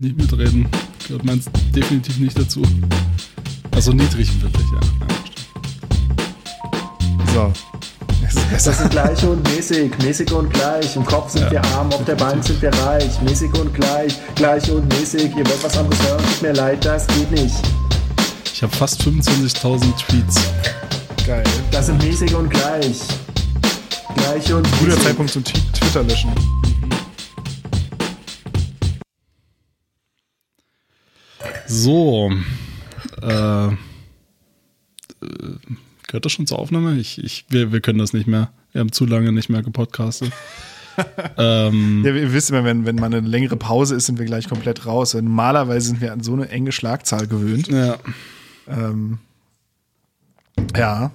Nicht mitreden. Gehört meins definitiv nicht dazu. Also niedrig wirklich, ja. ja so. Das sind gleich und mäßig, mäßig und gleich. Im Kopf sind ja. wir arm, auf der Bank sind wir reich. Mäßig und gleich, gleich und mäßig. Ihr wollt was anderes hören, tut mir leid, das geht nicht. Ich habe fast 25.000 Tweets. Geil. Das sind mäßig und gleich. Gleich und Guter mäßig. Zeitpunkt zum Twitter löschen. So. Äh, äh, gehört das schon zur Aufnahme? Ich, ich, wir, wir können das nicht mehr. Wir haben zu lange nicht mehr gepodcastet. ähm, ja, ihr wisst immer, wenn, wenn mal eine längere Pause ist, sind wir gleich komplett raus. Normalerweise sind wir an so eine enge Schlagzahl gewöhnt. Ja. Ähm, ja.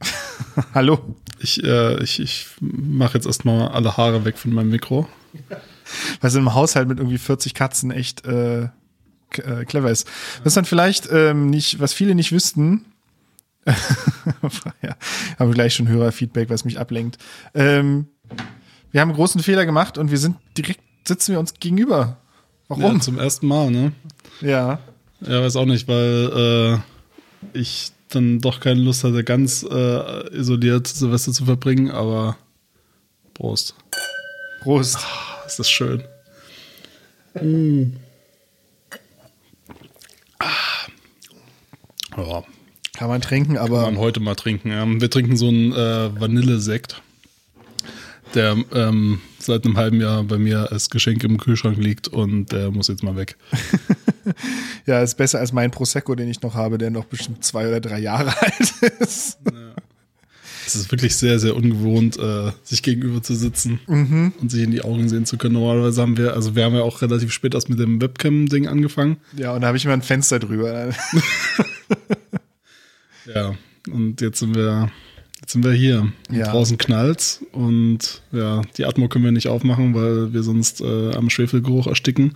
Hallo. Ich, äh, ich, ich mache jetzt erstmal alle Haare weg von meinem Mikro. Weil es im Haushalt mit irgendwie 40 Katzen echt äh, äh, clever ist. Was dann vielleicht ähm, nicht, was viele nicht wüssten, ja, haben gleich schon Hörerfeedback, was mich ablenkt. Ähm, wir haben einen großen Fehler gemacht und wir sind direkt, sitzen wir uns gegenüber. Warum? Ja, zum ersten Mal, ne? Ja. Ja, weiß auch nicht, weil äh, ich dann doch keine Lust hatte, ganz äh, isoliert Silvester zu verbringen, aber Prost. Prost. Oh, ist das schön. mm. Ja. Kann man trinken, aber. Kann man heute mal trinken. Wir trinken so einen äh, Vanillesekt, der ähm, seit einem halben Jahr bei mir als Geschenk im Kühlschrank liegt und der muss jetzt mal weg. ja, ist besser als mein Prosecco, den ich noch habe, der noch bestimmt zwei oder drei Jahre alt ist. Ja. Es ist wirklich sehr, sehr ungewohnt, äh, sich gegenüber zu sitzen mhm. und sich in die Augen sehen zu können. Normalerweise haben wir, also wir haben ja auch relativ spät erst mit dem Webcam-Ding angefangen. Ja, und da habe ich immer ein Fenster drüber. ja, und jetzt sind wir, jetzt sind wir hier. Ja. Draußen knallt's und ja, die Atmo können wir nicht aufmachen, weil wir sonst äh, am Schwefelgeruch ersticken.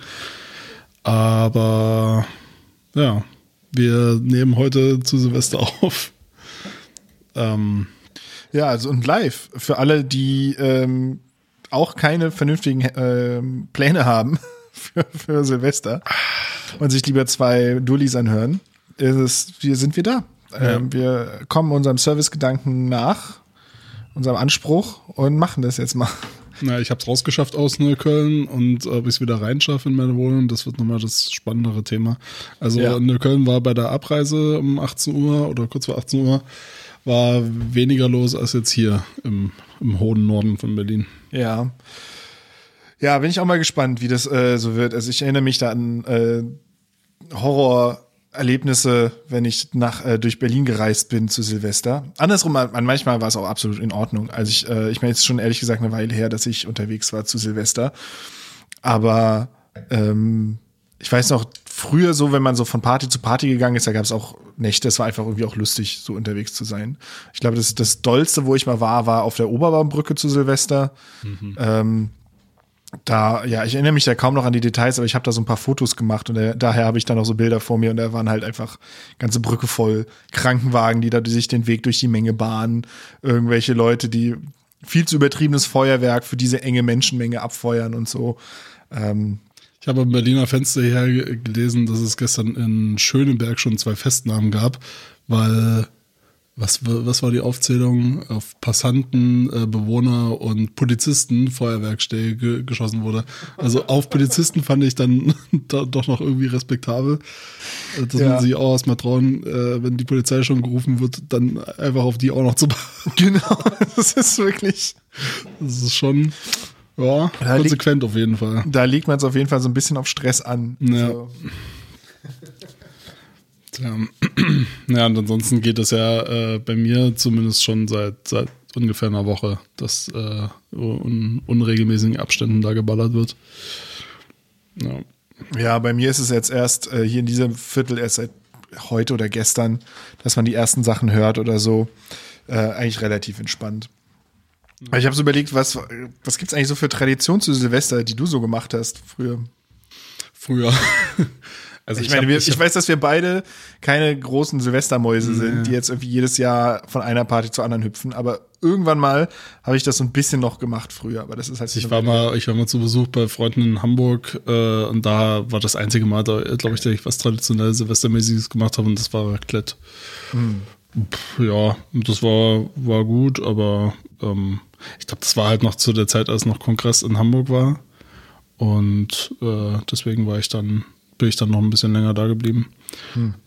Aber ja, wir nehmen heute zu Silvester auf. Ähm, ja, also und live. Für alle, die ähm, auch keine vernünftigen ähm, Pläne haben für, für Silvester und sich lieber zwei Dullis anhören, ist es, wir sind wir da. Ja. Ähm, wir kommen unserem Servicegedanken nach, unserem Anspruch und machen das jetzt mal. Na, ich habe es rausgeschafft aus Neukölln und ob ich es wieder reinschaffe in meine Wohnung, das wird nochmal das spannendere Thema. Also ja. Neukölln war bei der Abreise um 18 Uhr oder kurz vor 18 Uhr war weniger los als jetzt hier im, im hohen Norden von Berlin. Ja. Ja, bin ich auch mal gespannt, wie das äh, so wird. Also ich erinnere mich da an äh, Horrorerlebnisse, wenn ich nach äh, durch Berlin gereist bin zu Silvester. Andersrum, an, manchmal war es auch absolut in Ordnung. Also ich, äh, ich meine jetzt schon ehrlich gesagt eine Weile her, dass ich unterwegs war zu Silvester. Aber ähm, ich weiß noch, früher so, wenn man so von Party zu Party gegangen ist, da gab es auch Nächte, es war einfach irgendwie auch lustig, so unterwegs zu sein. Ich glaube, das, das Dollste, wo ich mal war, war auf der Oberbaumbrücke zu Silvester. Mhm. Ähm, da, ja, ich erinnere mich da kaum noch an die Details, aber ich habe da so ein paar Fotos gemacht und da, daher habe ich dann noch so Bilder vor mir und da waren halt einfach ganze Brücke voll Krankenwagen, die da sich den Weg durch die Menge bahnen, irgendwelche Leute, die viel zu übertriebenes Feuerwerk für diese enge Menschenmenge abfeuern und so. Ähm, ich habe am Berliner Fenster her gelesen, dass es gestern in Schöneberg schon zwei Festnahmen gab, weil was, was war die Aufzählung? Auf Passanten, äh, Bewohner und Polizisten Feuerwerkstäbe ge geschossen wurde. Also auf Polizisten fand ich dann da, doch noch irgendwie respektabel. Äh, dass ja. man sich auch erstmal trauen, äh, wenn die Polizei schon gerufen wird, dann einfach auf die auch noch zu Genau, das ist wirklich. Das ist schon. Ja, da konsequent liegt, auf jeden Fall. Da legt man es auf jeden Fall so ein bisschen auf Stress an. Ja. So. Tja. ja, und ansonsten geht es ja äh, bei mir zumindest schon seit, seit ungefähr einer Woche, dass äh, un unregelmäßigen Abständen da geballert wird. Ja. ja, bei mir ist es jetzt erst äh, hier in diesem Viertel erst seit heute oder gestern, dass man die ersten Sachen hört oder so. Äh, eigentlich relativ entspannt. Ich habe so überlegt, was, was gibt es eigentlich so für Traditionen zu Silvester, die du so gemacht hast früher? Früher. Also ich, meine, hab- wir, ich, hab- weiß, dass wir beide keine großen Silvestermäuse sind, die jetzt irgendwie jedes Jahr von einer Party zur anderen hüpfen. Aber irgendwann mal habe ich das so ein bisschen noch gemacht früher. Aber das ist halt. Ich war mal, ich war mal zu Besuch bei Freunden in Hamburg äh, und da war das einzige Mal, da glaube ich, dass ich was traditionell Silvestermäßiges gemacht habe und das war Raclette. Pff, ja, das war, war gut, aber ähm, ich glaube, das war halt noch zu der Zeit, als noch Kongress in Hamburg war. Und äh, deswegen war ich dann, bin ich dann noch ein bisschen länger da geblieben.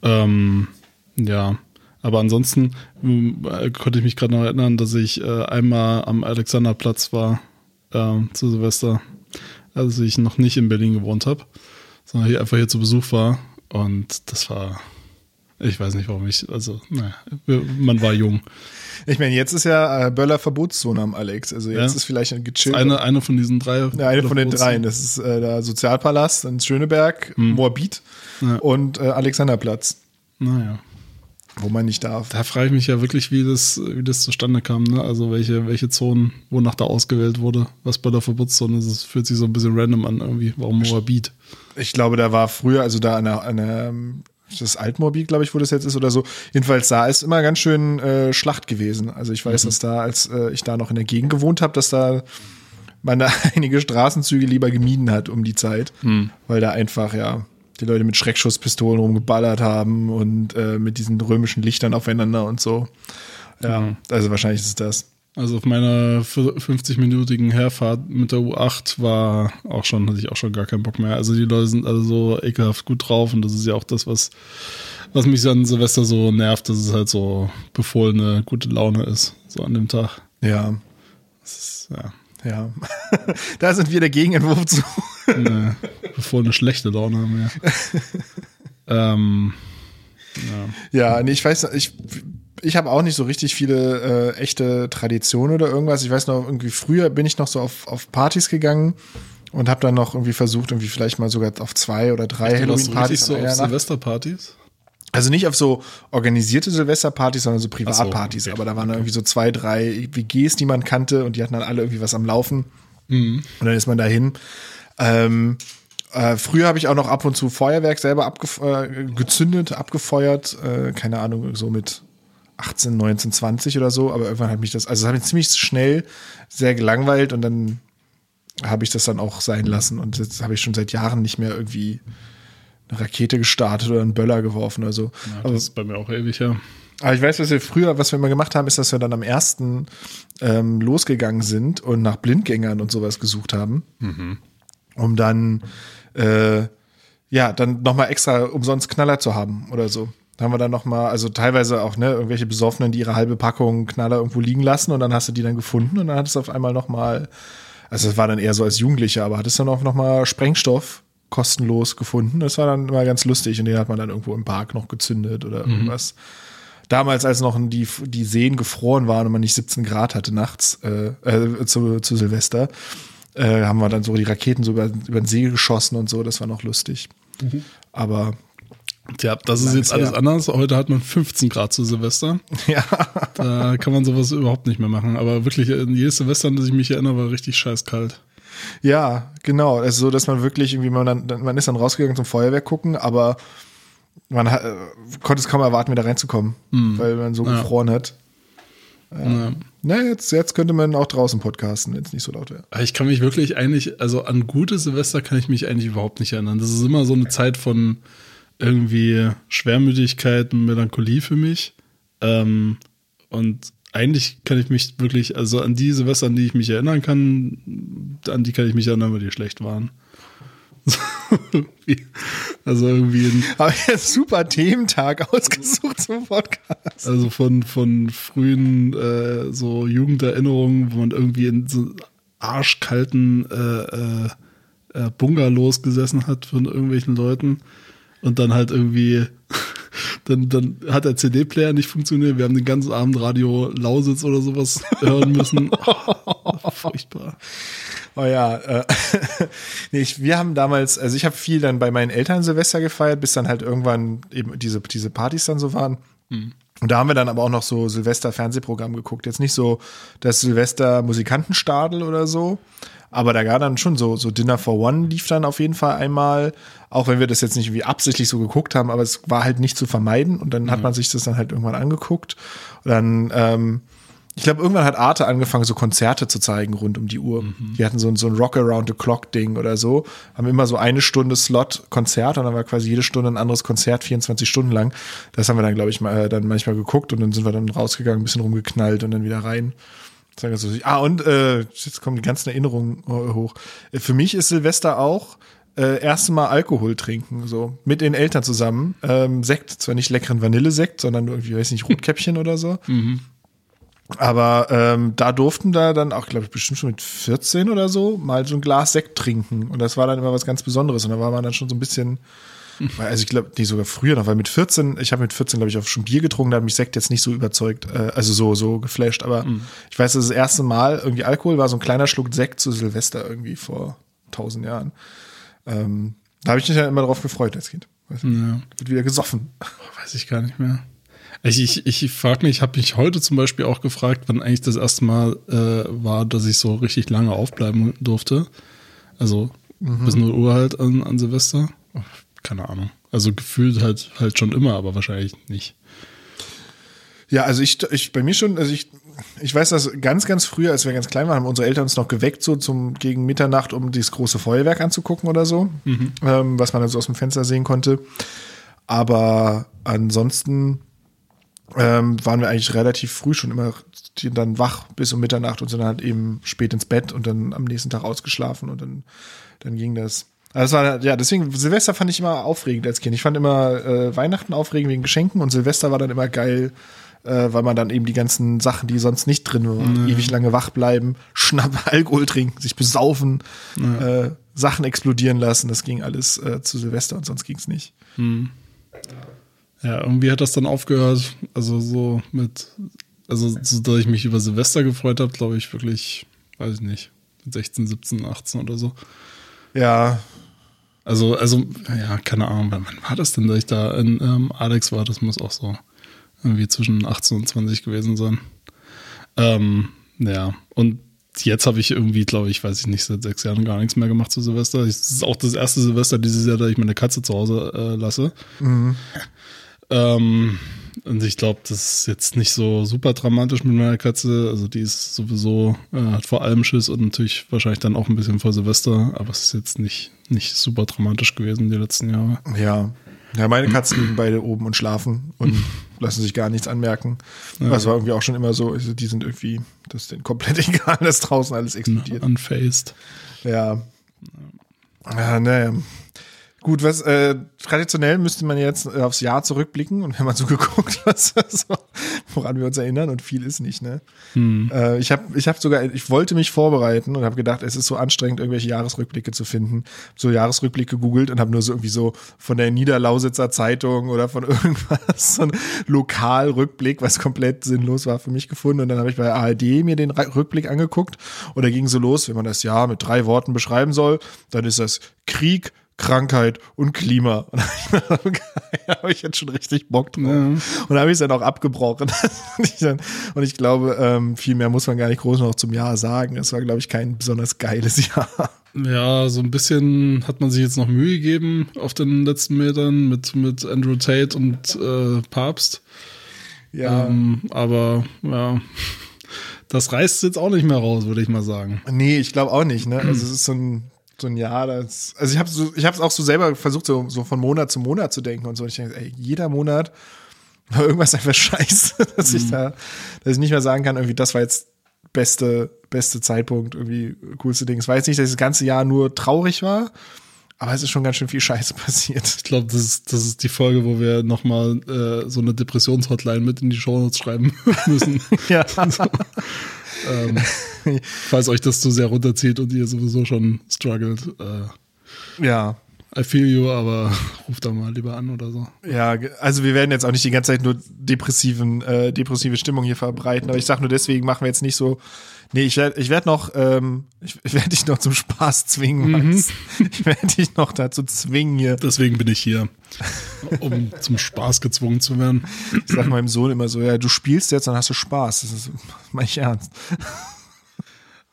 Ähm, ja, aber ansonsten ähm, äh, konnte ich mich gerade noch erinnern, dass ich äh, einmal am Alexanderplatz war ähm, zu Silvester, als ich noch nicht in Berlin gewohnt habe, sondern hier einfach hier zu Besuch war. Und das war, ich weiß nicht, warum ich, also, naja, man war jung. Ich meine, jetzt ist ja äh, Böller Verbotszone am Alex. Also jetzt Ja. ist vielleicht ein Das gechillt. eine, eine von diesen drei. Ja, eine von den dreien. Das ist äh, der Sozialpalast in Schöneberg, Moabit Ja. und äh, Alexanderplatz, Naja. wo man nicht darf. Da frage ich mich ja wirklich, wie das, wie das zustande kam, ne? Also welche, welche Zonen, wonach da ausgewählt wurde, was bei der Verbotszone ist. Es fühlt sich so ein bisschen random an, irgendwie. Warum Moabit? Ich glaube, da war früher, also da an der, an der ähm, das Altmobil, glaube ich, wo das jetzt ist oder so. Jedenfalls da ist immer ganz schön äh, Schlacht gewesen. Also ich weiß, dass da, als äh, ich da noch in der Gegend gewohnt habe, dass da man da einige Straßenzüge lieber gemieden hat um die Zeit, weil da einfach ja die Leute mit Schreckschusspistolen rumgeballert haben und äh, mit diesen römischen Lichtern aufeinander und so. Ja, also wahrscheinlich ist es das. Also auf meiner 50-minütigen Herfahrt mit der U8 war auch schon, hatte ich auch schon gar keinen Bock mehr. Also die Leute sind alle so ekelhaft gut drauf und das ist ja auch das, was, was mich so an Silvester so nervt, dass es halt so befohlene gute Laune ist, so an dem Tag. Ja, Das ist, ja, ja. da sind wir der Gegenentwurf zu. eine befohlene schlechte Laune haben wir. ähm, Ja, nee, ich weiß, ich, ich habe auch nicht so richtig viele äh, echte Traditionen oder irgendwas. Ich weiß noch, irgendwie früher bin ich noch so auf, auf Partys gegangen und habe dann noch irgendwie versucht, irgendwie vielleicht mal sogar auf zwei oder drei so Halloween-Partys so auf. Silvesterpartys? Also nicht auf so organisierte Silvesterpartys, sondern so Privatpartys. okay. Aber da waren dann irgendwie so zwei, drei WGs, die man kannte und die hatten dann alle irgendwie was am Laufen. Und dann ist man dahin. Ähm, äh, früher habe ich auch noch ab und zu Feuerwerk selber abgef äh, gezündet, abgefeuert. Äh, keine Ahnung, so mit 18, 19, 20 oder so. Aber irgendwann hat mich das, also es hat mich ziemlich schnell sehr gelangweilt und dann habe ich das dann auch sein lassen. Und jetzt habe ich schon seit Jahren nicht mehr irgendwie eine Rakete gestartet oder einen Böller geworfen oder so. Ja, Aber das ist bei mir auch ewig, ja. aber ich weiß, was wir früher, was wir immer gemacht haben, ist, dass wir dann am ersten ähm, losgegangen sind und nach Blindgängern und sowas gesucht haben, um dann äh, ja dann noch mal extra umsonst Knaller zu haben oder so. Da haben wir dann noch mal, also teilweise auch ne irgendwelche Besoffenen, die ihre halbe Packung Knaller irgendwo liegen lassen und dann hast du die dann gefunden und dann hattest du auf einmal noch mal, also es war dann eher so als Jugendlicher, aber hattest dann auch noch mal Sprengstoff kostenlos gefunden. Das war dann immer ganz lustig und den hat man dann irgendwo im Park noch gezündet oder irgendwas. Damals, als noch die, die Seen gefroren waren und man nicht 17 Grad hatte nachts äh, äh, zu, zu Silvester, äh, haben wir dann so die Raketen so über, über den See geschossen und so. Das war noch lustig. Aber Tja, das ist jetzt alles her. anders. Heute hat man 15 Grad zu Silvester. ja, Da kann man sowas überhaupt nicht mehr machen. Aber wirklich, in jedes Silvester, an das ich mich erinnere, war richtig scheiß kalt. ja, genau. Also so, dass man wirklich irgendwie, man, dann, man ist dann rausgegangen zum Feuerwerk gucken, aber man hat, äh, konnte es kaum erwarten, wieder reinzukommen, weil man so Ja. gefroren hat. Ja. Na, jetzt, jetzt könnte man auch draußen podcasten, wenn es nicht so laut wäre. Ich kann mich wirklich eigentlich, also an gute Silvester kann ich mich eigentlich überhaupt nicht erinnern. Das ist immer so eine Zeit von irgendwie Schwermütigkeit und Melancholie für mich. Ähm, und eigentlich kann ich mich wirklich, also an die Silvester, an die ich mich erinnern kann, an die kann ich mich erinnern, weil die schlecht waren. Also irgendwie ein, Aber jetzt super Thementag ausgesucht zum Podcast. Also von, von frühen äh, so Jugenderinnerungen, wo man irgendwie in so arschkalten äh, äh, äh, Bungalows gesessen hat von irgendwelchen Leuten und dann halt irgendwie, dann, dann hat der CD-Player nicht funktioniert. Wir haben den ganzen Abend Radio Lausitz oder sowas hören müssen. Oh, furchtbar. Oh ja, äh, nee, ich, wir haben damals, also ich habe viel dann bei meinen Eltern Silvester gefeiert, bis dann halt irgendwann eben diese, diese Partys dann so waren. Und da haben wir dann aber auch noch so Silvester-Fernsehprogramm geguckt. Jetzt nicht so das Silvester-Musikantenstadel oder so, aber da gab dann schon so, so Dinner for One lief dann auf jeden Fall einmal, auch wenn wir das jetzt nicht irgendwie absichtlich so geguckt haben, aber es war halt nicht zu vermeiden und dann hat man sich das dann halt irgendwann angeguckt. Und dann, ähm, ich glaube, irgendwann hat Arte angefangen, so Konzerte zu zeigen rund um die Uhr. Die hatten so, ein- so ein Rock Around the Clock Ding oder so, haben immer so eine Stunde Slot Konzert und dann war quasi jede Stunde ein anderes Konzert, 24 Stunden lang. Das haben wir dann, glaube ich, mal, äh, dann manchmal geguckt und dann sind wir dann rausgegangen, ein bisschen rumgeknallt und dann wieder rein. Ganz lustig. Ah, und äh, jetzt kommen die ganzen Erinnerungen äh, hoch. Äh, Für mich ist Silvester auch äh, erste Mal Alkohol trinken, so mit den Eltern zusammen. Ähm, Sekt, zwar nicht leckeren Vanillesekt, sondern irgendwie, weiß nicht, Rotkäppchen oder so. Aber ähm, da durften da dann auch, glaube ich, bestimmt schon mit 14 oder so mal so ein Glas Sekt trinken. Und das war dann immer was ganz Besonderes. Und da war man dann schon so ein bisschen, also ich glaube, nee, sogar früher noch, weil mit 14, ich habe mit 14, glaube ich, auch schon Bier getrunken, da hat mich Sekt jetzt nicht so überzeugt, äh, also so, so geflasht. Aber ich weiß, das, das erste Mal irgendwie Alkohol war so ein kleiner Schluck Sekt zu Silvester irgendwie vor tausend Jahren. Ähm, da habe ich mich ja immer drauf gefreut als Kind. Ja. Wird wieder gesoffen. Weiß ich gar nicht mehr. Ich, ich, ich frage mich, ich habe mich heute zum Beispiel auch gefragt, wann eigentlich das erste Mal äh, war, dass ich so richtig lange aufbleiben durfte. Also bis 0 Uhr halt an, an Silvester. Keine Ahnung. Also gefühlt halt halt schon immer, aber wahrscheinlich nicht. Ja, also ich, ich bei mir schon, also ich, ich weiß, dass ganz, ganz früher, als wir ganz klein waren, haben unsere Eltern uns noch geweckt, so zum gegen Mitternacht, um dieses große Feuerwerk anzugucken oder so, ähm, was man dann so aus dem Fenster sehen konnte. Aber ansonsten ähm, waren wir eigentlich relativ früh schon immer dann wach bis um Mitternacht und sind dann halt eben spät ins Bett und dann am nächsten Tag ausgeschlafen und dann, dann ging das. Also ja, deswegen, Silvester fand ich immer aufregend als Kind. Ich fand immer äh, Weihnachten aufregend wegen Geschenken und Silvester war dann immer geil, äh, weil man dann eben die ganzen Sachen, die sonst nicht drin waren, ewig lange wach bleiben, schnapp Alkohol trinken, sich besaufen, äh, Sachen explodieren lassen. Das ging alles äh, zu Silvester und sonst ging's nicht. Ja, irgendwie hat das dann aufgehört. Also so mit, also so, dass ich mich über Silvester gefreut habe, glaube ich wirklich, weiß ich nicht, mit 16, 17, 18 oder so. Ja, Also, also, ja, keine Ahnung, wann, wann war das denn, dass ich da in ähm, Alex war? Das muss auch so irgendwie zwischen 18 und 20 gewesen sein. Ähm, ja, und jetzt habe ich irgendwie, glaube ich, weiß ich nicht, seit sechs Jahren gar nichts mehr gemacht zu Silvester. Das ist auch das erste Silvester dieses Jahr, da ich meine Katze zu Hause äh, lasse. Ähm, und ich glaube, das ist jetzt nicht so super dramatisch mit meiner Katze. Also die ist sowieso, äh, hat vor allem Schiss und natürlich wahrscheinlich dann auch ein bisschen vor Silvester, aber es ist jetzt nicht, nicht super dramatisch gewesen die letzten Jahre. Ja. Ja, meine Katzen liegen beide oben und schlafen und lassen sich gar nichts anmerken. Das war irgendwie auch schon immer so. Also die sind irgendwie, das ist denen komplett egal, dass draußen alles explodiert. Unfaced. Ja. Ja, naja. Gut, was äh, traditionell müsste man jetzt äh, aufs Jahr zurückblicken und wenn man so geguckt, was so, woran wir uns erinnern und viel ist nicht, ne? Äh, ich habe ich hab sogar, ich wollte mich vorbereiten und habe gedacht, es ist so anstrengend, irgendwelche Jahresrückblicke zu finden. So Jahresrückblick gegoogelt und habe nur so irgendwie so von der Niederlausitzer Zeitung oder von irgendwas so ein Lokalrückblick, was komplett sinnlos war für mich gefunden. Und dann habe ich bei ARD mir den Rückblick angeguckt und da ging so los, wenn man das Jahr mit drei Worten beschreiben soll, dann ist das Krieg, Krankheit und Klima. Und da habe ich jetzt schon richtig Bock drauf. Und da habe ich es dann auch abgebrochen. und, ich dann, und ich glaube, ähm, viel mehr muss man gar nicht groß noch zum Jahr sagen. Es war, glaube ich, kein besonders geiles Jahr. Ja, so ein bisschen hat man sich jetzt noch Mühe gegeben auf den letzten Metern mit, mit Andrew Tate und äh, Papst. Ja. Ähm, aber ja, das reißt jetzt auch nicht mehr raus, würde ich mal sagen. Nee, ich glaube auch nicht. Ne? Also es ist so ein, so ein Jahr, das. Also ich habe so, ich habe es auch so selber versucht, so, so von Monat zu Monat zu denken und so. Und ich denke, ey, jeder Monat war irgendwas einfach scheiße, dass ich da, dass ich nicht mehr sagen kann, irgendwie, das war jetzt beste, beste Zeitpunkt, irgendwie coolste Ding. Es war jetzt nicht, dass das ganze Jahr nur traurig war, aber es ist schon ganz schön viel Scheiße passiert. Ich glaube, das ist, das ist die Folge, wo wir nochmal äh, so eine Depressionshotline mit in die Shownotes schreiben müssen. Ja. Ähm, falls euch das zu sehr runterzieht und ihr sowieso schon struggelt. Äh, ja. I feel you, aber ruf da mal lieber an oder so. Ja, also wir werden jetzt auch nicht die ganze Zeit nur depressiven, äh, depressive Stimmung hier verbreiten, aber ich sag nur deswegen machen wir jetzt nicht so. Nee, ich werde ich werd noch, ähm, ich, ich werde dich noch zum Spaß zwingen, Max. Ich werde dich noch dazu zwingen hier. Deswegen bin ich hier, um zum Spaß gezwungen zu werden. Ich sag meinem Sohn immer so, ja, du spielst jetzt, dann hast du Spaß. Das ist mein ich ernst.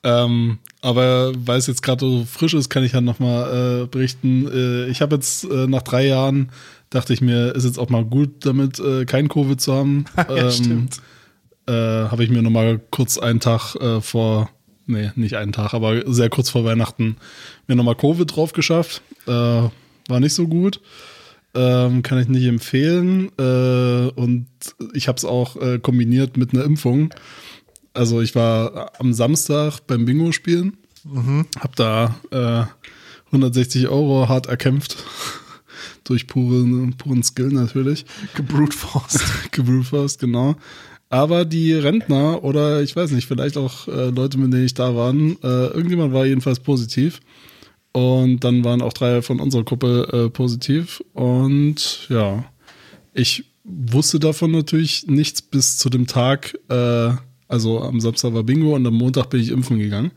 Ähm, aber weil es jetzt gerade so frisch ist, kann ich ja nochmal äh, berichten. Äh, ich habe jetzt äh, nach drei Jahren, dachte ich mir, ist jetzt auch mal gut damit, äh, kein Covid zu haben. Ja, stimmt. Äh, habe ich mir nochmal kurz einen Tag äh, vor, nee, nicht einen Tag, aber sehr kurz vor Weihnachten mir nochmal Covid drauf geschafft. Äh, war nicht so gut. Ähm, kann ich nicht empfehlen. Äh, und ich habe es auch äh, kombiniert mit einer Impfung. Also ich war am Samstag beim Bingo spielen, hab da äh, 160 Euro hart erkämpft. Durch puren, puren Skill natürlich. Gebrute Force. Gebrewfast, genau. Aber die Rentner oder ich weiß nicht, vielleicht auch äh, Leute, mit denen ich da waren, äh, irgendjemand war jedenfalls positiv. Und dann waren auch drei von unserer Gruppe äh, positiv. Und ja, ich wusste davon natürlich nichts bis zu dem Tag, äh, also am Samstag war Bingo und am Montag bin ich impfen gegangen.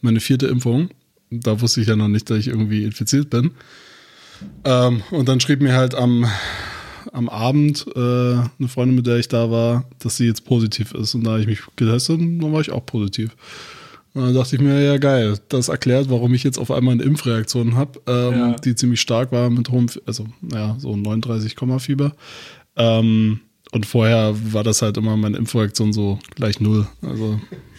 Meine vierte Impfung. Da wusste ich ja noch nicht, dass ich irgendwie infiziert bin. Ähm, und dann schrieb mir halt am, am Abend äh, eine Freundin, mit der ich da war, dass sie jetzt positiv ist. Und da habe ich mich getestet und dann war ich auch positiv. Und dann dachte ich mir, ja geil, das erklärt, warum ich jetzt auf einmal eine Impfreaktion habe, ähm, Ja. die ziemlich stark war mit hohem, also ja, so 39, Fieber. Ähm, und vorher war das halt immer meine Impfreaktion so gleich null. Also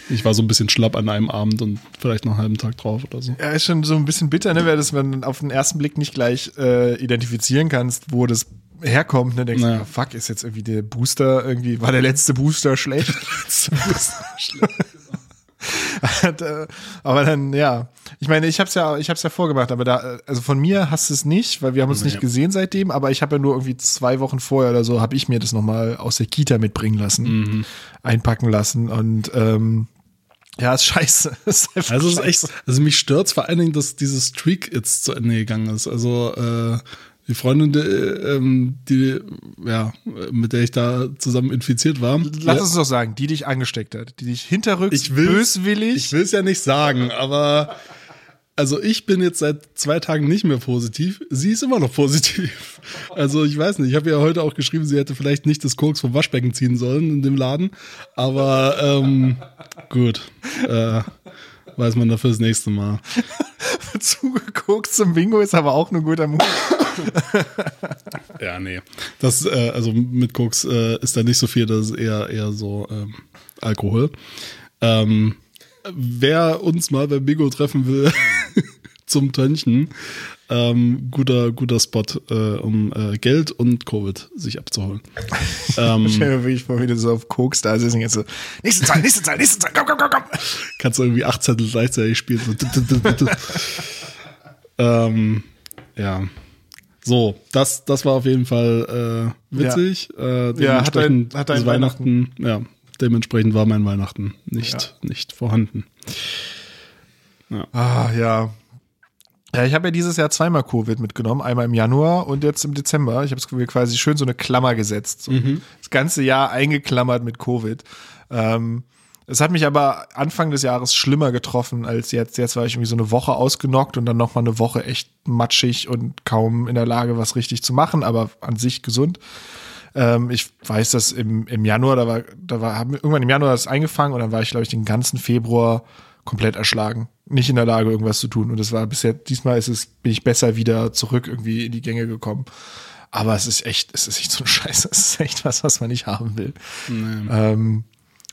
ich war so ein bisschen schlapp an einem Abend und vielleicht noch einen halben Tag drauf oder so. Ja, ist schon so ein bisschen bitter, ne, weil das man auf den ersten Blick nicht gleich äh, identifizieren kannst, wo das herkommt. Ne, denkst du, Naja. ja, fuck, ist jetzt irgendwie der Booster irgendwie, war der letzte Booster schlecht? letzte Booster schlecht. Und, äh, aber dann, ja. Ich meine, ich hab's ja, ich hab's ja vorgemacht, aber da, also von mir hast du es nicht, weil wir haben uns nicht Nee. gesehen seitdem, aber ich habe ja nur irgendwie zwei Wochen vorher oder so, habe ich mir das nochmal aus der Kita mitbringen lassen, einpacken lassen und ähm, ja, ist scheiße. Ist Also es ist scheiße. echt, also mich stört's vor allen Dingen, dass dieses Streak jetzt zu Ende gegangen ist. Also äh, die Freundin, die, ähm, die, ja, mit der ich da zusammen infiziert war. Lass ja, uns doch sagen, die dich angesteckt hat, die dich hinterrücks Ich böswillig. ich will es ja nicht sagen, aber also ich bin jetzt seit zwei Tagen nicht mehr positiv. Sie ist immer noch positiv. Also ich weiß nicht, ich habe ja heute auch geschrieben, sie hätte vielleicht nicht das Koks vom Waschbecken ziehen sollen in dem Laden. Aber ähm, gut, äh, weiß man dafür das nächste Mal. Zugeguckt zum Bingo ist aber auch ein guter Move. Ja, nee. Das, äh, also mit Koks äh, ist da nicht so viel, das ist eher, eher so ähm, Alkohol. Ähm, wer uns mal beim Bingo treffen will zum Tönchen, ähm, guter, guter Spot, äh, um äh, Geld und Covid sich abzuholen. ähm, Ich stell mir wirklich vor, wie du so auf Koks da sitzt und jetzt so, nächste Zahl, nächste Zahl, nächste Zahl, komm, komm, komm, komm. kannst du irgendwie acht Zettel gleichzeitig spielen. So. ähm, ja. So, das, das war auf jeden Fall äh, witzig. Äh, Ja, hat dein- dementsprechend hat dein Weihnachten, ja, dementsprechend war mein Weihnachten nicht, nicht vorhanden. Ah, ja. Ja, ich habe ja dieses Jahr zweimal Covid mitgenommen, einmal im Januar und jetzt im Dezember. Ich habe es mir quasi schön so eine Klammer gesetzt. So Das ganze Jahr eingeklammert mit Covid. Ähm, es hat mich aber Anfang des Jahres schlimmer getroffen als jetzt. Jetzt war ich irgendwie so eine Woche ausgenockt und dann noch mal eine Woche echt matschig und kaum in der Lage, was richtig zu machen, aber an sich gesund. Ähm, ich weiß, dass im, im Januar, da war, da war, haben irgendwann im Januar das eingefangen und dann war ich, glaube ich, den ganzen Februar komplett erschlagen. Nicht in der Lage, irgendwas zu tun. Und das war bisher, diesmal ist es, bin ich besser wieder zurück irgendwie in die Gänge gekommen. Aber es ist echt, es ist echt so ein Scheiß. Es ist echt was, was man nicht haben will. Ähm,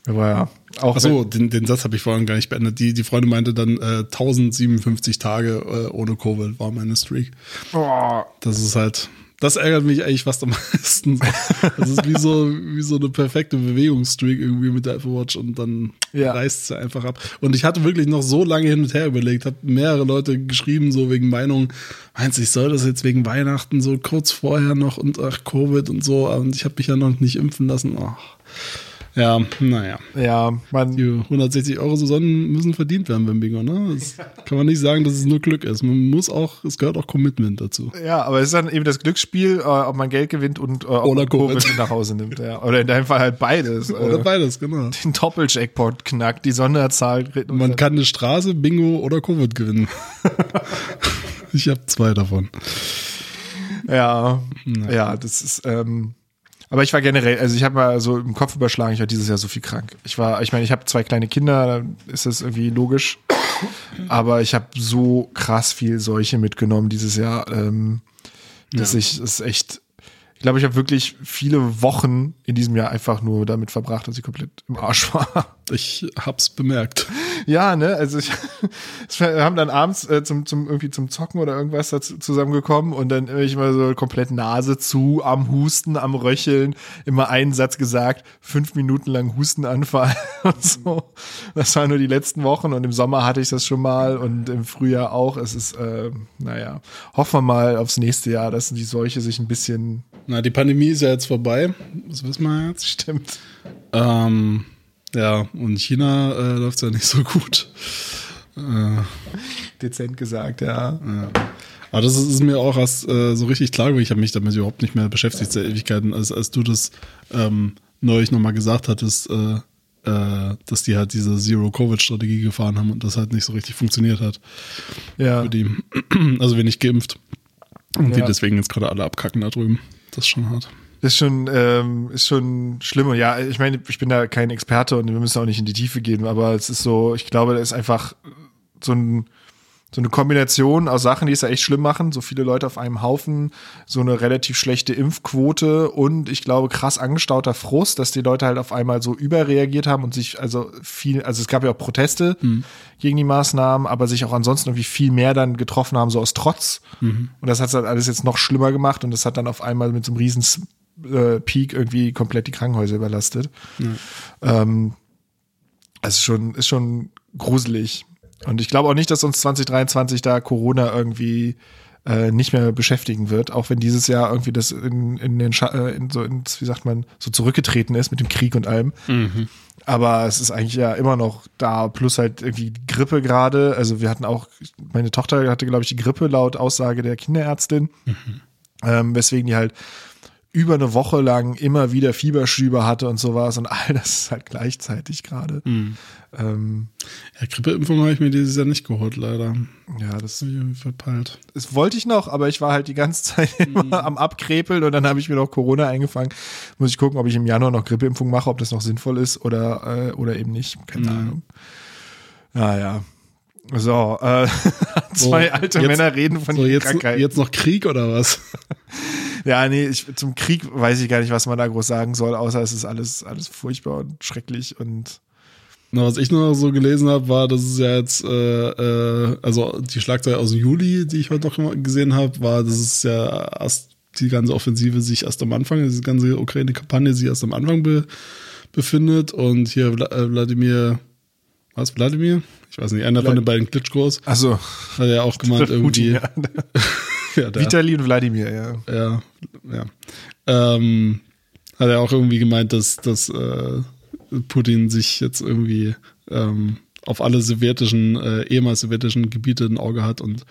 aber ja, auch Achso, den, den Satz habe ich vorhin gar nicht beendet. Die, die Freundin meinte dann äh, 1057 Tage äh, ohne Covid war meine Streak. Oh, Das ist halt, das ärgert mich eigentlich fast am meisten. Das ist wie so, wie so eine perfekte Bewegungsstreak irgendwie mit der Apple Watch und dann Ja. reißt sie einfach ab. Und ich hatte wirklich noch so lange hin und her überlegt, habe mehrere Leute geschrieben, so wegen Meinung, meinst du, ich soll das jetzt wegen Weihnachten so kurz vorher noch und ach, Covid und so, und ich habe mich ja noch nicht impfen lassen. Ach. Ja, naja. Ja, man, Die 160 Euro Saison müssen verdient werden beim Bingo, ne? Das kann man nicht sagen, dass es nur Glück ist. Man muss auch, es gehört auch Commitment dazu. ja, aber es ist dann eben das Glücksspiel, äh, ob man Geld gewinnt und äh, ob Oder man Covid mit nach Hause nimmt. Ja. Oder in deinem Fall halt beides. Oder äh, beides, genau. den Doppeljackpot knackt, die Sonderzahl. Man kann eine Straße, Bingo oder Covid gewinnen. ich habe zwei davon. Ja, ja, das ist. Ähm, aber ich war generell, also ich habe mal so im Kopf überschlagen, ich war dieses Jahr so viel krank. Ich war, ich meine, ich habe zwei kleine Kinder, dann ist das irgendwie logisch. Aber ich habe so krass viel Seuche mitgenommen dieses Jahr, ähm, dass Ja. ich es echt. Ich glaube, ich habe wirklich viele Wochen in diesem Jahr einfach nur damit verbracht, dass ich komplett im Arsch war. Ich hab's bemerkt. Ja, ne, also ich, wir haben dann abends äh, zum, zum, irgendwie zum Zocken oder irgendwas dazu zusammengekommen und dann ich mal so komplett Nase zu, am Husten, am Röcheln, immer einen Satz gesagt, fünf Minuten lang Hustenanfall und so. Das waren nur die letzten Wochen und im Sommer hatte ich das schon mal und im Frühjahr auch. Es ist, äh, naja, hoffen wir mal aufs nächste Jahr, dass die Seuche sich ein bisschen Na, die Pandemie ist ja jetzt vorbei. Das wissen wir jetzt. stimmt. Ähm, ja, und in China äh, läuft's ja nicht so gut. Äh, Dezent gesagt, ja. Aber das ist, mir auch erst äh, so richtig klar geworden. Ich habe mich damit überhaupt nicht mehr beschäftigt seit Ewigkeiten, als, als du das ähm, neulich nochmal gesagt hattest, äh, äh, dass die halt diese Zero-Covid-Strategie gefahren haben und das halt nicht so richtig funktioniert hat Ja. für die. Also wenig geimpft. Und die Ja. deswegen jetzt gerade alle abkacken da drüben. Das ist schon hart. Ist schon, ähm, ist schon schlimm. Und ja, ich meine, ich bin da kein Experte und wir müssen auch nicht in die Tiefe gehen, aber es ist so, ich glaube, da ist einfach so ein, so eine Kombination aus Sachen, die es ja echt schlimm machen. So viele Leute auf einem Haufen, so eine relativ schlechte Impfquote und ich glaube krass angestauter Frust, dass die Leute halt auf einmal so überreagiert haben und sich also viel, also es gab ja auch Proteste gegen die Maßnahmen, aber sich auch ansonsten irgendwie viel mehr dann getroffen haben, so aus Trotz. Und das hat halt alles jetzt noch schlimmer gemacht und das hat dann auf einmal mit so einem riesen äh, Peak irgendwie komplett die Krankenhäuser überlastet. Ähm, es ist schon, ist schon gruselig. Und ich glaube auch nicht, dass uns 2023 da Corona irgendwie äh, nicht mehr beschäftigen wird, auch wenn dieses Jahr irgendwie das in, in den Scha äh, in so ins, wie sagt man, so zurückgetreten ist mit dem Krieg und allem. Aber es ist eigentlich ja immer noch da, plus halt irgendwie die Grippe gerade. Also wir hatten auch, meine Tochter hatte, glaube ich, die Grippe laut Aussage der Kinderärztin, ähm, weswegen die halt über eine Woche lang immer wieder Fieberschübe hatte und sowas und all das ist halt gleichzeitig gerade. Ähm, Ja, Grippeimpfung habe ich mir dieses Jahr nicht geholt, leider. ja, das, Das hab ich irgendwie verpeilt. das wollte ich noch, aber ich war halt die ganze Zeit immer am Abkrepeln und dann habe ich mir noch Corona eingefangen. Muss ich gucken, ob ich im Januar noch Grippeimpfung mache, ob das noch sinnvoll ist oder, äh, oder eben nicht. Keine Ahnung. Ja, ja. So, äh, zwei So, alte jetzt- Männer reden von So, jetzt, Krankheiten. jetzt noch Krieg oder was? Ja, nee, ich, zum Krieg weiß ich gar nicht, was man da groß sagen soll, außer es ist alles, alles furchtbar und schrecklich und Na, was ich noch so gelesen habe, war, dass es ja jetzt, äh, äh, also die Schlagzeile aus Juli, die ich heute noch gesehen habe, war, dass es ja erst die ganze Offensive sich erst am Anfang, diese ganze Ukraine-Kampagne sich erst am Anfang be befindet und hier äh, Wladimir, was, Wladimir? Ich weiß nicht, einer von den beiden Klitschkos also hat ja auch gemeint, irgendwie. ja. Ja, der- Vitali und Wladimir, ja. ja, ja. Ähm, hat er auch irgendwie gemeint, dass, dass äh, Putin sich jetzt irgendwie ähm, auf alle sowjetischen, äh, ehemals sowjetischen Gebiete ein Auge hat und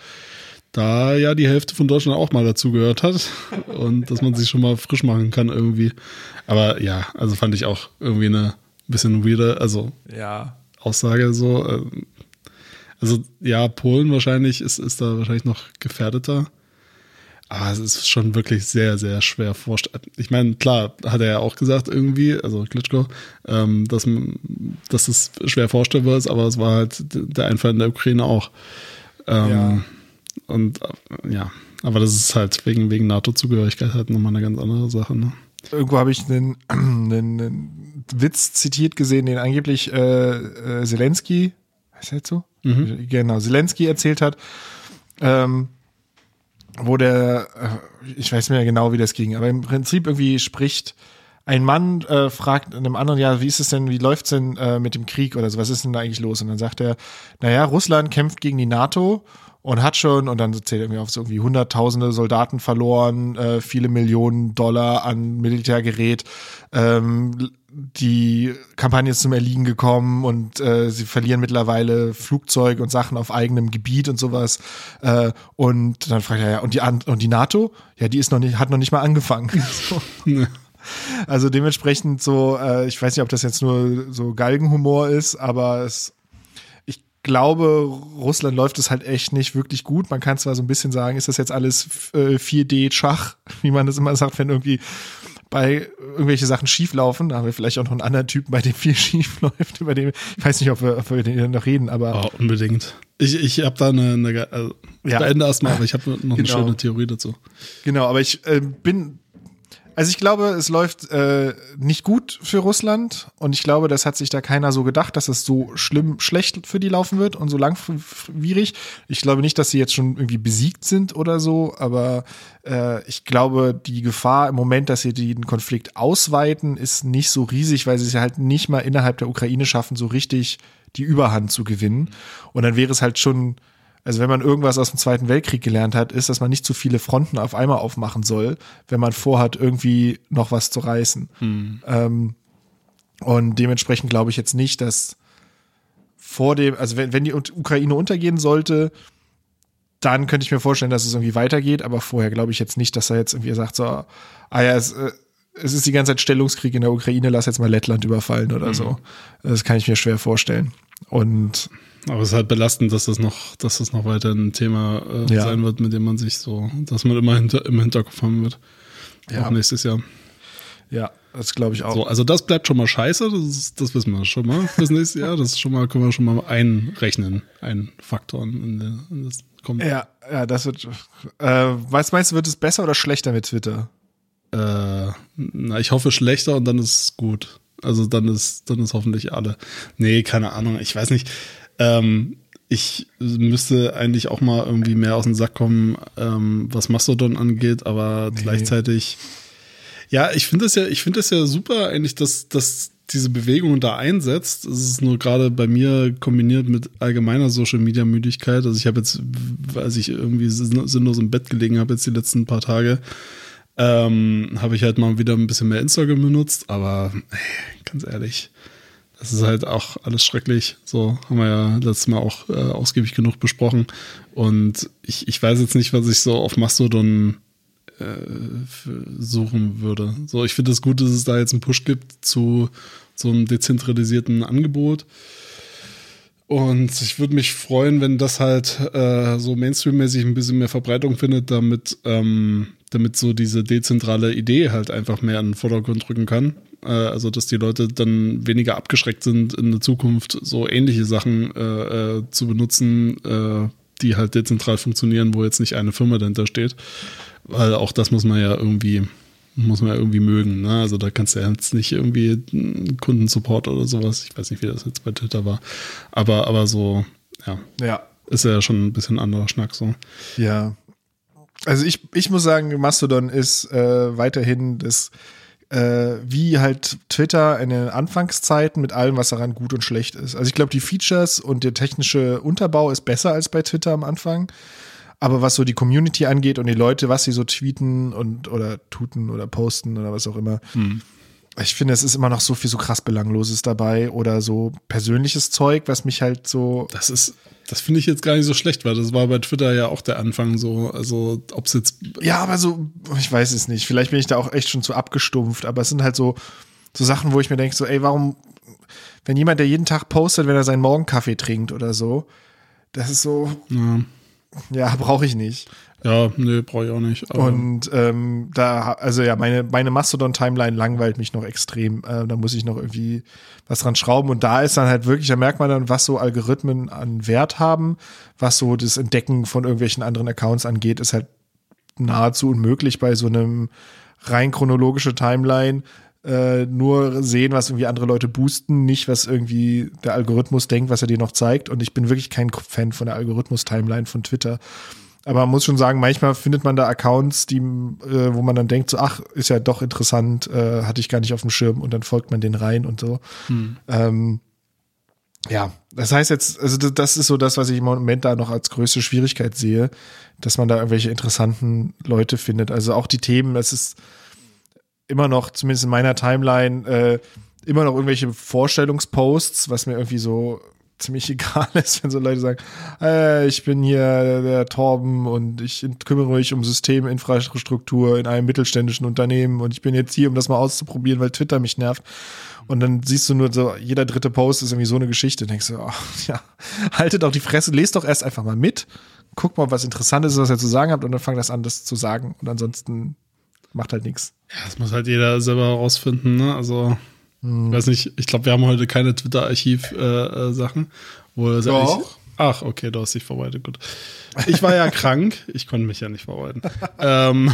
da ja die Hälfte von Deutschland auch mal dazugehört hat und dass man sich schon mal frisch machen kann irgendwie. Aber ja, also fand ich auch irgendwie eine bisschen weirde, also Ja. Aussage so. ähm, Also ja, Polen wahrscheinlich ist, ist da wahrscheinlich noch gefährdeter. Aber es ist schon wirklich sehr, sehr schwer vorstellbar. Ich meine, klar, hat er ja auch gesagt irgendwie, also Klitschko, ähm, dass, dass es schwer vorstellbar ist, aber es war halt der Einfall in der Ukraine auch. Ähm, Ja. Und äh, ja, aber das ist halt wegen, wegen NATO-Zugehörigkeit halt nochmal eine ganz andere Sache. Ne? Irgendwo habe ich einen, einen, einen Witz zitiert gesehen, den angeblich äh, äh, Zelensky, heißt er jetzt so? Genau, Zelensky erzählt hat, ähm, wo der, äh, ich weiß nicht mehr genau, wie das ging, aber im Prinzip irgendwie spricht ein Mann äh, fragt einem anderen, ja, wie ist es denn, wie läuft's denn äh, mit dem Krieg oder so, was ist denn da eigentlich los? Und dann sagt er, naja, Russland kämpft gegen die NATO und hat schon, und dann zählt irgendwie auf so irgendwie hunderttausende Soldaten verloren, äh, viele Millionen Dollar an Militärgerät, ähm, die Kampagne ist zum Erliegen gekommen und äh, sie verlieren mittlerweile Flugzeuge und Sachen auf eigenem Gebiet und sowas. Äh, und dann fragt er ja, und die, und die NATO? Ja, die ist noch nicht, hat noch nicht mal angefangen. so. Also dementsprechend so, äh, ich weiß nicht, ob das jetzt nur so Galgenhumor ist, aber es glaube, Russland läuft es halt echt nicht wirklich gut. Man kann zwar so ein bisschen sagen, ist das jetzt alles äh, 4D-Schach, wie man das immer sagt, wenn irgendwie bei irgendwelche Sachen schief laufen. Da haben wir vielleicht auch noch einen anderen Typen, bei dem viel schief läuft, über den, ich weiß nicht, ob wir, ob wir den noch reden, aber. Oh, unbedingt. Ich, ich habe da eine, eine also, ja. beende erstmal, aber ich habe noch eine genau. schöne Theorie dazu. Genau, aber ich äh, bin also ich glaube, es läuft äh, nicht gut für Russland und ich glaube, das hat sich da keiner so gedacht, dass es so schlimm schlecht für die laufen wird und so langwierig. Ich glaube nicht, dass sie jetzt schon irgendwie besiegt sind oder so, aber äh, ich glaube, die Gefahr im Moment, dass sie den Konflikt ausweiten, ist nicht so riesig, weil sie es halt nicht mal innerhalb der Ukraine schaffen, so richtig die Überhand zu gewinnen. Und dann wäre es halt schon also wenn man irgendwas aus dem Zweiten Weltkrieg gelernt hat, ist, dass man nicht zu viele Fronten auf einmal aufmachen soll, wenn man vorhat, irgendwie noch was zu reißen. Hm. Ähm, und dementsprechend glaube ich jetzt nicht, dass vor dem, also wenn, wenn die Ukraine untergehen sollte, dann könnte ich mir vorstellen, dass es irgendwie weitergeht, aber vorher glaube ich jetzt nicht, dass er jetzt irgendwie sagt, so, ah ja, es, äh, es ist die ganze Zeit Stellungskrieg in der Ukraine, lass jetzt mal Lettland überfallen oder mhm. so. Das kann ich mir schwer vorstellen. Und aber es ist halt belastend, dass das noch, dass das noch weiter ein Thema äh, ja. sein wird, mit dem man sich so, dass man immer hinter, im Hinterkopf haben wird. Ja. Auch nächstes Jahr. Ja, das glaube ich auch. So, also das bleibt schon mal scheiße, das, ist, das wissen wir schon mal fürs nächste Jahr. Das schon mal, können wir schon mal einrechnen, ein Faktor in, in das kommt. Ja, ja, das wird. Äh, was meinst du, wird es besser oder schlechter mit Twitter? Äh, na, ich hoffe schlechter und dann ist es gut. Also dann ist, dann ist hoffentlich alle. Nee, keine Ahnung, ich weiß nicht. Ähm, ich müsste eigentlich auch mal irgendwie mehr aus dem Sack kommen, ähm, was Mastodon angeht, aber nee. gleichzeitig, ja, ich finde es ja, ich finde es ja super eigentlich, dass, dass diese Bewegung da einsetzt. Es ist nur gerade bei mir kombiniert mit allgemeiner Social Media Müdigkeit. Also ich habe jetzt, als ich irgendwie sinnlos im Bett gelegen habe jetzt die letzten paar Tage, ähm, habe ich halt mal wieder ein bisschen mehr Instagram benutzt, aber ey, ganz ehrlich, das ist halt auch alles schrecklich. So haben wir ja letztes Mal auch äh, ausgiebig genug besprochen. Und ich, ich weiß jetzt nicht, was ich so auf Mastodon äh, suchen würde. So, ich finde es das gut, dass es da jetzt einen Push gibt zu so einem dezentralisierten Angebot. Und ich würde mich freuen, wenn das halt äh, so Mainstream-mäßig ein bisschen mehr Verbreitung findet, damit, ähm, damit so diese dezentrale Idee halt einfach mehr in den Vordergrund rücken kann. Äh, also, dass die Leute dann weniger abgeschreckt sind, in der Zukunft so ähnliche Sachen äh, äh, zu benutzen, äh, die halt dezentral funktionieren, wo jetzt nicht eine Firma dahinter steht. Weil auch das muss man ja irgendwie, muss man ja irgendwie mögen. Ne? Also da kannst du ja jetzt nicht irgendwie Kundensupport oder sowas. Ich weiß nicht, wie das jetzt bei Twitter war. Aber, aber so, ja. Ja. Ist ja schon ein bisschen anderer Schnack so. Ja. Also ich, ich muss sagen, Mastodon ist äh, weiterhin das äh, wie halt Twitter in den Anfangszeiten mit allem, was daran gut und schlecht ist. Also ich glaube, die Features und der technische Unterbau ist besser als bei Twitter am Anfang. Aber was so die Community angeht und die Leute, was sie so tweeten und oder tuten oder posten oder was auch immer, hm. ich finde, es ist immer noch so viel so krass Belangloses dabei oder so persönliches Zeug, was mich halt so. Das ist, das finde ich jetzt gar nicht so schlecht, weil das war bei Twitter ja auch der Anfang so. Also, ob es jetzt. Ja, aber so, ich weiß es nicht. Vielleicht bin ich da auch echt schon zu abgestumpft, aber es sind halt so, so Sachen, wo ich mir denke, so, ey, warum, wenn jemand, der jeden Tag postet, wenn er seinen Morgenkaffee trinkt oder so, das ist so. Ja, ja brauche ich nicht. Ja, nee, brauche ich auch nicht. und ähm, da, also ja, meine, meine Mastodon-Timeline langweilt mich noch extrem. Äh, da muss ich noch irgendwie was dran schrauben. Und da ist dann halt wirklich, da merkt man dann, was so Algorithmen an Wert haben, was so das Entdecken von irgendwelchen anderen Accounts angeht, ist halt nahezu unmöglich bei so einem rein chronologische Timeline. Äh, nur sehen, was irgendwie andere Leute boosten, nicht was irgendwie der Algorithmus denkt, was er dir noch zeigt. Und ich bin wirklich kein Fan von der Algorithmus-Timeline von Twitter. Aber man muss schon sagen, manchmal findet man da Accounts, die, äh, wo man dann denkt, so, ach, ist ja doch interessant, äh, hatte ich gar nicht auf dem Schirm und dann folgt man den rein und so. Ähm, ja, das heißt jetzt, also das- das ist so das, was ich im Moment da noch als größte Schwierigkeit sehe, dass man da irgendwelche interessanten Leute findet. Also auch die Themen, es ist immer noch, zumindest in meiner Timeline, äh, immer noch irgendwelche Vorstellungsposts, was mir irgendwie so ziemlich egal ist, wenn so Leute sagen, äh, ich bin hier der Torben und ich kümmere mich um Systeminfrastruktur in einem mittelständischen Unternehmen und ich bin jetzt hier, um das mal auszuprobieren, weil Twitter mich nervt. Und dann siehst du nur so, jeder dritte Post ist irgendwie so eine Geschichte. Denkst du, ach, ja, haltet doch die Fresse, lest doch erst einfach mal mit, guck mal, was Interessantes ist, was ihr zu sagen habt und dann fangt das an, das zu sagen. Und ansonsten macht halt nichts. Ja, das muss halt jeder selber herausfinden, ne? Also, Hm. ich weiß nicht, ich glaube, wir haben heute keine Twitter-Archiv-Sachen. Äh, Sachen, wo Doch. Ach, okay, du hast dich vorbereitet, gut. Ich war ja krank, ich konnte mich ja nicht vorbereiten. ähm,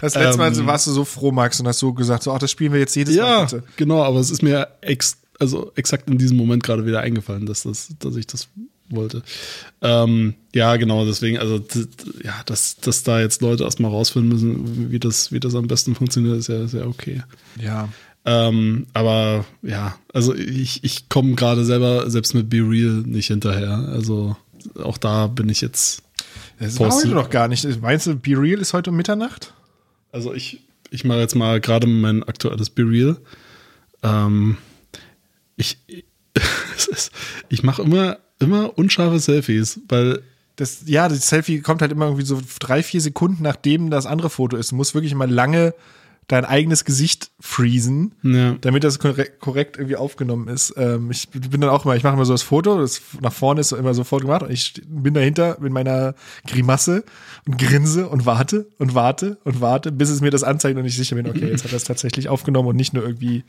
Das letzte Mal Ähm, warst du so froh, Max, und hast so gesagt, so, ach, das spielen wir jetzt jedes Mal ja, genau, aber es ist mir ex also exakt in diesem Moment gerade wieder eingefallen, dass, das, dass ich das wollte. Ähm, ja, genau, deswegen, also ja, dass, dass da jetzt Leute erstmal rausfinden müssen, wie das, wie das am besten funktioniert, ist ja sehr okay. Ja. Ähm, aber ja, also ich, ich komme gerade selber selbst mit Be Real nicht hinterher. Also auch da bin ich jetzt. Das war heute noch gar nicht. Meinst du, Be Real ist heute um Mitternacht? Also ich, ich mache jetzt mal gerade mein aktuelles Be Real. Ähm, ich ich mache immer, immer unscharfe Selfies, weil Das, ja, das Selfie kommt halt immer irgendwie so drei, vier Sekunden, nachdem das andere Foto ist. Du musst wirklich mal lange dein eigenes Gesicht freezen, Ja. damit das korrekt, irgendwie aufgenommen ist. Ähm, ich bin dann auch mal, ich mache immer so das Foto, das nach vorne ist immer sofort gemacht und ich bin dahinter mit meiner Grimasse und grinse und warte und warte und warte, bis es mir das anzeigt und ich sicher bin, okay, jetzt hat er es tatsächlich aufgenommen und nicht nur irgendwie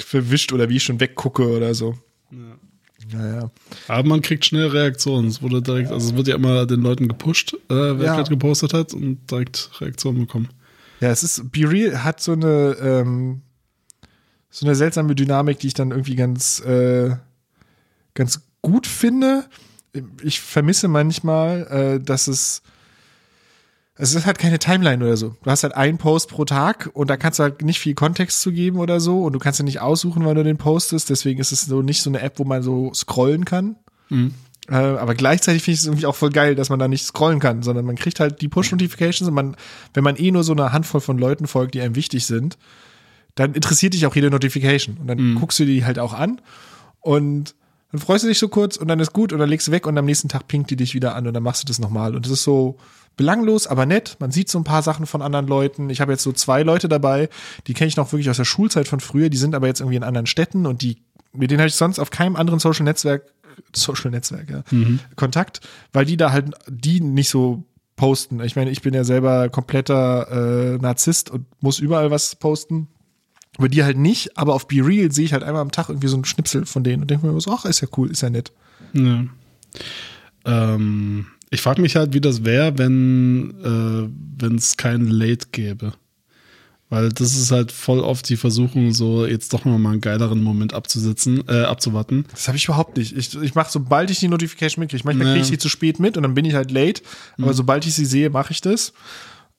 verwischt oder wie ich schon weggucke oder so. Naja. Aber man kriegt schnell Reaktionen. Es wurde direkt, also es wird ja immer den Leuten gepusht, äh, wer Ja. gerade gepostet hat und direkt Reaktionen bekommen. Ja, es ist, Be Real hat so eine, ähm, so eine seltsame Dynamik, die ich dann irgendwie ganz, äh, ganz gut finde. Ich vermisse manchmal, äh, dass es, es ist halt keine Timeline oder so. Du hast halt einen Post pro Tag und da kannst du halt nicht viel Kontext zu geben oder so und du kannst ja nicht aussuchen, wann du den postest. Deswegen ist es so nicht so eine App, wo man so scrollen kann. Äh, aber gleichzeitig finde ich es irgendwie auch voll geil, dass man da nicht scrollen kann, sondern man kriegt halt die Push-Notifications und man, wenn man eh nur so eine Handvoll von Leuten folgt, die einem wichtig sind, dann interessiert dich auch jede Notification. Und dann guckst du die halt auch an und dann freust du dich so kurz und dann ist gut und dann legst du weg und am nächsten Tag pinkt die dich wieder an und dann machst du das nochmal. Und das ist so belanglos, aber nett. Man sieht so ein paar Sachen von anderen Leuten. Ich habe jetzt so zwei Leute dabei, die kenne ich noch wirklich aus der Schulzeit von früher, die sind aber jetzt irgendwie in anderen Städten und die, mit denen habe ich sonst auf keinem anderen Social Netzwerk, Social Netzwerk, ja, Kontakt, weil die da halt, die nicht so posten. Ich meine, ich bin ja selber kompletter äh, Narzisst und muss überall was posten. Aber die halt nicht, aber auf Be Real sehe ich halt einmal am Tag irgendwie so einen Schnipsel von denen und denke mir so, ach, ist ja cool, ist ja nett. Ja. Ähm, ich frage mich halt, wie das wäre, wenn äh, wenn es kein Late gäbe. Weil das ist halt voll oft die Versuchung, so jetzt doch noch mal einen geileren Moment abzusitzen, äh, abzuwarten. Das habe ich überhaupt nicht. Ich, ich mache, sobald ich die Notification mitkriege, manchmal Ja. kriege ich sie zu spät mit und dann bin ich halt late, aber sobald ich sie sehe, mache ich das.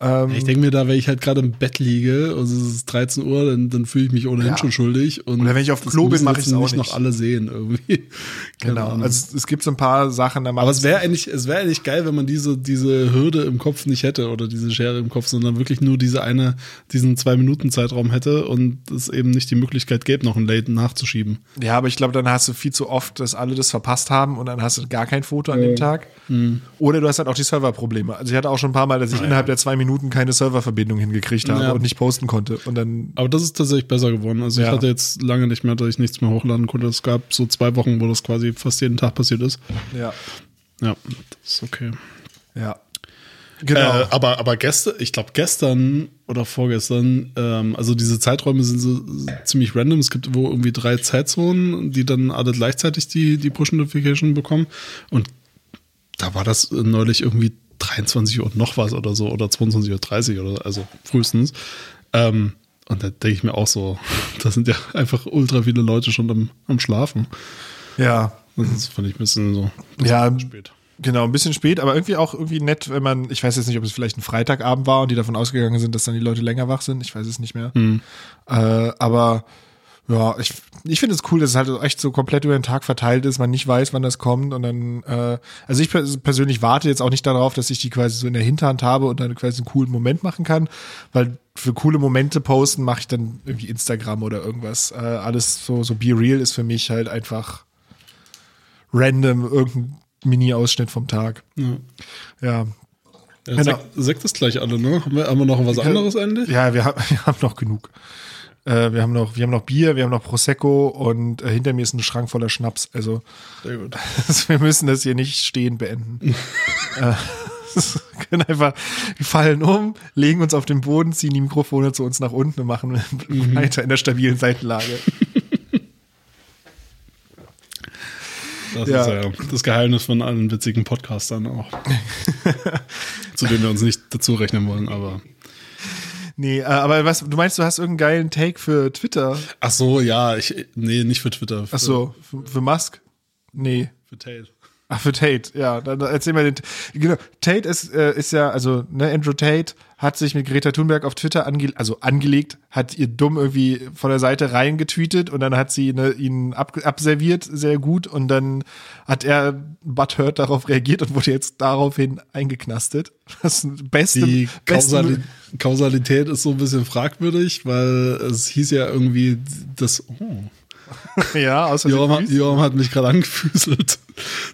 Ähm, Ich denke mir da, wenn ich halt gerade im Bett liege, also es ist 13 Uhr, dann, dann fühle ich mich ohnehin Ja. schon schuldig. Und Oder wenn ich auf Klo bin, müssen mach jetzt ich's auch nicht noch alle sehen irgendwie. Genau. Ahnung. Also es gibt so ein paar Sachen, da mache Aber es wäre eigentlich, es wäre eigentlich geil, wenn man diese, diese Hürde im Kopf nicht hätte oder diese Schere im Kopf, sondern wirklich nur diese eine, diesen zwei Minuten Zeitraum hätte und es eben nicht die Möglichkeit gäbe, noch ein Late nachzuschieben. Ja, aber ich glaube, dann hast du viel zu oft, dass alle das verpasst haben und dann hast du gar kein Foto an dem Tag. Mhm. Oder du hast halt auch die Serverprobleme. Also ich hatte auch schon ein paar Mal, dass ich innerhalb der zwei Minuten keine Serververbindung hingekriegt habe Ja. und nicht posten konnte. Und dann, Aber das ist tatsächlich besser geworden. Also Ja. ich hatte jetzt lange nicht mehr, dass ich nichts mehr hochladen konnte. Es gab so zwei Wochen, wo das quasi fast jeden Tag passiert ist. ja, Ja, das ist okay. ja. Genau. Äh, aber, aber gestern, ich glaube gestern oder vorgestern, ähm, also diese Zeiträume sind so ziemlich random. Es gibt wo irgendwie drei Zeitzonen, die dann alle gleichzeitig die, die Push-Notification bekommen. Und da war das neulich irgendwie 23 Uhr und noch was oder so oder 22.30 Uhr oder also frühestens. Ähm, und da denke ich mir auch so, da sind ja einfach ultra viele Leute schon am, am Schlafen. ja. Das fand ich ein bisschen so ein bisschen Ja, spät. Genau, ein bisschen spät, aber irgendwie auch irgendwie nett, wenn man, ich weiß jetzt nicht, ob es vielleicht ein Freitagabend war und die davon ausgegangen sind, dass dann die Leute länger wach sind. Ich weiß es nicht mehr. Äh, aber ja, ich, ich finde es cool, dass es halt echt so komplett über den Tag verteilt ist, man nicht weiß, wann das kommt und dann, äh, also ich pers- persönlich warte jetzt auch nicht darauf, dass ich die quasi so in der Hinterhand habe und dann quasi einen coolen Moment machen kann, weil für coole Momente posten mache ich dann irgendwie Instagram oder irgendwas. Äh, alles so, so Be Real ist für mich halt einfach random irgendein Mini-Ausschnitt vom Tag. Ja. Ja. Ja, Genau. Sekt, Sekt ist gleich alle, ne? Haben wir, haben wir noch was anderes eigentlich? Ja, wir, haben wir haben noch genug. Äh, wir, haben noch, wir haben noch Bier, wir haben noch Prosecco und äh, hinter mir ist ein Schrank voller Schnaps. Also gut. wir müssen das hier nicht stehen beenden. äh, wir können einfach, wir fallen um, legen uns auf den Boden, ziehen die Mikrofone zu uns nach unten und machen weiter in der stabilen Seitenlage. Das Ja. ist ja das Geheimnis von allen witzigen Podcastern auch. Zu denen wir uns nicht dazu rechnen wollen, aber. Nee, äh, aber was, du meinst, du hast irgendeinen geilen Take für Twitter? Ach so, ja, ich, nee, nicht für Twitter. Für, Ach so, für, für Musk? Nee. Für Tate. Ach, für Tate, ja. Dann erzähl mal den. Genau, Tate ist, äh, ist ja, also, ne, Andrew Tate hat sich mit Greta Thunberg auf Twitter ange also angelegt, hat ihr dumm irgendwie von der Seite reingetweetet und dann hat sie ne, ihn ab abserviert, sehr gut, und dann hat er butthurt darauf reagiert und wurde jetzt daraufhin eingeknastet. Das beste, Die beste Kausali Kausalität ist so ein bisschen fragwürdig, weil es hieß ja irgendwie, dass. Oh, ja, außer Joram, hat- Joram hat mich gerade angefüßelt.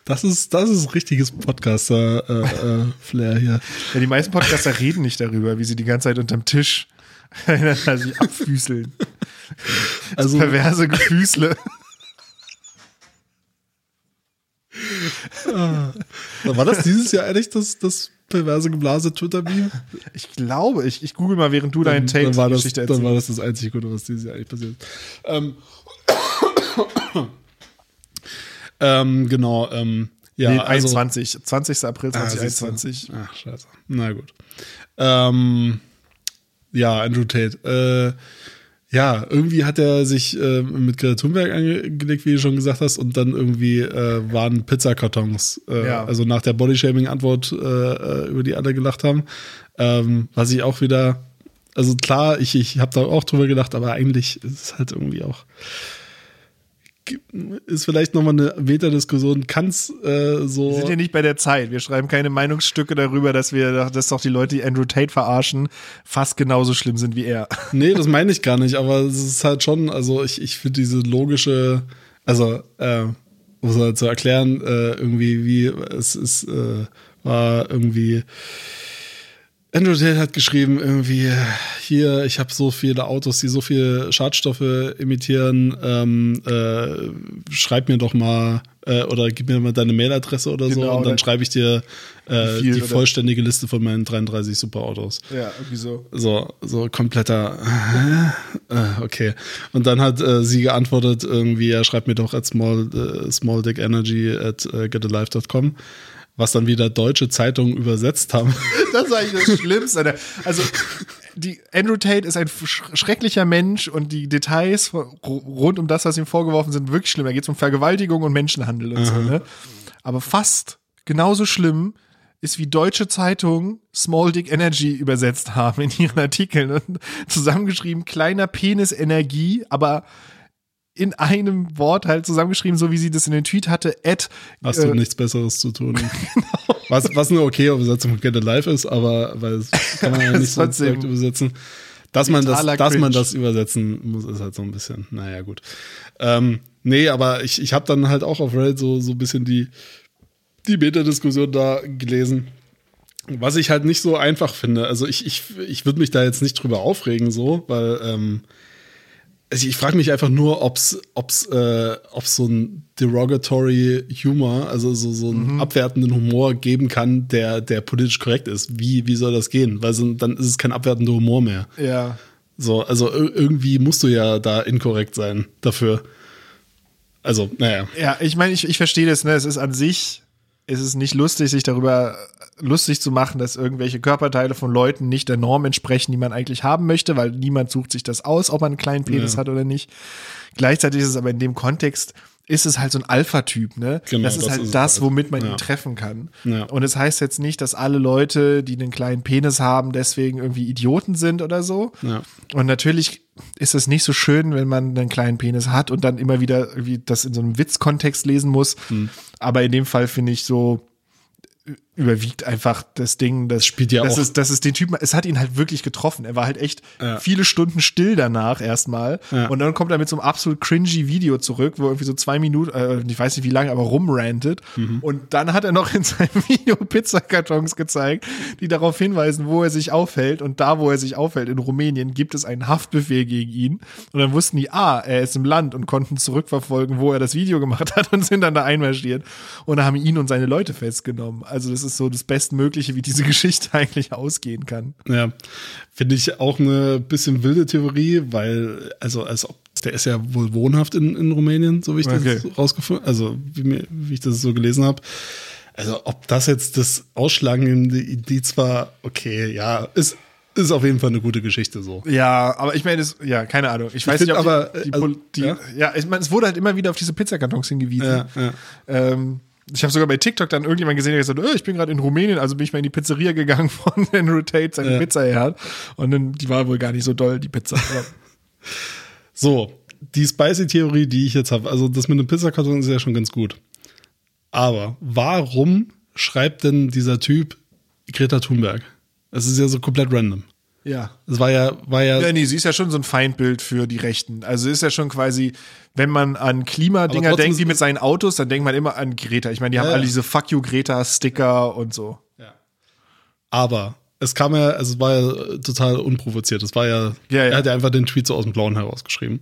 Das ist, das ist richtiges Podcaster-Flair äh, äh, hier. Ja, die meisten Podcaster reden nicht darüber, wie sie die ganze Zeit unterm Tisch sich abfüßeln. Also, Perverse Gefüßle. war das dieses Jahr eigentlich das, das perverse geblase Twitter-Meme? Ich glaube, ich, ich google mal, während du deinen dann, Take war das, Geschichte dann war erzählst. das das einzige Gute, was dieses Jahr eigentlich passiert ist. Ähm, ähm, genau, ähm, ja, nee, also, 21, 20. April Ah, siehst du. 2021. Ach, scheiße. Na gut. Ähm, ja, Andrew Tate. Äh, ja, irgendwie hat er sich äh, mit Greta Thunberg angelegt, wie du schon gesagt hast, und dann irgendwie äh, waren Pizzakartons. Äh, Ja. Also nach der Bodyshaming-Antwort, äh, äh, über die alle gelacht haben. Ähm, was ich auch wieder, also klar, ich, ich habe da auch drüber gedacht, aber eigentlich ist es halt irgendwie auch ist vielleicht nochmal eine Meta-Diskussion, kann es äh, so. Wir sind hier nicht bei der Zeit. Wir schreiben keine Meinungsstücke darüber, dass wir, dass doch die Leute, die Andrew Tate verarschen, fast genauso schlimm sind wie er. Nee, das meine ich gar nicht, aber es ist halt schon, also ich, ich finde diese logische, also, äh, um es halt zu erklären, äh, irgendwie, wie es ist, äh, war irgendwie, Andrew Tate hat geschrieben, irgendwie, hier, ich habe so viele Autos, die so viele Schadstoffe emittieren, ähm, äh, schreib mir doch mal äh, oder gib mir mal deine Mailadresse oder so Genau, und dann oder- schreibe ich dir äh, die vollständige Liste von meinen 33 Superautos. Ja, irgendwie so. So, so kompletter, äh, okay. Und dann hat äh, sie geantwortet, irgendwie, ja, schreib mir doch at small, äh, smalldickenergy at äh, getalife.com, was dann wieder deutsche Zeitungen übersetzt haben. Das ist eigentlich das Schlimmste. Alter. Also, die, Andrew Tate ist ein sch schrecklicher Mensch und die Details rund um das, was ihm vorgeworfen sind, wirklich schlimm. Da geht es um Vergewaltigung und Menschenhandel und so. Ne? Aber fast genauso schlimm ist, wie deutsche Zeitungen Small Dick Energy übersetzt haben in ihren Artikeln und zusammengeschrieben kleiner Penis Energie, aber in einem Wort halt zusammengeschrieben, so wie sie das in den Tweet hatte, at, Hast du äh, nichts Besseres zu tun. was, was eine okay Übersetzung von Get Alive ist, aber weil das kann man ja nicht so direkt übersetzen. Dass man, das, dass man das übersetzen muss, ist halt so ein bisschen, naja, gut. Ähm, nee, aber ich, ich habe dann halt auch auf Reddit so, so ein bisschen die, die Meta-Diskussion da gelesen. Was ich halt nicht so einfach finde. Also ich, ich, ich würde mich da jetzt nicht drüber aufregen, so, weil ähm, also ich frage mich einfach nur, ob's, ob's, äh, ob's so ein derogatory Humor, also so, so einen abwertenden Humor geben kann, der, der politisch korrekt ist. Wie, wie soll das gehen? Weil so, dann ist es kein abwertender Humor mehr. ja, So, also ir- irgendwie musst du ja da inkorrekt sein dafür. Also, naja. Ja, ich meine, ich, ich verstehe das, ne? Es ist an sich, es ist nicht lustig, sich darüber lustig zu machen, dass irgendwelche Körperteile von Leuten nicht der Norm entsprechen, die man eigentlich haben möchte, weil niemand sucht sich das aus, ob man einen kleinen Penis Ja. hat oder nicht. Gleichzeitig ist es aber in dem Kontext ist es halt so ein Alpha-Typ, ne? Genau, das ist das halt ist das, halt. womit man Ja. ihn treffen kann. Ja. Und es heißt jetzt nicht, dass alle Leute, die einen kleinen Penis haben, deswegen irgendwie Idioten sind oder so. Ja. Und natürlich ist es nicht so schön, wenn man einen kleinen Penis hat und dann immer wieder irgendwie das in so einem Witzkontext lesen muss. Hm. Aber in dem Fall finde ich so überwiegt einfach das Ding, das Spielt ja das auch- ist, das ist den Typen, es hat ihn halt wirklich getroffen. Er war halt echt Ja. viele Stunden still danach erstmal. Ja. Und dann kommt er mit so einem absolut cringy Video zurück, wo irgendwie so zwei Minuten, äh, ich weiß nicht wie lange, aber rumrantet. Mhm. Und dann hat er noch in seinem Video Pizzakartons gezeigt, die darauf hinweisen, wo er sich aufhält. Und da, wo er sich aufhält, in Rumänien, gibt es einen Haftbefehl gegen ihn. Und dann wussten die, ah, er ist im Land und konnten zurückverfolgen, wo er das Video gemacht hat und sind dann da einmarschiert und haben ihn und seine Leute festgenommen. Also das ist so das Bestmögliche, wie diese Geschichte eigentlich ausgehen kann. Ja, finde ich auch eine bisschen wilde Theorie, weil, also als ob, der ist ja wohl wohnhaft in, in Rumänien, so wie ich Okay. das rausgefunden, also wie, mir, wie ich das so gelesen habe. Also ob das jetzt das ausschlagende Indiz war, okay, ja, ist, ist auf jeden Fall eine gute Geschichte so. Ja, aber ich meine, ja, keine Ahnung. Ich weiß find nicht, aber, die, die, also, die, ja? ja. ich meine, es wurde halt immer wieder auf diese Pizzakartons hingewiesen. Ja, ja. Ähm, ich habe sogar bei TikTok dann irgendjemand gesehen, der gesagt hat, oh, ich bin gerade in Rumänien, also bin ich mal in die Pizzeria gegangen, von Andrew Tate seine Ja. Pizza her hat. Und dann, die war wohl gar nicht so doll, die Pizza. So, die Spicy-Theorie, die ich jetzt habe, also das mit dem Pizzakarton ist ja schon ganz gut. Aber warum schreibt denn dieser Typ Greta Thunberg? Es ist ja so komplett random. Ja. Es war ja, war ja, Ja, nee, sie ist ja schon so ein Feindbild für die Rechten. Also ist ja schon quasi, wenn man an Klimadinger denkt, wie ist- mit seinen Autos, dann denkt man immer an Greta. Ich meine, die haben Ja, alle ja. diese Fuck you Greta-Sticker und so. aber es kam ja, also es war ja total unprovoziert. Es war ja, Ja, ja. er hat ja einfach den Tweet so aus dem Blauen herausgeschrieben.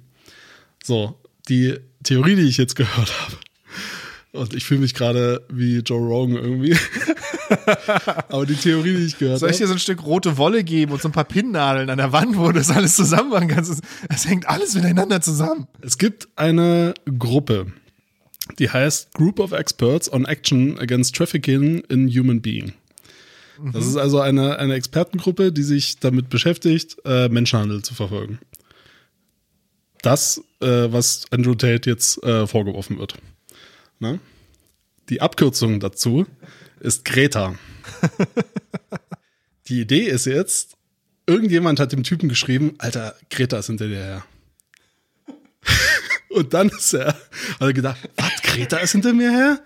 So, die Theorie, die ich jetzt gehört habe, und ich fühle mich gerade wie Joe Rogan irgendwie. aber die Theorie, die ich gehört Soll ich habe. dir so ein Stück rote Wolle geben und so ein paar Pinnnadeln an der Wand, wo du das alles zusammen machen kannst? Es- Es hängt alles miteinander zusammen. Es gibt eine Gruppe, die heißt Group of Experts on Action Against Trafficking in Human Being. Das ist also eine, eine Expertengruppe, die sich damit beschäftigt, äh, Menschenhandel zu verfolgen. Das, äh, was Andrew Tate jetzt äh, vorgeworfen wird. Ne? Die Abkürzung dazu ist Greta. Die Idee ist jetzt, irgendjemand hat dem Typen geschrieben, Alter, Greta ist hinter dir her. Und dann ist er, hat er gedacht, was, Greta ist hinter mir her?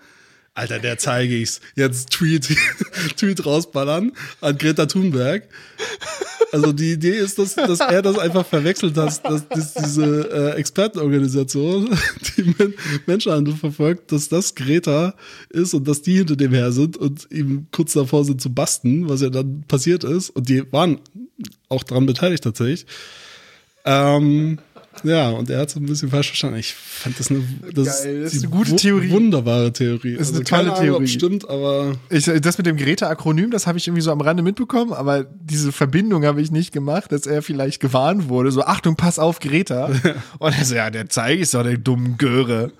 Alter, der zeige ich's. Jetzt Tweet, Tweet rausballern an Greta Thunberg. Also die Idee ist, dass, dass er das einfach verwechselt hat, dass, dass diese äh, Expertenorganisation, die Men Menschenhandel verfolgt, dass das Greta ist und dass die hinter dem her sind und ihm kurz davor sind zu basten, was ja dann passiert ist. Und die waren auch daran beteiligt tatsächlich. Ähm, ja, und er hat es ein bisschen falsch verstanden. Ich fand das eine, das Geil, das ist eine gute Theorie. Wunderbare Theorie. Das ist eine keine tolle Ahnung, Theorie. stimmt, aber Ich, das mit dem Greta-Akronym, das habe ich irgendwie so am Rande mitbekommen, aber diese Verbindung habe ich nicht gemacht, dass er vielleicht gewarnt wurde. So, Achtung, pass auf, Greta. Und er so, ja, der zeige ich doch, der dummen Göre.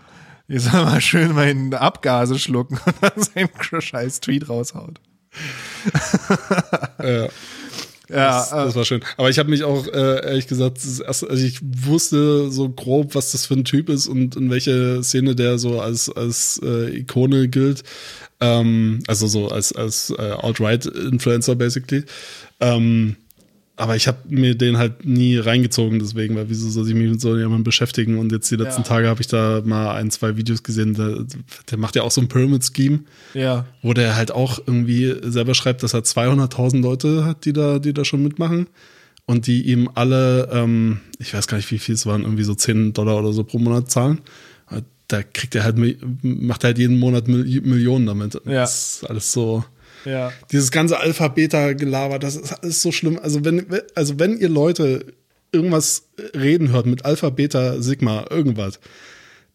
Ihr soll mal schön meine Abgase schlucken und dann seinen scheiß Tweet raushaut. äh, Ja, das, das war schön. Aber ich habe mich auch, äh, ehrlich gesagt, das erste, also ich wusste so grob, was das für ein Typ ist und in welche Szene der so als, als äh, Ikone gilt. Ähm, also so als, als äh, Alt-Right-Influencer basically. Ähm, aber ich habe mir den halt nie reingezogen, deswegen, weil wieso soll ich mich mit so jemandem beschäftigen? Und jetzt die letzten Ja. Tage habe ich da mal ein, zwei Videos gesehen, der, der macht ja auch so ein Pyramid-Scheme ja. wo der halt auch irgendwie selber schreibt, dass er 200.000 Leute hat, die da, die da schon mitmachen und die ihm alle, ähm, ich weiß gar nicht, wie viel es waren, irgendwie so 10 Dollar oder so pro Monat zahlen. Da kriegt er halt, macht er halt jeden Monat Mil- Millionen damit. Ja. Das ist alles so. Ja. Dieses ganze Alpha-Beta-Gelaber, das ist alles so schlimm. Also wenn, also wenn ihr Leute irgendwas reden hört mit Alpha, Beta, Sigma, irgendwas,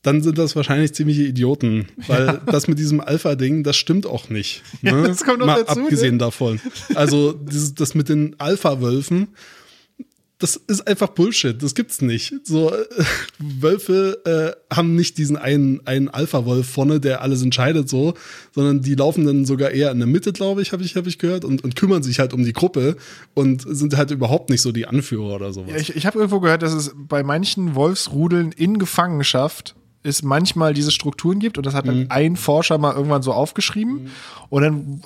dann sind das wahrscheinlich ziemliche Idioten, weil das mit diesem Alpha-Ding, das stimmt auch nicht. Ne? Ja, das kommt noch Mal dazu, ne? abgesehen davon. Also dieses, das mit den Alpha-Wölfen, das ist einfach Bullshit. Das gibt's nicht. So äh, Wölfe äh, haben nicht diesen einen, einen Alpha-Wolf vorne, der alles entscheidet so, sondern die laufen dann sogar eher in der Mitte, glaube ich, habe ich, hab ich gehört, und, und kümmern sich halt um die Gruppe und sind halt überhaupt nicht so die Anführer oder sowas. Ja, ich ich habe irgendwo gehört, dass es bei manchen Wolfsrudeln in Gefangenschaft es manchmal diese Strukturen gibt und das hat dann ein Forscher mal irgendwann so aufgeschrieben und dann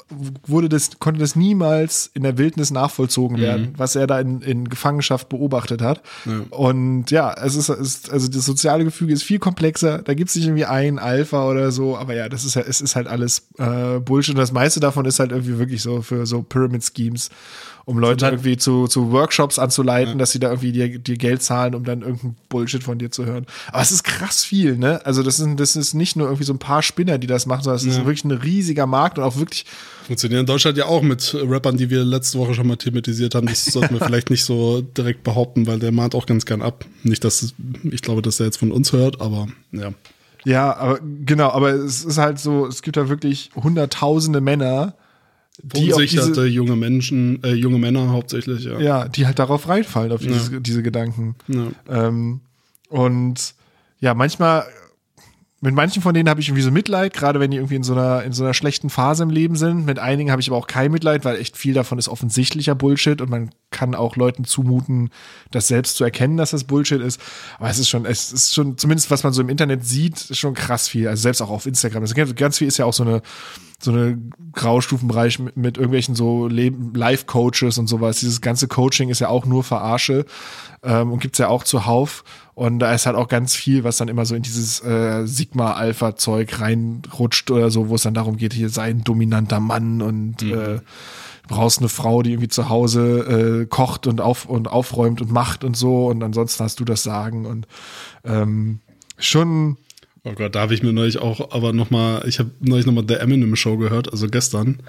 wurde das, konnte das niemals in der Wildnis nachvollzogen werden, was er da in, in Gefangenschaft beobachtet hat. Und ja, es ist, ist, also das soziale Gefüge ist viel komplexer, da gibt es nicht irgendwie ein Alpha oder so, aber ja, das ist ja, es ist halt alles äh, Bullshit. Und das meiste davon ist halt irgendwie wirklich so für so Pyramid Schemes um Leute halt- irgendwie zu, zu Workshops anzuleiten, dass sie da irgendwie dir, dir Geld zahlen, um dann irgendein Bullshit von dir zu hören. Aber es ist krass viel, ne? Also das sind, das ist nicht nur irgendwie so ein paar Spinner, die das machen, sondern es ist wirklich ein riesiger Markt und auch wirklich, Funktioniert in Deutschland ja auch mit Rappern, die wir letzte Woche schon mal thematisiert haben. Das sollten wir vielleicht nicht so direkt behaupten, weil der mahnt auch ganz gern ab. Nicht, dass ich glaube, dass er jetzt von uns hört, aber ja. ja, aber genau, aber es ist halt so, es gibt da wirklich hunderttausende Männer, Verunsicherte junge Menschen, äh, junge Männer hauptsächlich, ja. ja, die halt darauf reinfallen, auf diese, diese Gedanken. Ja. Ähm, und ja, manchmal, mit manchen von denen habe ich irgendwie so Mitleid, gerade wenn die irgendwie in so einer, in so einer schlechten Phase im Leben sind. Mit einigen habe ich aber auch kein Mitleid, weil echt viel davon ist offensichtlicher Bullshit und man kann auch Leuten zumuten, das selbst zu erkennen, dass das Bullshit ist. Aber es ist schon, es ist schon, zumindest was man so im Internet sieht, ist schon krass viel. Also selbst auch auf Instagram. Das ganz- viel ist ja auch so eine, so eine Graustufenbereich mit, mit irgendwelchen so Leben- Life-Coaches und sowas. Dieses ganze Coaching ist ja auch nur Verarsche ähm, und gibt's ja auch zuhauf. Und da ist halt auch ganz viel, was dann immer so in dieses äh, Sigma-Alpha-Zeug reinrutscht oder so, wo es dann darum geht, hier sei ein dominanter Mann und äh, du brauchst eine Frau, die irgendwie zu Hause äh, kocht und, auf, und aufräumt und macht und so und ansonsten hast du das Sagen und ähm, schon Oh Gott, da habe ich mir neulich auch, aber nochmal, ich habe neulich nochmal der Eminem Show gehört, also gestern.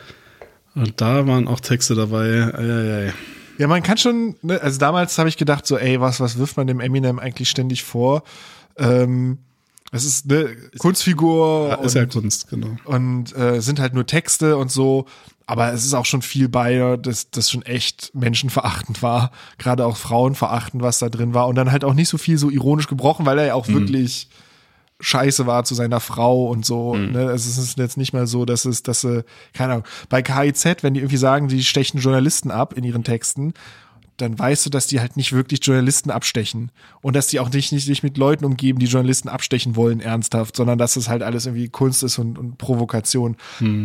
Und da waren auch Texte dabei. Ei, ei, ei. Ja, man kann schon, ne, also damals habe ich gedacht, so, ey, was, was wirft man dem Eminem eigentlich ständig vor? Ähm, das ist eine Kunstfigur Ja, ist und, ja Kunst, genau. und äh, sind halt nur Texte und so. Aber es ist auch schon viel bei, dass das schon echt menschenverachtend war. Gerade auch frauenverachtend, was da drin war. Und dann halt auch nicht so viel so ironisch gebrochen, weil er ja auch wirklich scheiße war zu seiner Frau und so. Ne? Also es ist jetzt nicht mal so, dass es, dass sie, keine Ahnung, bei KIZ, wenn die irgendwie sagen, die stechen Journalisten ab in ihren Texten, dann weißt du, dass die halt nicht wirklich Journalisten abstechen und dass die auch nicht, nicht sich mit Leuten umgeben, die Journalisten abstechen wollen, ernsthaft, sondern dass das halt alles irgendwie Kunst ist und, und Provokation.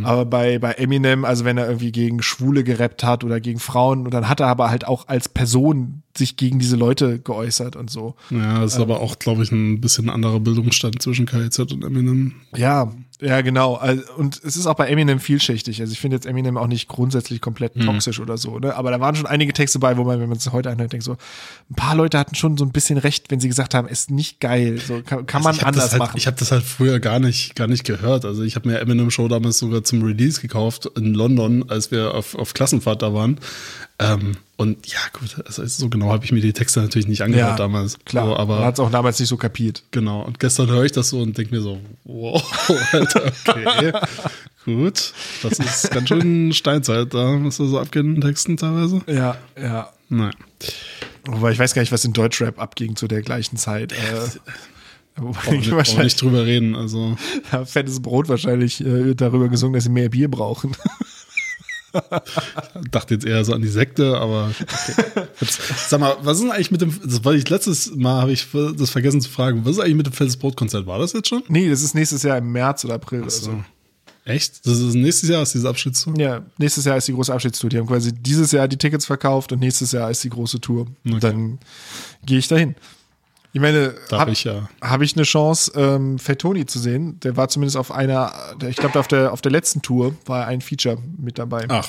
Aber bei, bei Eminem, also wenn er irgendwie gegen Schwule gerappt hat oder gegen Frauen, und dann hat er aber halt auch als Person sich gegen diese Leute geäußert und so. Ja, das ist aber auch, glaube ich, ein bisschen anderer Bildungsstand zwischen KIZ und Eminem. Ja, ja, genau. Also, Und es ist auch bei Eminem vielschichtig. Also ich finde jetzt Eminem auch nicht grundsätzlich komplett toxisch oder so, ne? Aber da waren schon einige Texte bei, wo man, wenn man es heute anhört, denkt so, ein paar Leute hatten schon so ein bisschen recht, wenn sie gesagt haben, ist nicht geil. So kann, kann man ich hab anders halt, machen. Ich habe das halt früher gar nicht, gar nicht gehört. Also ich habe mir Eminem Show damals sogar zum Release gekauft in London, als wir auf, auf Klassenfahrt da waren. Ähm, und ja, gut, also so genau habe ich mir die Texte natürlich nicht angehört damals. Klar, So, aber man hat es auch damals nicht so kapiert. Genau, und gestern höre ich das so und denke mir so, wow, Alter, okay, gut. Das ist ganz schön Steinzeit da, was da so abgeht in Texten teilweise. Ja, ja. Nein. Wobei ich weiß gar nicht, was in Deutschrap abging zu der gleichen Zeit. Äh, wobei ich wahrscheinlich nicht drüber reden, also. ja, fettes Brot wahrscheinlich äh, darüber gesungen, dass sie mehr Bier brauchen. dachte jetzt eher so an die Sekte, aber okay. Sag mal, was ist denn eigentlich mit dem, war ich letztes Mal, habe ich das vergessen zu fragen, was ist eigentlich mit dem Fettes Brot-Konzert? War das jetzt schon? nee, das ist nächstes Jahr im März oder April. so. Echt? Das ist nächstes Jahr, ist dieser Abschiedstour? Ja, nächstes Jahr ist die große Abschiedstour. Die haben quasi dieses Jahr die Tickets verkauft und nächstes Jahr ist die große Tour. Und dann gehe ich dahin. Ich meine, habe ich ja. hab ich eine Chance, ähm, Fettoni zu sehen. Der war zumindest auf einer, ich glaube, auf der, auf der letzten Tour war ein Feature mit dabei. Ach,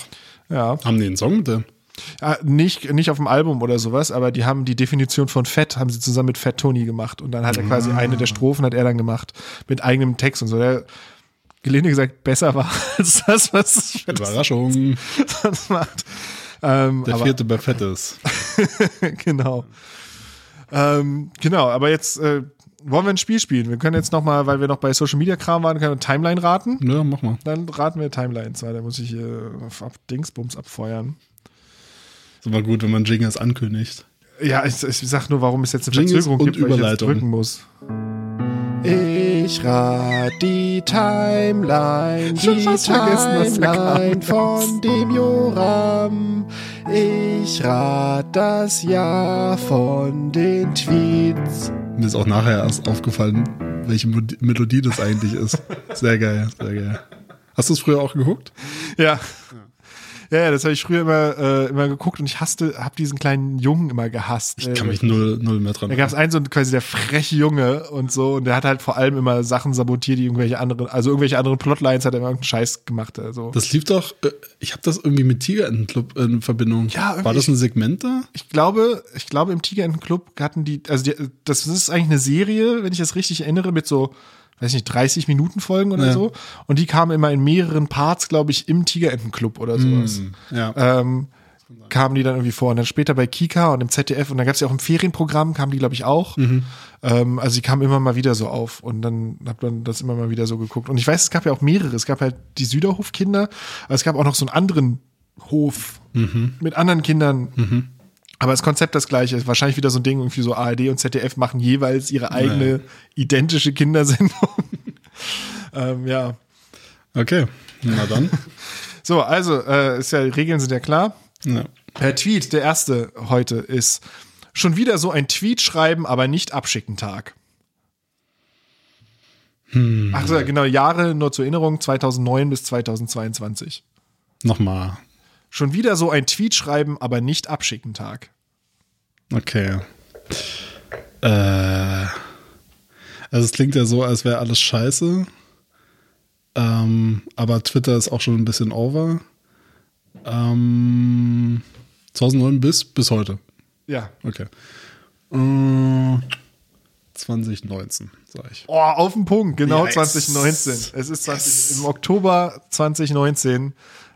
Ja. haben die einen Song mit dem? Ah, nicht, nicht auf dem Album oder sowas, aber die haben die Definition von Fett, haben sie zusammen mit Fett Tony gemacht. Und dann hat er quasi Ah. eine der Strophen hat er dann gemacht mit eigenem Text und so. Der gelinde gesagt besser war als das, was Fett Überraschung. sonst macht. Ähm, Der aber, vierte bei Fettes. genau. Ähm, genau, aber jetzt äh, wollen wir ein Spiel spielen. Wir können jetzt noch mal, weil wir noch bei Social Media Kram waren, können wir Timeline raten. Ja, mach mal. Dann raten wir Timeline. Zwar, da muss ich äh, auf, auf Dingsbums abfeuern. Ist immer gut, wenn man Jingles ankündigt. Ja, ich, ich sag nur, warum es jetzt eine Jingles Verzögerung gibt, weil ich jetzt drücken muss. Ich rat die Timeline, Schon kam. Timeline von dem Joram. Ich rat das Jahr von den Tweets. Mir ist auch nachher erst aufgefallen, welche Melodie das eigentlich ist. Sehr geil, sehr geil. Hast du es früher auch geguckt? Ja. Ja, ja, das habe ich früher immer, äh, immer geguckt und ich hasste, habe diesen kleinen Jungen immer gehasst. Ich kann mich null, null mehr dran Da gab es einen so quasi der freche Junge und so und der hat halt vor allem immer Sachen sabotiert, die irgendwelche anderen, also irgendwelche anderen Plotlines hat er immer irgendeinen Scheiß gemacht. Also. Das lief doch, äh, ich habe das irgendwie mit Tigerentenclub in Verbindung. Ja, War das ein Segment da? Ich glaube, ich glaube im Tigerentenclub hatten die, also die, das ist eigentlich eine Serie, wenn ich das richtig erinnere, mit so, weiß nicht, 30 Minuten Folgen oder Ja. so. Und die kamen immer in mehreren Parts, glaube ich, im Tigerentenclub oder sowas. Ja. Ähm, kamen die dann irgendwie vor. Und dann später bei Kika und im ZDF und dann gab es ja auch im Ferienprogramm, kamen die, glaube ich, auch. Ähm, also die kamen immer mal wieder so auf und dann hat man das immer mal wieder so geguckt. Und ich weiß, es gab ja auch mehrere. Es gab halt die Süderhof-Kinder, aber es gab auch noch so einen anderen Hof mit anderen Kindern. Aber das Konzept das gleiche. Ist wahrscheinlich wieder so ein Ding, irgendwie so ARD und ZDF machen jeweils ihre eigene identische Kindersendung. ähm, ja. Okay, na dann. So, also, äh, ist ja, Regeln sind ja klar. ja. Per Tweet, der erste heute ist schon wieder so ein Tweet schreiben, aber nicht abschicken Tag. Ach so, genau, Jahre nur zur Erinnerung, 2009 bis 2022. Nochmal. Schon wieder so ein Tweet schreiben, aber nicht abschicken Tag. Okay. Äh, also es klingt ja so, als wäre alles scheiße. Ähm, aber Twitter ist auch schon ein bisschen over. Ähm, 2009 bis, bis heute. Ja. Okay. Äh, 2019, sag ich. Oh, auf den Punkt, genau Yes. 2019. Es ist 20, im Oktober 2019.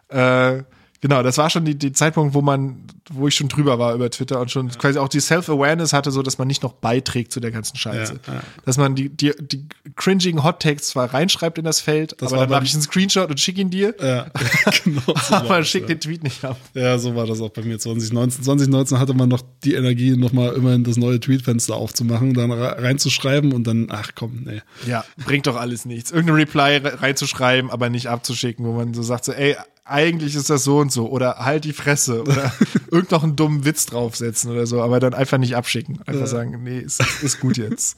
Äh, genau, das war schon die, die Zeitpunkt, wo man, wo ich schon drüber war über Twitter und schon quasi auch die Self-Awareness hatte, so dass man nicht noch beiträgt zu der ganzen Scheiße. Ja, ja. Dass man die, die, die cringigen Hot Takes zwar reinschreibt in das Feld, aber war dann habe ich einen Screenshot und schicke ihn dir, Ja, genau. So aber das, schick ja. den Tweet nicht ab. Ja, so war das auch bei mir 2019. 2019 hatte man noch die Energie, nochmal immerhin das neue Tweetfenster aufzumachen, dann re- reinzuschreiben und dann, ach komm, nee. Ja, bringt doch alles nichts. Irgendeine Reply re- reinzuschreiben, aber nicht abzuschicken, wo man so sagt, so, ey, eigentlich ist das so und so. Oder halt die Fresse. Oder irgend noch einen dummen Witz draufsetzen oder so, aber dann einfach nicht abschicken. Einfach sagen, nee, ist, ist gut jetzt.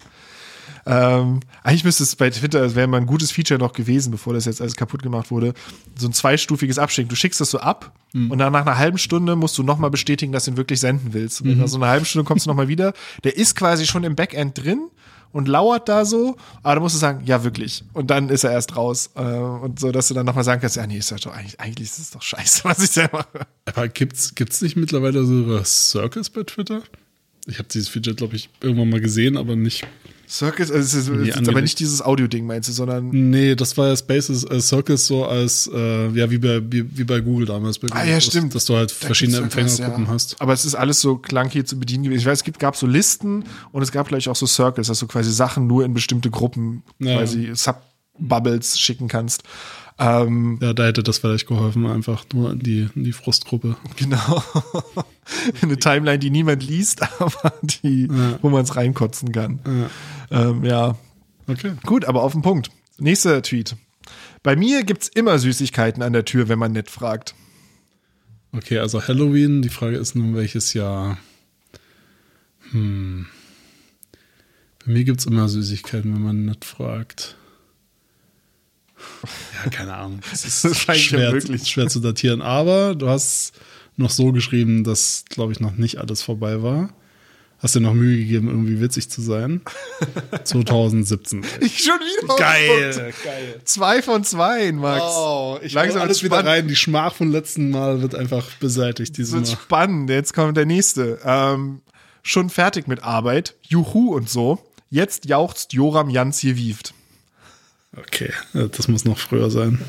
ähm, eigentlich müsste es bei Twitter, es wäre mal ein gutes Feature noch gewesen, bevor das jetzt alles kaputt gemacht wurde, so ein zweistufiges Abschicken. Du schickst das so ab und dann nach einer halben Stunde musst du nochmal bestätigen, dass du ihn wirklich senden willst. Und nach so einer halben Stunde kommst du nochmal wieder. Der ist quasi schon im Backend drin und lauert da so, aber da musst du sagen, ja, wirklich. Und dann ist er erst raus. Äh, und so, dass du dann nochmal sagen kannst, ja, nee, ist doch eigentlich, eigentlich ist es doch scheiße, was ich da mache. Aber gibt's, gibt's nicht mittlerweile so Circles bei Twitter? Ich habe dieses Feature, glaube ich, irgendwann mal gesehen, aber nicht. Circus, also es ist, ist aber nicht dieses Audio-Ding, meinst du, sondern Nee, das war ja Spaces, äh, Circles so als, äh, ja, wie bei, wie, wie bei Google damals. Bei Ah, Google, ja, dass, stimmt. Dass du halt Da verschiedene Empfängergruppen ja. hast. Aber es ist alles so clunky zu bedienen gewesen. Ich weiß, es gibt, gab so Listen und es gab gleich auch so Circles, dass du quasi Sachen nur in bestimmte Gruppen, Ja. quasi Sub-Bubbles schicken kannst. Ähm, Ja, da hätte das vielleicht geholfen, einfach nur in die, in die Frustgruppe. genau. Eine Timeline, die niemand liest, aber die, wo man es reinkotzen kann. Ja. Ähm, ja, Okay. gut, aber auf den Punkt. Nächster Tweet. Bei mir gibt's immer Süßigkeiten an der Tür, wenn man nett fragt. Okay, also Halloween, die Frage ist nun, welches Jahr? Hm. Bei mir gibt's immer Süßigkeiten, wenn man nicht fragt. Ja, keine Ahnung. Es ist Das ist schwer, schwer zu datieren. Aber du hast noch so geschrieben, dass, glaube ich, noch nicht alles vorbei war. Hast dir noch Mühe gegeben, irgendwie witzig zu sein. 2017. Ich schon wieder. geil. Zwei von zwei, Max. Oh, ich Langsam alles wieder rein. Die Schmach vom letzten Mal wird einfach beseitigt dieses wird Mal. spannend. Jetzt kommt der nächste. Ähm, schon fertig mit Arbeit. Juhu und so. Jetzt jauchzt Joram Jans hier wieft. Okay, ja, das muss noch früher sein.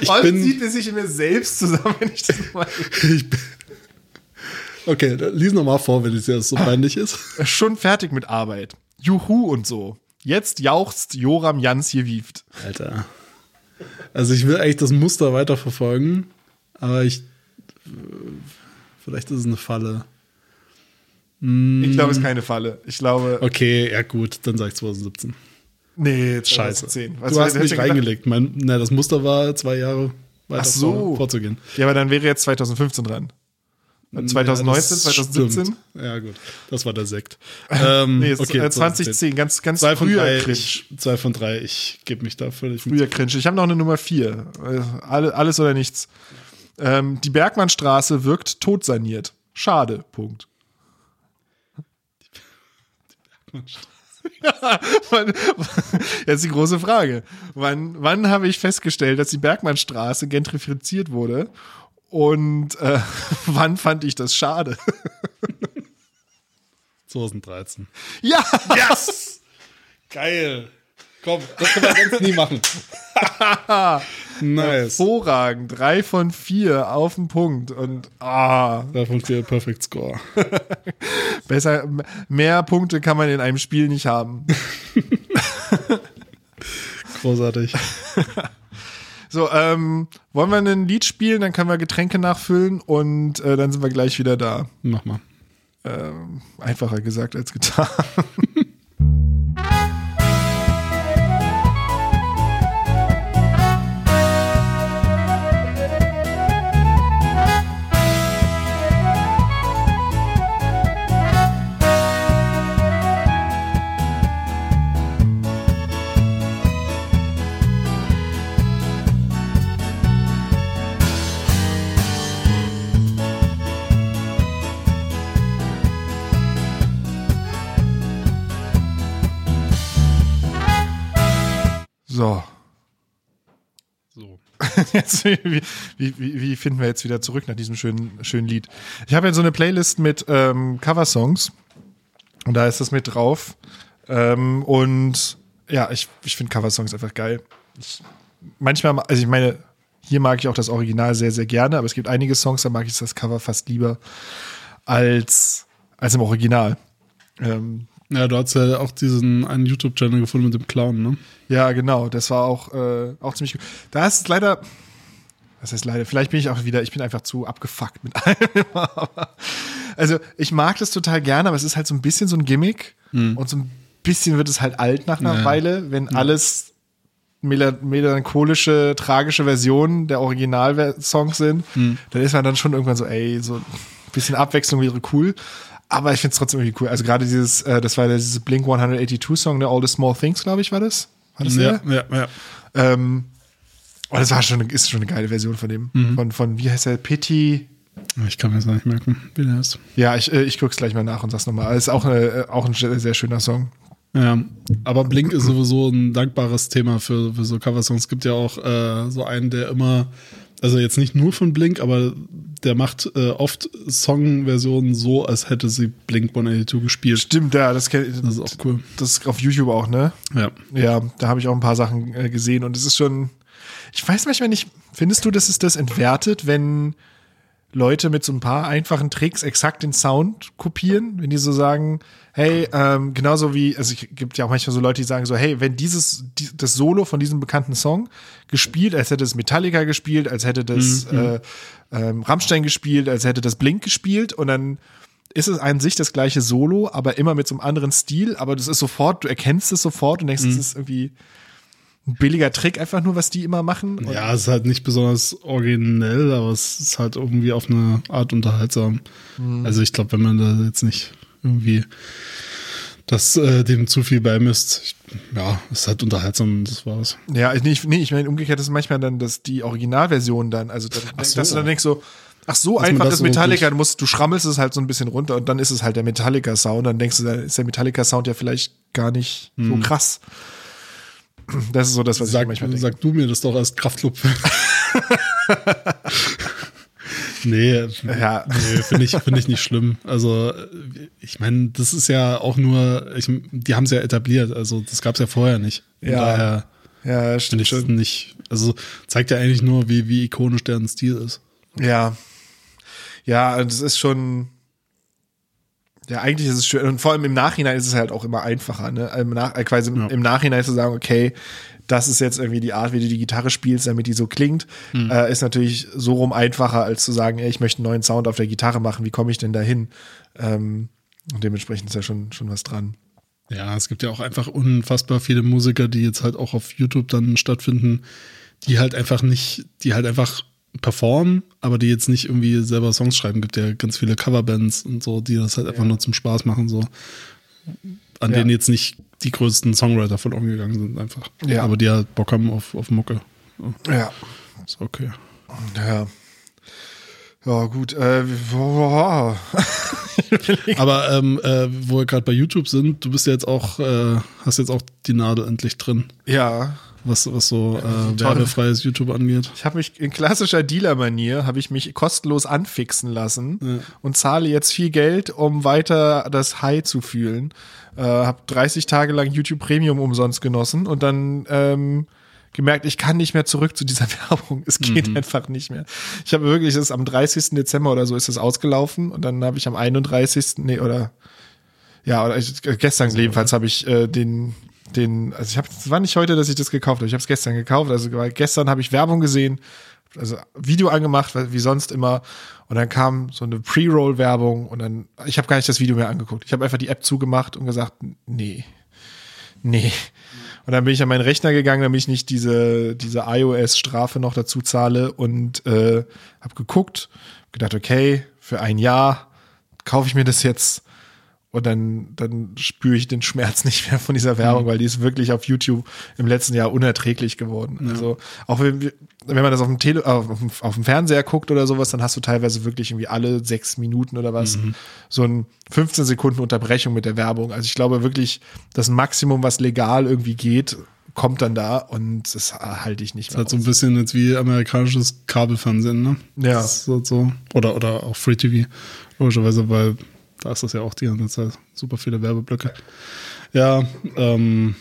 Ich Bald bin, zieht es sich in mir selbst zusammen, wenn ich das mal. ich bin. Okay, lies noch mal vor, wenn es dir so peinlich ist. schon fertig mit Arbeit. Juhu und so. Jetzt jauchzt Joram Jans hier wieft. Alter. Also ich will eigentlich das Muster weiterverfolgen, aber ich. Vielleicht ist es eine Falle. Ich glaube, es ist keine Falle. Ich glaube, Okay, ja gut, dann sag ich 2017. nee, Scheiße. 2010. du hast mich reingelegt. Mein, na, das Muster war zwei Jahre weiter Ach so. vor, vorzugehen. Ja, aber dann wäre jetzt 2015 dran. 2019, das 2017? stimmt. Ja, gut. Das war der Sekt. Ähm, Nee, ist, okay, äh, 2010, ganz, ganz Zwei früher drei. Cringe. Ich, zwei von drei. Ich gebe mich da völlig. Früher Cringe. Ich habe noch eine Nummer 4. Alle, alles oder nichts. Ähm, die Bergmannstraße wirkt todsaniert. Schade. Punkt. Ja, wann, jetzt die große Frage. Wann, wann habe ich festgestellt, dass die Bergmannstraße gentrifiziert wurde? Und äh, wann fand ich das schade? 2013. ja! Yes! Geil. Komm, das können wir sonst nie machen. nice. Hervorragend. Drei von vier auf den Punkt. Und ah, Davon vier Perfect Score. besser, mehr Punkte kann man in einem Spiel nicht haben. Großartig. So, ähm, wollen wir ein Lied spielen, dann können wir Getränke nachfüllen und äh, dann sind wir gleich wieder da. Mach mal. Ähm, einfacher gesagt als getan. So, So. jetzt, wie, wie, wie, finden wir jetzt wieder zurück nach diesem schönen, schönen Lied? Ich habe jetzt so eine Playlist mit ähm, Coversongs und da ist das mit drauf. Ähm, und ja, ich, ich finde Coversongs einfach geil. Ich, manchmal, also ich meine, hier mag ich auch das Original sehr, sehr gerne, aber es gibt einige Songs, da mag ich das Cover fast lieber als, als im Original. Ähm, Ja, du hast ja auch diesen einen YouTube-Channel gefunden mit dem Clown, ne? Ja, genau. Das war auch, äh, auch ziemlich gut. Da ist es leider, was heißt leider, vielleicht bin ich auch wieder, ich bin einfach zu abgefuckt mit allem. also ich mag das total gerne, aber es ist halt so ein bisschen so ein Gimmick und so ein bisschen wird es halt alt nach einer Ja. Weile, wenn alles mela- melancholische, tragische Versionen der Originalsongs sind, dann ist man dann schon irgendwann so, ey, so ein bisschen Abwechslung wäre cool. Aber ich finde es trotzdem irgendwie cool. Also gerade dieses, äh, das war dieses Blink 182 Song, ne? All the Small Things, glaube ich, war das? War das Ja, der? ja, ja. Ähm, oh, das war schon, ist schon eine geile Version von dem. Von, von, wie heißt der? Pity. Ich kann mir das nicht merken, wie der ist. Ja, ich, äh, ich guck's gleich mal nach und sag's nochmal. Ist auch, äh, auch ein sehr, sehr schöner Song. Ja, aber Blink ist sowieso ein dankbares Thema für, für so Coversongs. Es gibt ja auch äh, so einen, der immer, also jetzt nicht nur von Blink, aber der macht äh, oft Songversionen so, als hätte sie Blink 182 gespielt. Stimmt, ja, das, kenn- Das ist auch cool. das ist auf YouTube auch, ne? Ja. Ja, da habe ich auch ein paar Sachen äh, gesehen und es ist schon. Ich weiß manchmal nicht, findest du, dass es das entwertet, wenn Leute mit so ein paar einfachen Tricks exakt den Sound kopieren, wenn die so sagen, hey, ähm, genauso wie, also es gibt ja auch manchmal so Leute, die sagen so, hey, wenn dieses, die, das Solo von diesem bekannten Song gespielt, als hätte es Metallica gespielt, als hätte das äh, ähm, Rammstein gespielt, als hätte das Blink gespielt und dann ist es an sich das gleiche Solo, aber immer mit so einem anderen Stil, aber das ist sofort, du erkennst es sofort und denkst, das ist irgendwie billiger Trick einfach nur, was die immer machen. Und Ja, es ist halt nicht besonders originell, aber es ist halt irgendwie auf eine Art unterhaltsam. Also ich glaube, wenn man da jetzt nicht irgendwie das äh, dem zu viel beimisst, ich, ja, es ist halt unterhaltsam, das war's. Ja, ich- nee, ich, nee, ich meine, umgekehrt ist manchmal dann das, die Originalversion dann, also dann, so. dass du dann denkst so, ach so man einfach das Metallica, du musst, du schrammelst es halt so ein bisschen runter und dann ist es halt der Metallica-Sound, dann denkst du, dann ist der Metallica-Sound ja vielleicht gar nicht so krass. Das ist so das, was ich Sag, manchmal denke. sag du mir das doch als Kraftclub. nee, Ja. nee finde ich, finde ich nicht schlimm. Also, ich meine, das ist ja auch nur, ich, die haben es ja etabliert, also das gab es ja vorher nicht. Von Ja. daher Ja, finde stimmt ich das schon. nicht, also zeigt ja eigentlich nur, wie, wie ikonisch deren Stil ist. Ja. Ja, es ist schon. Ja, eigentlich ist es schön. Und vor allem im Nachhinein ist es halt auch immer einfacher, ne? Im Nach äh, quasi im, Ja. im Nachhinein zu sagen, okay, das ist jetzt irgendwie die Art, wie du die Gitarre spielst, damit die so klingt, äh, ist natürlich so rum einfacher, als zu sagen, ey, ich möchte einen neuen Sound auf der Gitarre machen, wie komme ich denn dahin? Ähm, und dementsprechend ist ja schon, schon was dran. Ja, es gibt ja auch einfach unfassbar viele Musiker, die jetzt halt auch auf YouTube dann stattfinden, die halt einfach nicht, die halt einfach performen, aber die jetzt nicht irgendwie selber Songs schreiben. Gibt ja ganz viele Coverbands und so, die das halt einfach nur zum Spaß machen, so. An Ja. denen jetzt nicht die größten Songwriter verloren gegangen sind, einfach. Ja. Aber die halt Bock haben auf, auf Mucke. Ja. Ist okay. Ja. Ja, gut. Äh, boah. Aber ähm, äh, wo wir gerade bei YouTube sind, du bist ja jetzt auch, äh, hast jetzt auch die Nadel endlich drin, ja. Was, was so äh, werbefreies YouTube angeht. Ich habe mich in klassischer Dealer-Manier habe ich mich kostenlos anfixen lassen und zahle jetzt viel Geld, um weiter das High zu fühlen. Äh, habe 30 Tage lang YouTube Premium umsonst genossen und dann ähm, gemerkt, ich kann nicht mehr zurück zu dieser Werbung. Es geht einfach nicht mehr. Ich habe wirklich, das ist am 30. Dezember oder so ist das ausgelaufen und dann habe ich am 31. Nee, oder ja, oder ich, gestern jedenfalls habe ich äh, den, den, also ich habe, es war nicht heute, dass ich das gekauft habe, ich habe es gestern gekauft, also gestern habe ich Werbung gesehen, also Video angemacht, wie sonst immer, und dann kam so eine Pre-Roll-Werbung und dann, ich habe gar nicht das Video mehr angeguckt, ich habe einfach die App zugemacht und gesagt, nee, nee. Und dann bin ich an meinen Rechner gegangen, damit ich nicht diese, diese iOS-Strafe noch dazu zahle und äh, habe geguckt, gedacht, okay, für ein Jahr kaufe ich mir das jetzt und dann, dann spüre ich den Schmerz nicht mehr von dieser Werbung, weil die ist wirklich auf YouTube im letzten Jahr unerträglich geworden. Also auch wenn, wenn man das auf dem, Tele, äh, auf, dem, auf dem Fernseher guckt oder sowas, dann hast du teilweise wirklich irgendwie alle sechs Minuten oder was so ein 15 Sekunden Unterbrechung mit der Werbung. Also ich glaube wirklich, das Maximum, was legal irgendwie geht, kommt dann da und das halte ich nicht mehr. Halt so ein bisschen jetzt wie amerikanisches Kabelfernsehen, ne? Ja. Das ist halt so. Oder, oder auch Free TV, logischerweise, weil da ist das ja auch die ganze Zeit super viele Werbeblöcke. Ja, ähm,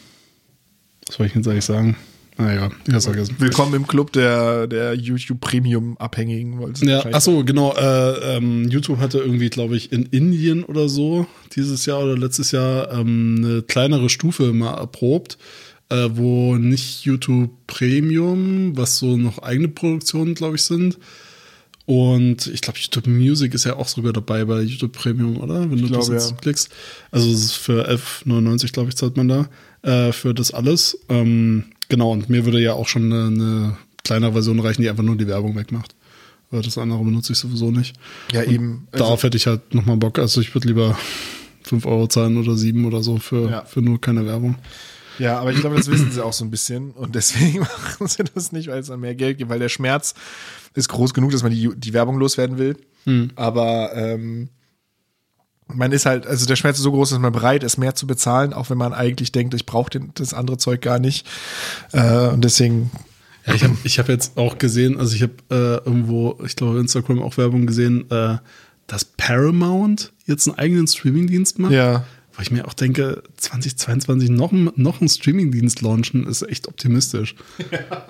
was wollte ich jetzt eigentlich sagen? Naja, ich hab's vergessen. Willkommen im Club der, der YouTube Premium Abhängigen. wolltest du Ja, ach so, genau. Äh, ähm, YouTube hatte irgendwie, glaube ich, in Indien oder so dieses Jahr oder letztes Jahr ähm, eine kleinere Stufe mal erprobt, äh, wo nicht YouTube Premium, was so noch eigene Produktionen, glaube ich, sind. Und ich glaube, YouTube Music ist ja auch sogar dabei bei YouTube Premium, oder? Wenn du das glaube, jetzt ja. klickst. Also es ist für 11,99, glaube ich, zahlt man da äh, für das alles. Ähm, genau, und mir würde ja auch schon eine, eine kleinere Version reichen, die einfach nur die Werbung wegmacht. Weil das andere benutze ich sowieso nicht. Ja, eben. Also- Darauf hätte ich halt nochmal Bock. Also ich würde lieber 5 Euro zahlen oder 7 oder so für, Ja. für nur keine Werbung. Ja, aber ich glaube, das wissen sie auch so ein bisschen und deswegen machen sie das nicht, weil es dann mehr Geld gibt, weil der Schmerz ist groß genug, dass man die, die Werbung loswerden will. Aber ähm, man ist halt, also der Schmerz ist so groß, dass man bereit ist, mehr zu bezahlen, auch wenn man eigentlich denkt, ich brauche das andere Zeug gar nicht. Äh, und deswegen, Ja, ich habe ich hab jetzt auch gesehen, also ich habe äh, irgendwo, ich glaube, Instagram auch Werbung gesehen, äh, dass Paramount jetzt einen eigenen Streamingdienst macht. ja, Wo ich mir auch denke, 2022 noch, ein- noch einen Streamingdienst launchen, ist echt optimistisch.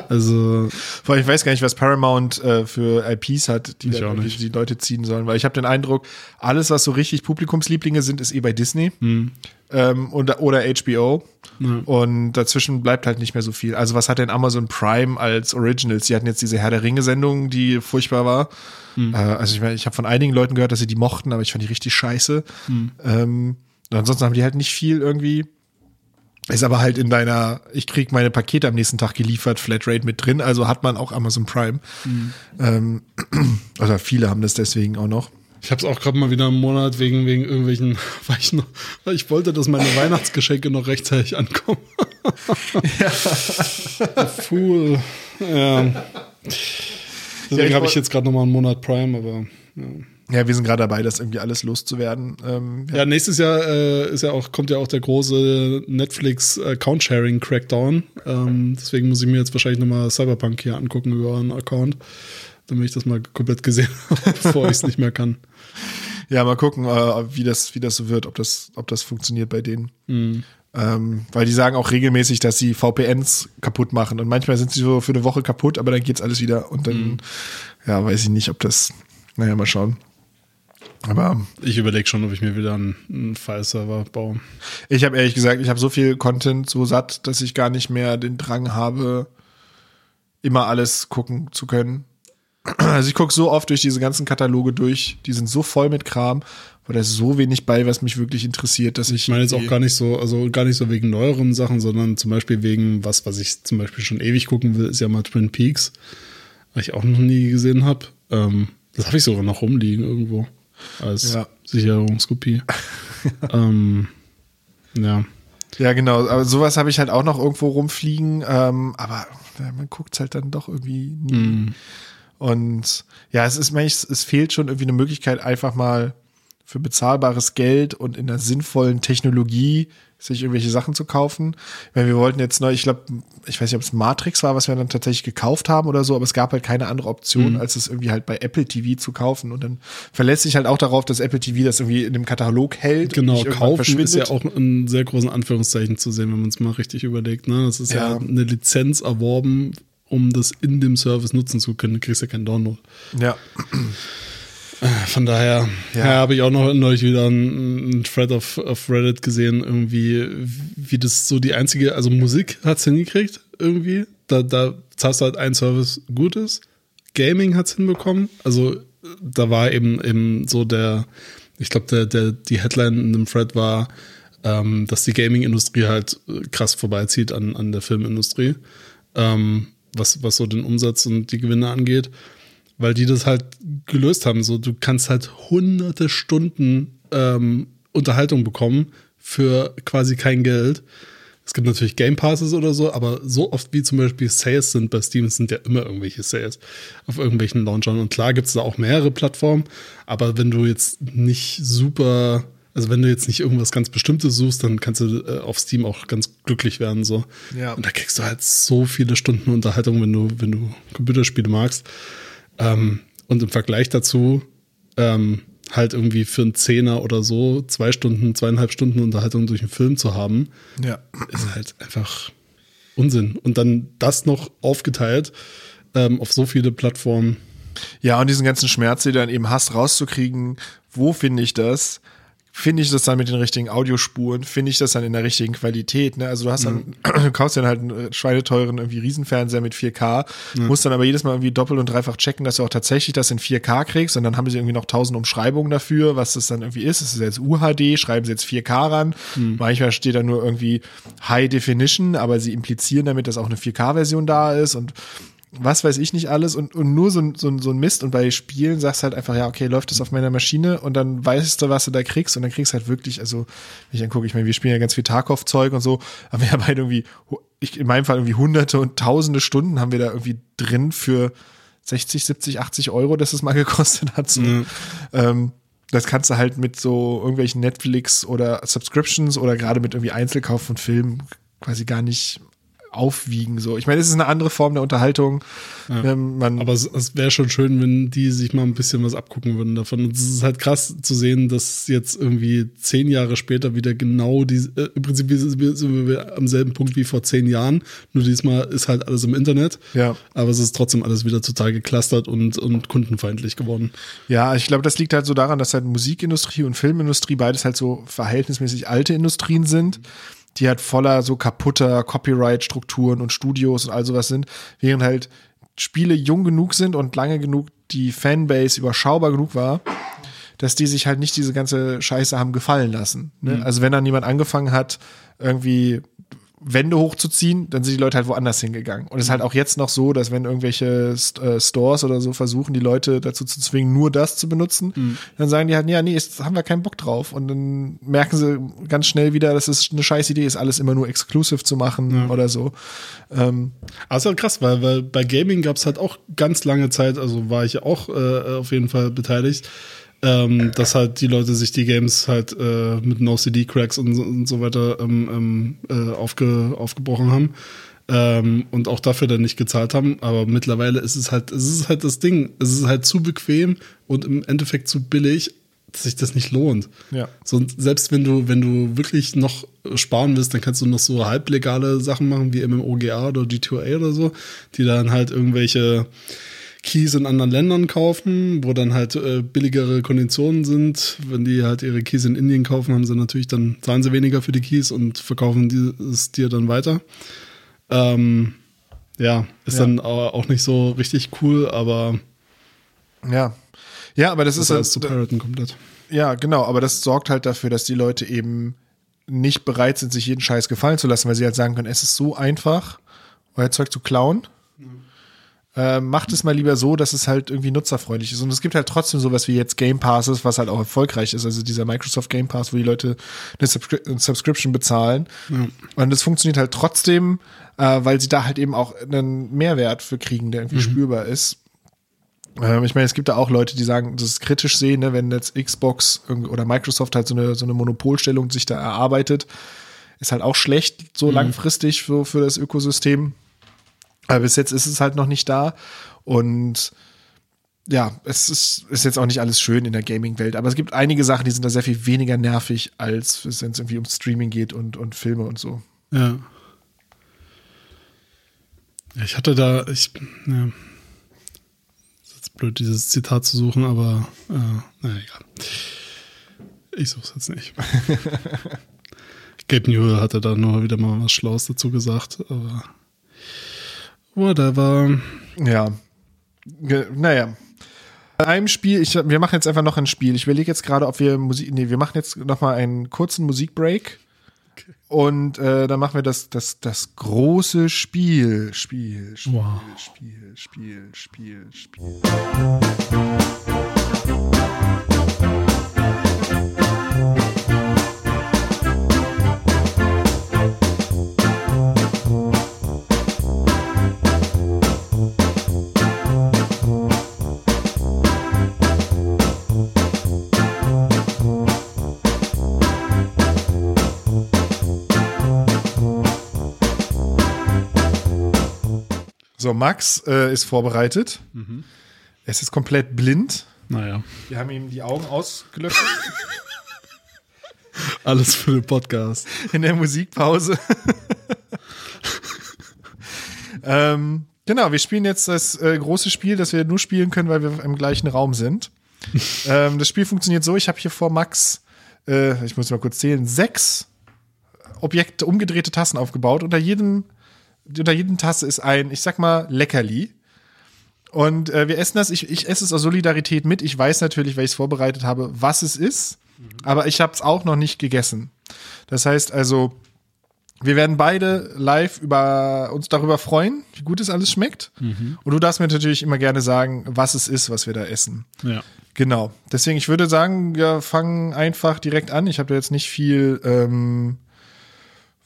Also, vor allem, ich weiß gar nicht, was Paramount äh, für IPs hat, die, da nicht. die Leute ziehen sollen, weil ich habe den Eindruck, alles, was so richtig Publikumslieblinge sind, ist eh bei Disney. Hm. ähm, oder, oder HBO. Und dazwischen bleibt halt nicht mehr so viel. Also was hat denn Amazon Prime als Originals? Die hatten jetzt diese Herr der Ringe-Sendung, die furchtbar war. Hm. Äh, also ich meine, ich habe von einigen Leuten gehört, dass sie die mochten, aber ich fand die richtig scheiße. Hm. Ähm, und ansonsten haben die halt nicht viel irgendwie. Ist aber halt in deiner, ich krieg meine Pakete am nächsten Tag geliefert, Flatrate mit drin, also hat man auch Amazon Prime. Hm. Ähm, oder viele haben das deswegen auch noch. ich habe es auch gerade mal wieder einen Monat wegen, wegen irgendwelchen, weil ich, noch, weil ich wollte, dass meine Weihnachtsgeschenke noch rechtzeitig ankommen. ja. Fool. Ja. Deswegen ich habe ich jetzt gerade noch mal einen Monat Prime, aber ja. Ja, wir sind gerade dabei, das irgendwie alles loszuwerden. Ähm, Ja, nächstes Jahr äh, ist ja auch, kommt ja auch der große Netflix Account Sharing Crackdown. Ähm, deswegen muss ich mir jetzt wahrscheinlich nochmal Cyberpunk hier angucken über einen Account, damit ich das mal komplett gesehen habe, bevor ich es nicht mehr kann. Ja, mal gucken, äh, wie das, wie das so wird, ob das, ob das funktioniert bei denen. Ähm, weil die sagen auch regelmäßig, dass sie VPNs kaputt machen. Und manchmal sind sie so für eine Woche kaputt, aber dann geht's alles wieder. Und dann, ja, weiß ich nicht, ob das, naja, mal schauen. Aber Ich überlege schon, ob ich mir wieder einen, einen File-Server baue. ich habe ehrlich gesagt, ich habe so viel Content so satt, dass ich gar nicht mehr den Drang habe, immer alles gucken zu können. Also ich gucke so oft durch diese ganzen Kataloge durch, die sind so voll mit Kram, weil da ist so wenig bei, was mich wirklich interessiert, dass ich. Ich meine jetzt auch gar nicht so, also gar nicht so wegen neueren Sachen, sondern zum Beispiel wegen was, was ich zum Beispiel schon ewig gucken will, ist ja mal Twin Peaks. was ich auch noch nie gesehen habe. Ähm, das habe ich sogar noch rumliegen irgendwo als Ja. Sicherungskopie. ähm, ja. Ja, genau. Aber sowas habe ich halt auch noch irgendwo rumfliegen. Ähm, aber ja, man guckt halt dann doch irgendwie nie. Und ja, es ist, ich, es fehlt schon irgendwie eine Möglichkeit, einfach mal für bezahlbares Geld und in einer sinnvollen Technologie sich irgendwelche Sachen zu kaufen. Weil wir wollten jetzt neu, ich glaube, ich weiß nicht, ob es Matrix war, was wir dann tatsächlich gekauft haben oder so, aber es gab halt keine andere Option, als es irgendwie halt bei Apple TV zu kaufen. Und dann verlässt sich halt auch darauf, dass Apple TV das irgendwie in dem Katalog hält. und Genau, kaufen ist ja auch in sehr großen Anführungszeichen zu sehen, wenn man es mal richtig überlegt. Ne? Das ist ja. Ja. eine Lizenz erworben, um das in dem Service nutzen zu können. Du kriegst ja keinen Download. Ja. Von daher Ja. ja. habe ich auch noch neulich wieder einen, Thread auf, auf Reddit gesehen, irgendwie, wie das so die einzige, also Musik hat's hingekriegt, irgendwie. Da, da zahlst du halt einen Service Gutes. Gaming hat's hinbekommen. Also da war eben eben so der, ich glaube, der, der, die Headline in dem Thread war, ähm, dass die Gaming-Industrie halt äh, krass vorbeizieht an, an der Filmindustrie, ähm, was, was so den Umsatz und die Gewinne angeht weil die das halt gelöst haben. So, du kannst halt hunderte Stunden ähm, Unterhaltung bekommen für quasi kein Geld. Es gibt natürlich Game Passes oder so, aber so oft wie zum Beispiel Sales sind bei Steam, sind ja immer irgendwelche Sales auf irgendwelchen Launchern. Und klar gibt es da auch mehrere Plattformen, aber wenn du jetzt nicht super, also wenn du jetzt nicht irgendwas ganz Bestimmtes suchst, dann kannst du äh, auf Steam auch ganz glücklich werden. So. Ja. Und da kriegst du halt so viele Stunden Unterhaltung, wenn du, wenn du Computerspiele magst. Ähm, und im Vergleich dazu ähm, halt irgendwie für einen Zehner oder so zwei Stunden, zweieinhalb Stunden Unterhaltung durch einen Film zu haben, Ja. ist halt einfach Unsinn. Und dann das noch aufgeteilt ähm, auf so viele Plattformen. Ja, und diesen ganzen Schmerz, den du dann eben hast, rauszukriegen, wo finde ich das? Finde ich das dann mit den richtigen Audiospuren? Finde ich das dann in der richtigen Qualität? Ne? Also du hast dann, du kaufst dann halt einen äh, schweineteuren irgendwie Riesenfernseher mit 4K, musst dann aber jedes Mal irgendwie doppelt und dreifach checken, dass du auch tatsächlich das in 4K kriegst und dann haben sie irgendwie noch tausend Umschreibungen dafür, was das dann irgendwie ist. Ist es jetzt UHD? Schreiben sie jetzt 4K ran? Manchmal steht da nur irgendwie High Definition, aber sie implizieren damit, dass auch eine 4K-Version da ist und was weiß ich nicht alles und, und nur so, ein- so, so ein Mist und bei Spielen sagst du halt einfach, ja, okay, läuft das auf meiner Maschine und dann weißt du, was du da kriegst und dann kriegst du halt wirklich, also, wenn ich angucke, ich meine, wir spielen ja ganz viel Tarkov-Zeug und so, aber wir haben halt irgendwie, ich, in meinem Fall irgendwie hunderte und tausende Stunden haben wir da irgendwie drin für 60, 70, 80 Euro, dass es mal gekostet hat, so. Ähm, das kannst du halt mit so irgendwelchen Netflix oder Subscriptions oder gerade mit irgendwie Einzelkauf von Filmen quasi gar nicht aufwiegen. So, ich meine, es ist eine andere Form der Unterhaltung. Ähm, man, Aber es, es wäre schon schön, wenn die sich mal ein bisschen was abgucken würden davon. Und es ist halt krass zu sehen, dass jetzt irgendwie zehn Jahre später wieder genau die, äh, im Prinzip sind wir- sind wir am selben Punkt wie vor zehn Jahren. Nur diesmal ist halt alles im Internet. Ja. Aber es ist trotzdem alles wieder total geklustert und, und kundenfeindlich geworden. ja, ich glaube, das liegt halt so daran, dass halt Musikindustrie und Filmindustrie beides halt so verhältnismäßig alte Industrien sind, die halt voller so kaputter Copyright-Strukturen und Studios und all sowas sind, während halt Spiele jung genug sind und lange genug die Fanbase überschaubar genug war, dass die sich halt nicht diese ganze Scheiße haben gefallen lassen. Ne? Also wenn dann jemand angefangen hat, irgendwie Wände hochzuziehen, dann sind die Leute halt woanders hingegangen. Und es ist halt auch jetzt noch so, dass wenn irgendwelche St äh, Stores oder so versuchen, die Leute dazu zu zwingen, nur das zu benutzen, dann sagen die halt, ja, nee, jetzt haben wir keinen Bock drauf. Und dann merken sie ganz schnell wieder, dass es eine scheiß Idee ist, alles immer nur exclusive zu machen oder so. Ähm, ist halt krass, weil, weil bei Gaming gab es halt auch ganz lange Zeit, also war ich ja auch äh, auf jeden Fall beteiligt, ähm, dass halt die Leute sich die Games halt äh, mit No-CD-Cracks und, und so weiter ähm, ähm, äh, aufge, aufgebrochen haben. Ähm, und auch dafür dann nicht gezahlt haben, aber mittlerweile ist es halt, es ist halt das Ding, es ist halt zu bequem und im Endeffekt zu billig, dass sich das nicht lohnt. Ja. So, selbst wenn du, wenn du wirklich noch sparen willst, dann kannst du noch so halblegale Sachen machen wie MMOGA oder G2A oder so, die dann halt irgendwelche Keys in anderen Ländern kaufen, wo dann halt äh, billigere Konditionen sind. Wenn die halt ihre Keys in Indien kaufen, haben sie natürlich dann zahlen sie weniger für die Keys und verkaufen die, es dir dann weiter. Ähm, ja, ist Ja. dann au- auch nicht so richtig cool, aber ja. Ja, aber das das ist alles zu halt, piraten komplett. Ja, genau, aber das sorgt halt dafür, dass die Leute eben nicht bereit sind, sich jeden Scheiß gefallen zu lassen, weil sie halt sagen können, es ist so einfach, euer Zeug zu klauen. Äh, macht es mal lieber so, dass es halt irgendwie nutzerfreundlich ist. Und es gibt halt trotzdem sowas wie jetzt Game Passes, was halt auch erfolgreich ist. Also dieser Microsoft Game Pass, wo die Leute eine, Subscri eine Subscription bezahlen. Und es funktioniert halt trotzdem, äh, weil sie da halt eben auch einen Mehrwert für kriegen, der irgendwie spürbar ist. Ähm, ich meine, es gibt da auch Leute, die sagen, das ist kritisch sehen, ne, wenn jetzt Xbox oder Microsoft halt so eine, so eine Monopolstellung sich da erarbeitet. Ist halt auch schlecht, so langfristig für, für das Ökosystem. Aber bis jetzt ist es halt noch nicht da. Und ja, es ist, ist jetzt auch nicht alles schön in der Gaming-Welt. Aber es gibt einige Sachen, die sind da sehr viel weniger nervig, als wenn es irgendwie um Streaming geht und, und Filme und so. Ja. Ich hatte da, ich, ja. Ist jetzt blöd, dieses Zitat zu suchen, aber, äh, naja, egal. Ich suche es jetzt nicht. Gabe Newell hatte da nur wieder mal was Schlaues dazu gesagt, aber whatever. Ja. Ge- Naja. Bei einem Spiel, ich, wir machen jetzt einfach noch ein Spiel. Ich überlege jetzt gerade, ob wir Musik, nee, wir machen jetzt noch mal einen kurzen Musikbreak. Und äh, dann machen wir das, das, das große Spiel. Spiel, Spiel, Wow. Spiel, Spiel, Spiel, Spiel. So, Max äh, ist vorbereitet. Es ist komplett blind. Naja, Wir haben ihm die Augen ausgelöscht alles für den Podcast. in der Musikpause. ähm, genau, wir spielen jetzt das äh, große Spiel, das wir nur spielen können, weil wir im gleichen Raum sind. ähm, das Spiel funktioniert so, ich habe hier vor Max, äh, ich muss mal kurz zählen, sechs Objekte, umgedrehte Tassen aufgebaut. Unter jedem, unter jedem Tasse ist ein, ich sag mal, Leckerli. Und äh, wir essen das. Ich, ich esse es aus Solidarität mit. Ich weiß natürlich, weil ich es vorbereitet habe, was es ist. Aber ich habe es auch noch nicht gegessen. Das heißt also, wir werden beide live über uns darüber freuen, wie gut es alles schmeckt. Und du darfst mir natürlich immer gerne sagen, was es ist, was wir da essen. Ja. Genau. Deswegen, ich würde sagen, wir fangen einfach direkt an. Ich habe da jetzt nicht viel, ähm,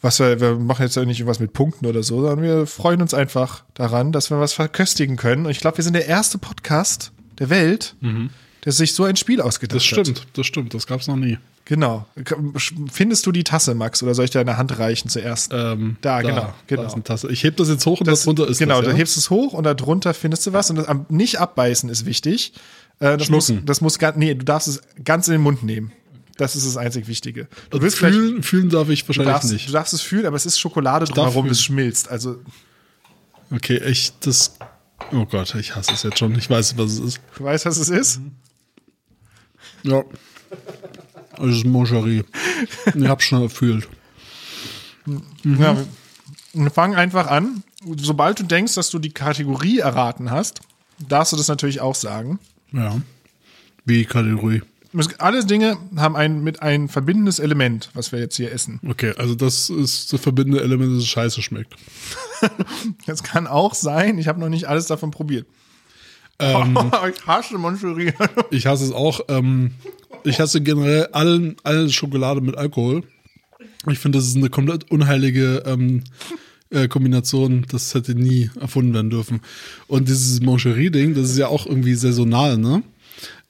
was wir, wir machen jetzt ja nicht irgendwas mit Punkten oder so, sondern wir freuen uns einfach daran, dass wir was verköstigen können. Und ich glaube, wir sind der erste Podcast der Welt, der sich so ein Spiel ausgedacht Das hat. stimmt, das stimmt, das gab's noch nie. Genau. Findest du die Tasse, Max, oder soll ich deine Hand reichen zuerst? Ähm, Da, genau, genau. Da ist eine Tasse. Ich heb das jetzt hoch und Das- das drunter ist genau, das, dann ja? hebst du es hoch und da drunter findest du was und das am- nicht abbeißen ist wichtig. Äh, das muss, Schlucken. das muss ganz, nee, du darfst es ganz in den Mund nehmen. Das ist das einzig Wichtige. Du Und willst vielleicht, fühlen, fühlen darf ich du wahrscheinlich darfst, nicht. du darfst es fühlen, aber es ist Schokolade darf drumherum, das schmilzt. Also, Okay, ich, das, oh Gott, ich hasse es jetzt schon. Ich weiß, was es ist. du weißt, was es ist? Ja. Das ist Moncherie. Ich hab's schon erfüllt. Ja, wir fangen einfach an. Sobald du denkst, dass du die Kategorie erraten hast, darfst du das natürlich auch sagen. Ja. Wie Kategorie. Alle Dinge haben ein, mit ein verbindendes Element, was wir jetzt hier essen. Okay, also das ist das verbindende Element, dass es scheiße schmeckt. Das kann auch sein. Ich habe noch nicht alles davon probiert. ich hasse Moncherie. Ich hasse es auch. Ähm, ich hasse generell allen, alle Schokolade mit Alkohol. Ich finde, das ist eine komplett unheilige ähm, äh, Kombination. Das hätte nie erfunden werden dürfen. Und dieses Moncherie-Ding, das ist ja auch irgendwie saisonal, ne?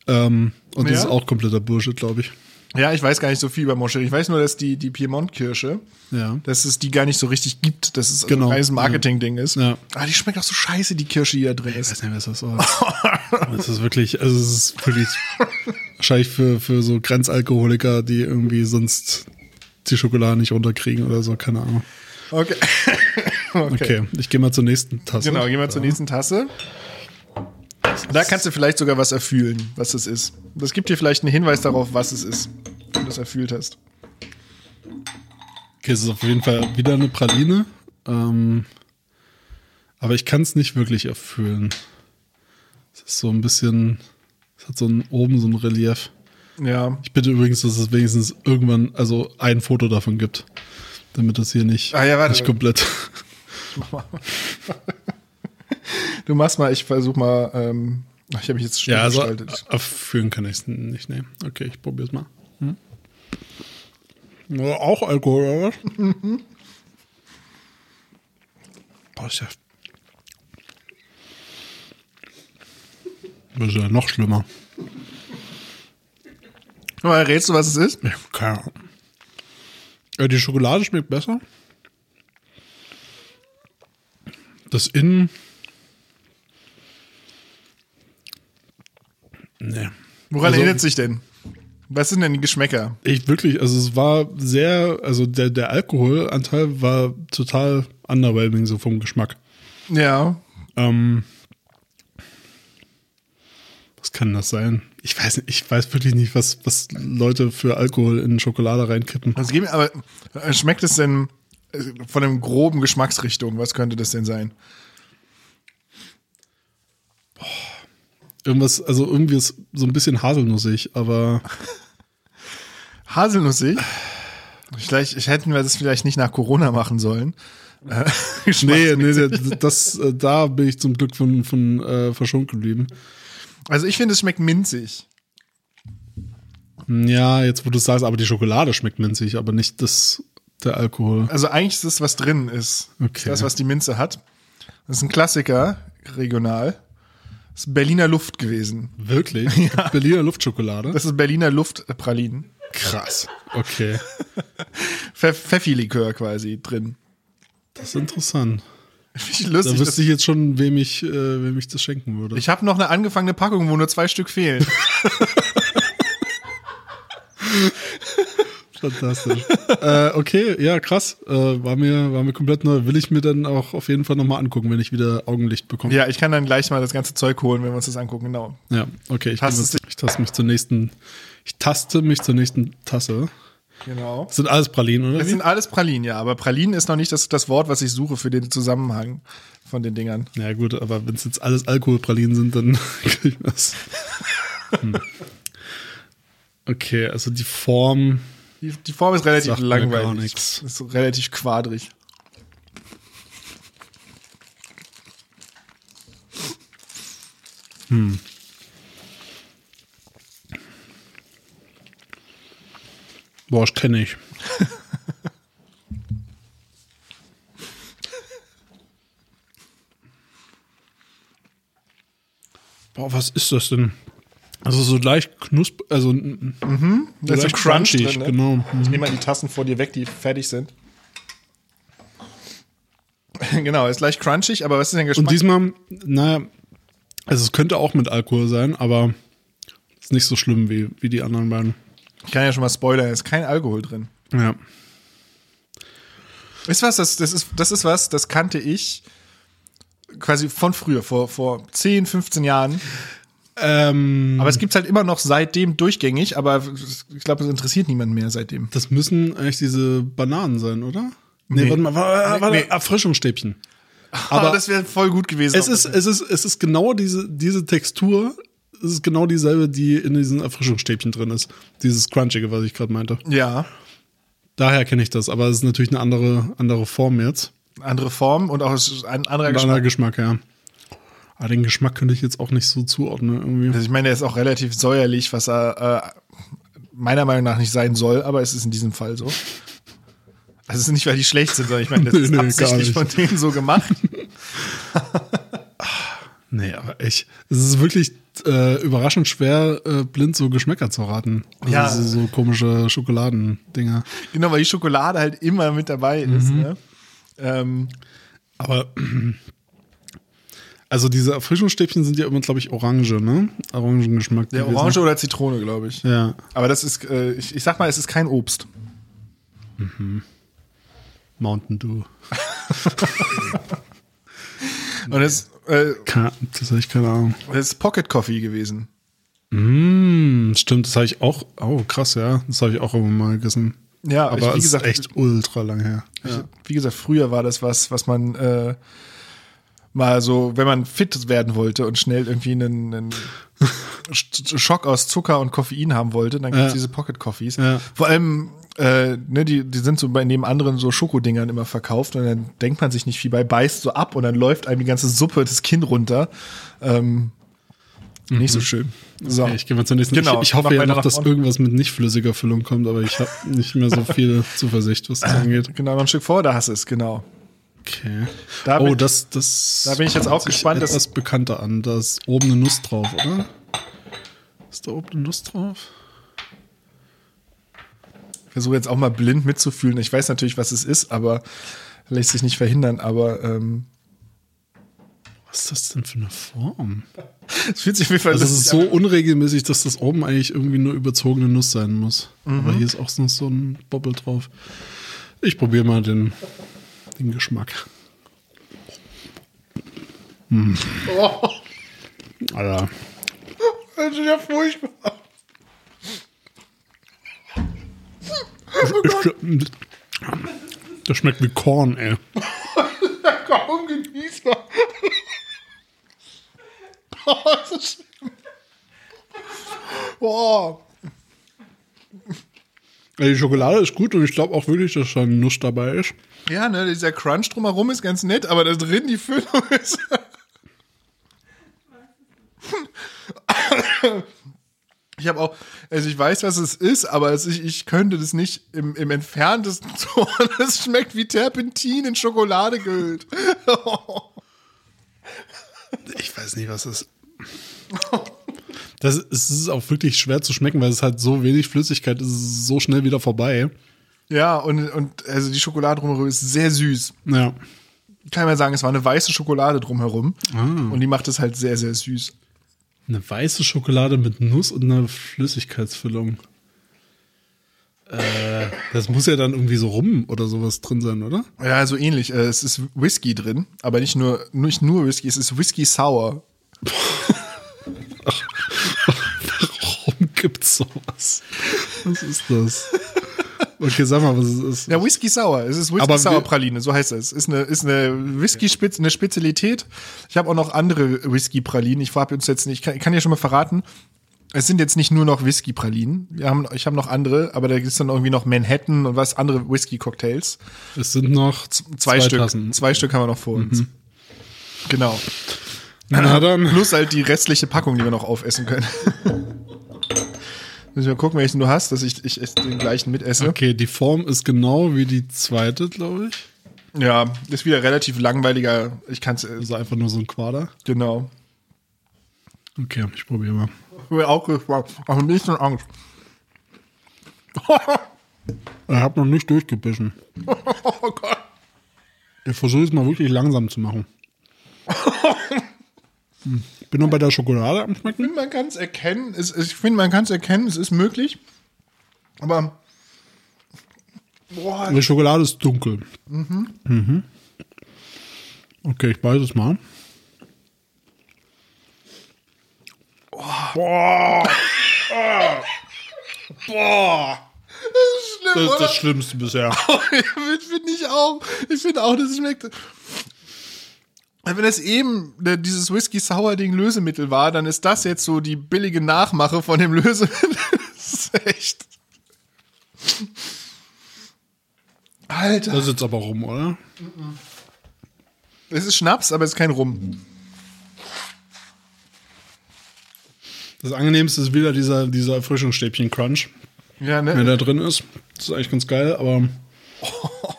Ähm, und das Ja? ist auch kompletter Bullshit, glaube ich. Ja, ich weiß gar nicht so viel über Moncherie. Ich weiß nur, dass die, die Piemont-Kirsche, Ja. dass es die gar nicht so richtig gibt, dass es also Genau. ein reines Marketing-Ding ist. Ja. Aber die schmeckt auch so scheiße, die Kirsche, die da drin Ich ist. weiß nicht, was das ist. Das ist wirklich, also es ist wirklich wahrscheinlich für, für so Grenzalkoholiker, die irgendwie sonst die Schokolade nicht runterkriegen oder so, keine Ahnung. Okay. okay. Okay, ich gehe mal zur nächsten Tasse. Genau, gehen wir zur nächsten Tasse. Da kannst du vielleicht sogar was erfühlen, was es ist. Das gibt dir vielleicht einen Hinweis darauf, was es ist, wenn du das erfüllt hast. Okay, es ist auf jeden Fall wieder eine Praline. Ähm, aber ich kann es nicht wirklich erfüllen. Es ist so ein bisschen, es hat so ein, oben so ein Relief. Ja. Ich bitte übrigens, dass es wenigstens irgendwann, also ein Foto davon gibt. Damit das hier nicht, Ah ja, warte. nicht komplett. Du machst mal, ich versuch mal, ähm, ach, ich habe mich jetzt schon Ja, also gestaltet. kann ich es nicht nehmen. Okay, ich probier's mal. Hm? Ja, auch Alkohol, oder was? Boah, ist ja. Das ist ja noch schlimmer. Aber rätst du, was es ist? Ja, keine Ahnung. Ja, die Schokolade schmeckt besser. Das Innen. Nee. Woran Also- erinnert sich denn? Was sind denn die Geschmäcker? Ich wirklich, also es war sehr, also der, der Alkoholanteil war total underwhelming, so vom Geschmack. Ja. Ähm, was kann das sein? Ich weiß nicht, ich weiß wirklich nicht, was, was Leute für Alkohol in Schokolade reinkippen. Also aber äh, schmeckt es denn äh, von einem groben Geschmacksrichtung? Was könnte das denn sein? Irgendwas, also irgendwie ist so ein bisschen haselnussig, aber Haselnussig? Vielleicht ich hätten wir das vielleicht nicht nach Corona machen sollen. Äh, nee, nee, das, äh, da bin ich zum Glück von, von äh, verschont geblieben. Also ich finde, es schmeckt minzig. Ja, jetzt wo du sagst, aber die Schokolade schmeckt minzig, aber nicht das, der Alkohol. Also eigentlich ist das, was drin ist. Okay. Das, was die Minze hat. Das ist ein Klassiker, regional. Ist Berliner Luft gewesen. Wirklich? Berliner Luftschokolade? Das ist Berliner Luftpralinen. krass. Okay. Pfe Pfeffi-Likör quasi drin. Das ist interessant. Da lustig. dass- wüsste ich jetzt schon, wem ich, äh, wem ich das schenken würde. Ich habe noch eine angefangene Packung, wo nur zwei Stück fehlen. Fantastisch. äh, okay, ja, krass. Äh, war, mir, war mir komplett neu. Will ich mir dann auch auf jeden Fall nochmal angucken, wenn ich wieder Augenlicht bekomme. ja, ich kann dann gleich mal das ganze Zeug holen, wenn wir uns das angucken. Genau. Ja, okay. Ich, Tastest ich taste mich zur nächsten. Ich taste mich zur nächsten Tasse. Genau. Das sind alles Pralinen, oder? Das sind alles Pralinen, ja. Aber Pralinen ist noch nicht das, das Wort, was ich suche für den Zusammenhang von den Dingern. Ja, gut, aber wenn es jetzt alles Alkoholpralinen sind, dann krieg ich das. Hm. Okay, also die Form. Die, die Form ist relativ Sagt langweilig. Ist relativ quadrig. Boah, ich kenne ich. Boah, was ist das denn? Also so leicht knusp, also mhm, so leicht Crunch crunchy, drin, ne? genau. Ich nehme mal die Tassen vor dir weg, die fertig sind. genau, ist leicht crunchig, aber was ist denn Geschmack? Und diesmal, naja, also es könnte auch mit Alkohol sein, aber ist nicht so schlimm wie, wie die anderen beiden. ich kann ja schon mal spoilern, ist kein Alkohol drin. Ja. Ist was, das, das, ist, das ist was, das kannte ich quasi von früher, vor, vor 10, 15 Jahren. Ähm, Aber es gibt's halt immer noch seitdem durchgängig, aber ich glaube, es interessiert niemand mehr seitdem. das müssen eigentlich diese Bananen sein, oder? Nee, Nee. warte mal, warte, warte, Nee. Erfrischungsstäbchen. Aber Aber das wäre voll gut gewesen. es ist, es ist, es ist genau diese, diese Textur, es ist genau dieselbe, die in diesen Erfrischungsstäbchen drin ist. Dieses Crunchige, was ich gerade meinte. ja, Daher kenne ich das, aber es ist natürlich eine andere, andere Form jetzt. andere Form und auch ein anderer Ein Geschmack. anderer Geschmack, ja. Aber den Geschmack könnte ich jetzt auch nicht so zuordnen irgendwie. Also ich meine, der ist auch relativ säuerlich, was er äh, meiner Meinung nach nicht sein soll, aber es ist in diesem Fall so. Also es ist nicht, weil die schlecht sind, sondern ich meine, das Nee, ist nee, absichtlich nicht. von denen so gemacht. Nee, aber echt. Es ist wirklich äh, überraschend schwer, äh, blind so Geschmäcker zu raten. Also Ja. so, so komische Schokoladendinger. genau, weil die Schokolade halt immer mit dabei Mhm. ist. Ne? Ähm, Aber also diese Erfrischungsstäbchen sind ja immer, glaube ich, Orange, ne? Orangengeschmack. gewesen. Orange oder Zitrone, glaube ich. Ja. Aber das ist, äh, ich, ich sag mal, es ist kein Obst. Mountain Dew. Und es, äh, Keine, das habe ich keine Ahnung. es ist Pocket Coffee gewesen. Mm, stimmt, das habe ich auch. Oh, krass, ja. Das habe ich auch immer mal gegessen. Ja, Aber ich, wie es gesagt, ist echt ultra lang her. Ich, wie gesagt, früher war das was, was man äh, mal so, wenn man fit werden wollte und schnell irgendwie einen, einen Sch- Schock aus Zucker und Koffein haben wollte, dann gibt's Ja. diese Pocket Coffees. Ja. Vor allem äh, ne, die, die sind so bei neben anderen so Schokodingern immer verkauft und dann denkt man sich nicht viel bei, beißt so ab und dann läuft einem die ganze Suppe das Kinn runter. Ähm, Nicht so schön. So. Okay, ich gehe mal zur nächsten. Genau, ich, ich hoffe ja noch, dass irgendwas mit nicht flüssiger Füllung kommt, aber ich habe nicht mehr so viel Zuversicht, was das angeht. Genau, noch ein Stück vor, da hast du es, genau. Okay. Da oh, das, das. da bin ich jetzt auch gespannt, dass- Etwas bekannter an. Da ist oben eine Nuss drauf, oder? Ist da oben eine Nuss drauf? Ich versuche jetzt auch mal blind mitzufühlen. Ich weiß natürlich, was es ist, aber lässt sich nicht verhindern. Aber ähm, Was ist das denn für eine Form? es fühlt sich auf jeden Fall Also es ist so unregelmäßig, dass das oben eigentlich irgendwie nur überzogene Nuss sein muss. Aber hier ist auch noch so ein Bobbel drauf. Ich probiere mal den, den Geschmack. Hm. Alter. an. Das ist ja furchtbar. Ich, das schmeckt wie Korn, ey. Kaum genießbar. oh, das ist schlimm. Boah. Die Schokolade ist gut und ich glaube auch wirklich, dass da eine Nuss dabei ist. Ja, ne, dieser Crunch drumherum ist ganz nett, aber da drin die Füllung ist. Ich habe auch, also ich weiß, was es ist, aber es, ich, ich könnte das nicht im, im entferntesten tun. Es schmeckt wie Terpentin in Schokolade gehüllt. Ich weiß nicht, was das ist. Das ist, es ist auch wirklich schwer zu schmecken, weil es halt so wenig Flüssigkeit es ist so schnell wieder vorbei. Ja, und, und also die Schokolade drumherum ist sehr süß. Ja. Ich kann mal sagen, es war eine weiße Schokolade drumherum. Und die macht es halt sehr, sehr süß. Eine weiße Schokolade mit Nuss und einer Flüssigkeitsfüllung. Äh, das muss ja dann irgendwie so rum oder sowas drin sein, oder? Ja, so ähnlich. Äh, Es ist Whisky drin, aber nicht nur, nicht nur Whisky, es ist Whisky Sour. Warum gibt's sowas? Was ist das? Okay, sag mal, was es ist. Ja, Whisky Sour. Es ist Whisky Aber Sour Praline, so heißt es. Ist eine, ist eine Whisky-Spitz, eine Spezialität. Ich habe auch noch andere Whisky-Pralinen. Ich habe uns jetzt nicht, ich kann, ich kann dir schon mal verraten, es sind jetzt nicht nur noch Whisky-Pralinen. Wir haben, ich habe noch andere, aber da ist dann irgendwie noch Manhattan und was andere Whisky-Cocktails. Es sind noch Zwei, Stück. Tassen. Zwei Stück haben wir noch vor uns. Genau. Na dann. Plus halt die restliche Packung, die wir noch aufessen können. Müssen wir gucken, welchen du hast, dass ich, ich den gleichen mitesse. Okay, die Form ist genau wie die zweite, glaube ich. Ja, ist wieder relativ langweiliger. Ich kann es, Also einfach nur so ein Quader. genau. Okay, ich probiere mal. Ich bin auch gespannt. Aber ein bisschen Angst. Ich habe noch nicht durchgebissen. Oh Gott. Ich versuche es mal wirklich langsam zu machen. Hm. Bin noch bei der Schokolade am Ich Schmecken. finde, man kann es erkennen. Es, ich finde, man kann es erkennen. Es ist möglich. Aber. Boah. Die Schokolade ist dunkel. Mhm. Okay, ich beiße es mal. Boah. Boah. Schlimm, Das ist oder? das Schlimmste bisher. finde ich auch. Ich finde auch, das schmeckt. Wenn das eben äh, dieses Whisky Sour Ding Lösemittel war, dann ist das jetzt so die billige Nachmache von dem Lösemittel. das ist echt. Alter. Das ist jetzt aber rum, oder? Es ist Schnaps, aber es ist kein Rum. Das angenehmste ist wieder dieser, dieser Erfrischungsstäbchen-Crunch, Ja, der ne? da drin ist. Das ist eigentlich ganz geil, aber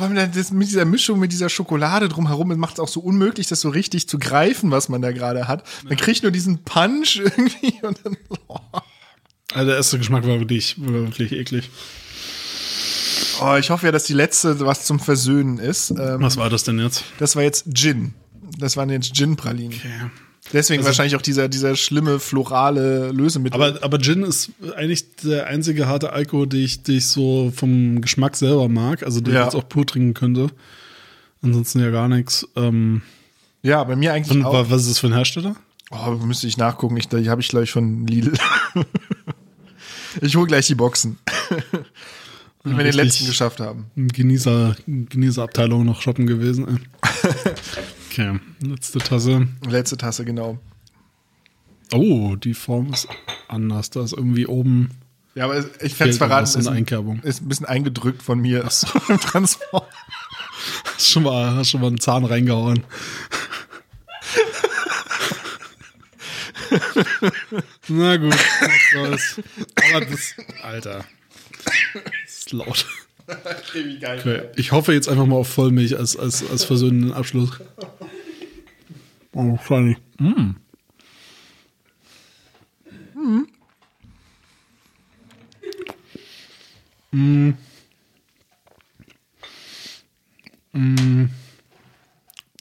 Vor allem das mit dieser Mischung, mit dieser Schokolade drumherum, macht es auch so unmöglich, das so richtig zu greifen, was man da gerade hat. Man kriegt nur diesen Punch irgendwie und dann. Oh. also der erste Geschmack war wirklich, wirklich eklig. Oh, ich hoffe ja, dass die letzte was zum Versöhnen ist. Ähm, Was war das denn jetzt? das war jetzt Gin. Das waren jetzt Gin-Pralinen. Okay. Deswegen wahrscheinlich auch dieser, dieser schlimme florale Lösemittel. Aber, aber Gin ist eigentlich der einzige harte Alkohol, den ich, den ich so vom Geschmack selber mag. Also den Ja. ich jetzt auch pur trinken könnte. Ansonsten ja gar nichts. Ähm, ja, bei mir eigentlich und auch. wa- was ist das für ein Hersteller? Oh, müsste ich nachgucken. Ich, die habe ich, glaube ich, von Lidl. ich hole gleich die Boxen. Wenn wir den letzten geschafft haben. Genießer, Genießerabteilung noch shoppen gewesen. okay, letzte Tasse. Letzte Tasse, genau. Oh, die Form ist anders. Da ist irgendwie oben Ja, aber ich fände es verraten, ist, Einkerbung. ist ein bisschen eingedrückt von mir im Transport. Hast schon mal, hast schon mal einen Zahn reingehauen. Na gut, was soll's. Aber das, Alter, das ist laut. Okay. Ich hoffe jetzt einfach mal auf Vollmilch als, als, als versöhnenden Abschluss. Oh, wahrscheinlich. Mm. Mm. Mm.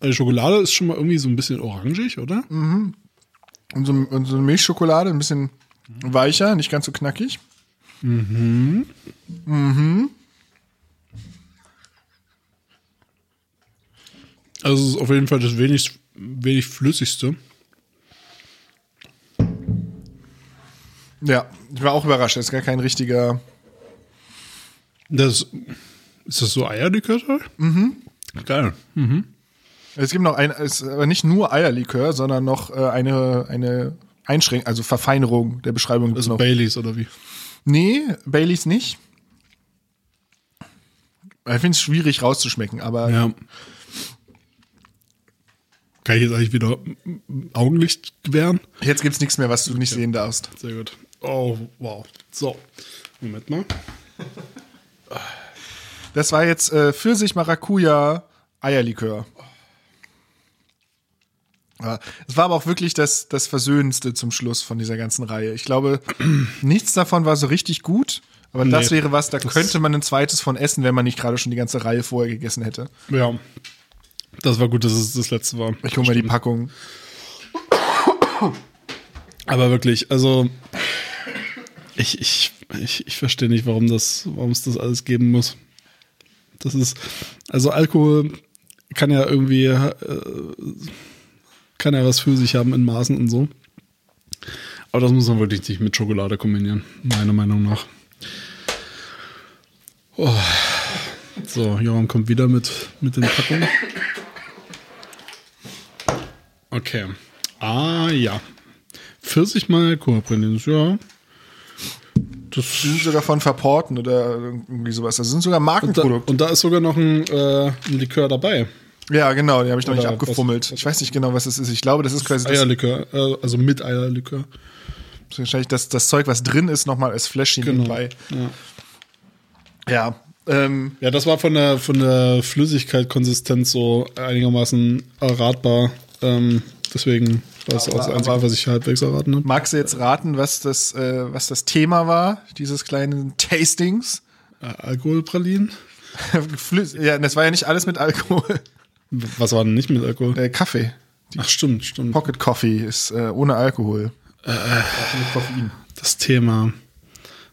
Die Schokolade ist schon mal irgendwie so ein bisschen orangig, oder? Und so, und so eine Milchschokolade, ein bisschen weicher, nicht ganz so knackig. Also es ist auf jeden Fall das wenig, wenig flüssigste. Ja, ich war auch überrascht. Das ist gar kein richtiger. Das, ist das so Eierlikör? Mhm. Geil. Es gibt noch ein, es ist aber nicht nur Eierlikör, sondern noch äh, eine, eine Einschränkung, also Verfeinerung der Beschreibung. Also noch. Baileys oder wie? Nee, Baileys nicht. Ich finde es schwierig rauszuschmecken, aber Ja. Kann ich jetzt eigentlich wieder Augenlicht gewähren? jetzt gibt's nichts mehr, was du nicht sehen darfst. Sehr gut. Oh, wow. So. Moment mal. Das war jetzt äh, Pfirsich, Maracuja, Eierlikör. Ja, Es war aber auch wirklich das, das Versöhnendste zum Schluss von dieser ganzen Reihe. Ich glaube, nichts davon war so richtig gut, aber das Nee, wäre was, da das- könnte man ein zweites von essen, wenn man nicht gerade schon die ganze Reihe vorher gegessen hätte. Ja. Das war gut, dass es das letzte war. Ich hole mal die Packung. Aber wirklich, also ich, ich, ich, ich verstehe nicht, warum das, warum es das alles geben muss. Das ist, also Alkohol kann ja irgendwie, äh, kann ja was für sich haben in Maßen und so. Aber das muss man wirklich nicht mit Schokolade kombinieren, meiner Meinung nach. Oh. So, Joram kommt wieder mit, mit den Packungen. Okay. Ah, ja. Pfirsich mal Alkoholprämien, ja. Das Die sind sogar von Verporten oder irgendwie sowas. Das sind sogar und da, Markenprodukte. und da ist sogar noch ein, äh, ein Likör dabei. Ja, genau, die habe ich noch nicht Oder abgefummelt. Ich weiß nicht genau, was es ist. Ich glaube, das ist quasi das, Eierlikör, äh, also mit Eierlikör. wahrscheinlich das, das Zeug, was drin ist, nochmal als Fläschchen Genau. nebenbei. Ja. Ja. Ähm, ja, das war von der, von der Flüssigkeit, Konsistenz so einigermaßen erratbar. Ähm, deswegen war es auch das Aber- Einzige, was ich halbwegs erraten habe. magst du jetzt raten, was das, äh, was das Thema war, dieses kleinen Tastings? Äh, Alkoholpralinen? Ja, das war ja nicht alles mit Alkohol. Was war denn nicht mit Alkohol? Äh, Kaffee. Ach, stimmt, stimmt. Pocket Coffee ist äh, ohne Alkohol. mit Koffein. Das Thema.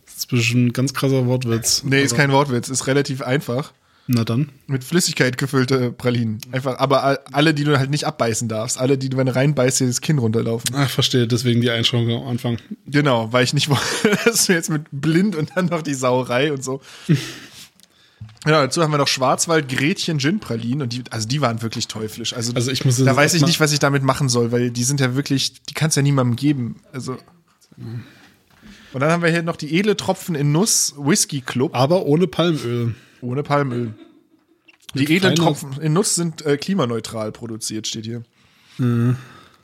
Das ist bestimmt ein ganz krasser Wortwitz. Nee, ist Aber- kein Wortwitz, ist relativ einfach. Na dann. Mit Flüssigkeit gefüllte Pralinen. Einfach, aber all- alle, die du halt nicht abbeißen darfst. Alle, die du, wenn du reinbeißt, dir das Kinn runterlaufen. Ach, verstehe, deswegen die Einschränkung am Anfang. Genau, weil ich nicht wollte, dass du jetzt mit blind und dann noch die Sauerei und so. Genau, dazu haben wir noch Schwarzwald Gretchen Gin Pralinen und die, also die waren wirklich teuflisch. Also, Also ich muss da weiß ich nicht, was ich damit machen soll, weil die sind ja wirklich, die kannst ja niemandem geben. Also. Und dann haben wir hier noch die edle Tropfen in Nuss Whisky Club Aber ohne Palmöl. Ohne Palmöl. Die edlen Tropfen in Nuss sind äh, klimaneutral produziert, steht hier. Mhm.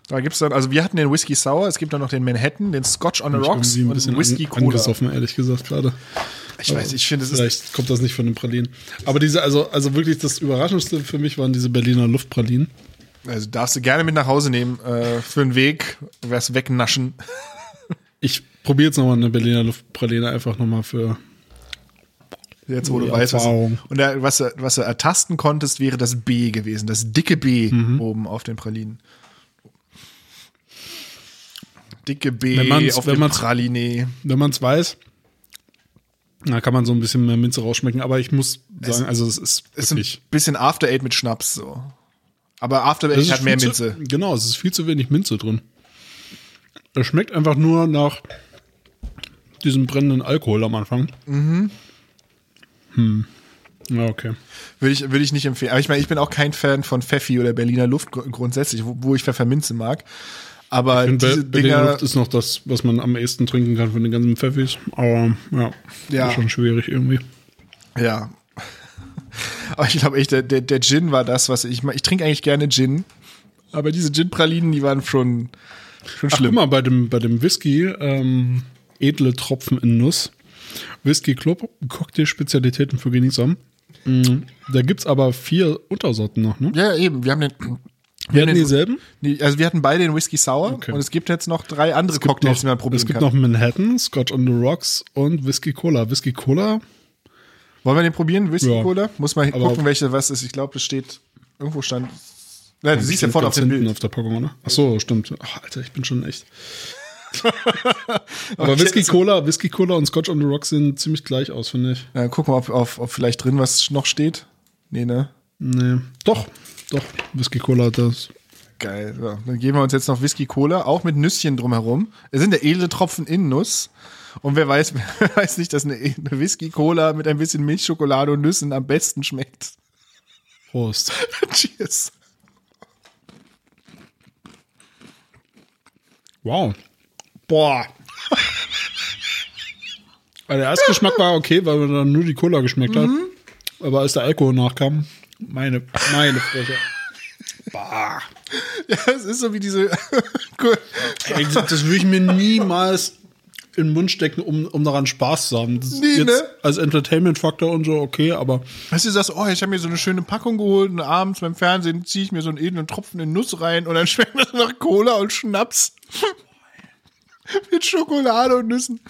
Da gibt's dann, also wir hatten den Whisky Sour, es gibt dann noch den Manhattan, den Scotch on the Rocks und den Whisky Cola. angesoffen, ehrlich gesagt, gerade. Ich weiß, ich finde, es ist Vielleicht kommt das nicht von den Pralinen. Aber diese, also, also wirklich das Überraschendste für mich waren diese Berliner Luftpralinen. Also darfst du gerne mit nach Hause nehmen, äh, für den Weg, was wegnaschen. Ich probiere jetzt nochmal eine Berliner Luftpraline einfach nochmal für. Jetzt, wo du weißt, was, und da, was, du- was du ertasten konntest, wäre das B gewesen, das dicke B Mhm. oben auf den Pralinen. Dicke B Wenn man's- auf wenn dem Praline. Wenn man es weiß, da kann man so ein bisschen mehr Minze rausschmecken. Aber ich muss sagen, also es ist Es ist wirklich. ein bisschen After Eight mit Schnaps so. Aber After Eight ist hat mehr Minze. Zu, genau, es ist viel zu wenig Minze drin. Es schmeckt einfach nur nach diesem brennenden Alkohol am Anfang. Mhm. Hm. Ja, okay. Würde ich, würde ich nicht empfehlen. Aber ich meine, ich bin auch kein Fan von Pfeffi oder Berliner Luft gr- grundsätzlich, wo, wo ich Pfefferminze mag. Aber In diese Berliner Dinger, Luft ist noch das, was man am ehesten trinken kann von den ganzen Pfeffis. Aber ja, Ja. ist schon schwierig irgendwie. ja. Aber ich glaube echt, der, der, der Gin war das, was ich, ich trinke eigentlich gerne Gin. Aber diese Gin-Pralinen, die waren schon, schon Ach, guck schlimm. mal, bei dem, bei dem Whisky, ähm, edle Tropfen in Nuss. Whisky Club, Cocktail-Spezialitäten für Genießer. Mhm. Da gibt's aber vier Untersorten noch, ne? Ja, eben. Wir haben den. Wir hatten den- dieselben. Also wir hatten beide den Whisky Sour Okay. und es gibt jetzt noch drei andere Es gibt, Cocktails, noch, die man probieren es gibt kann. noch Manhattan, Scotch on the Rocks und Whisky Cola. Whisky Cola, Wollen wir den probieren? Whisky Ja. Cola? Muss mal Aber- gucken, welche was ist. Ich glaube, es steht irgendwo stand. Nein, du siehst ja vorne auf dem Bild. auf der Packung, oder? Ach so, stimmt. Ach, Alter, ich bin schon echt. aber Whisky Cola, Whisky Cola und Scotch on the Rocks sehen ziemlich gleich aus, finde ich. Ja, gucken wir, ob, auf, ob vielleicht drin was noch steht. Nee, ne? Nee. Doch, doch. Whisky Cola, das. Geil. So, dann geben wir uns jetzt noch Whisky Cola, auch mit Nüsschen drumherum. Es sind der edle Tropfen in Nuss. Und wer weiß, wer weiß nicht, dass eine, eine Whisky Cola mit ein bisschen Milchschokolade und Nüssen am besten schmeckt. Prost. Cheers. Wow. Boah. Also der Erstgeschmack war okay, weil man dann nur die Cola geschmeckt hat. Aber als der Alkohol nachkam, meine, meine Fresse. Bah. Ja, es ist so wie diese. Ey, das würde ich mir niemals in den Mund stecken, um, um daran Spaß zu haben. Das ist Nee, jetzt ne? als Entertainment-Faktor und so okay, aber Weißt du, du sagst, oh, ich habe mir so eine schöne Packung geholt und abends beim Fernsehen ziehe ich mir so einen edlen Tropfen in Nuss rein und dann schmeckt das nach Cola und Schnaps. Mit Schokolade und Nüssen.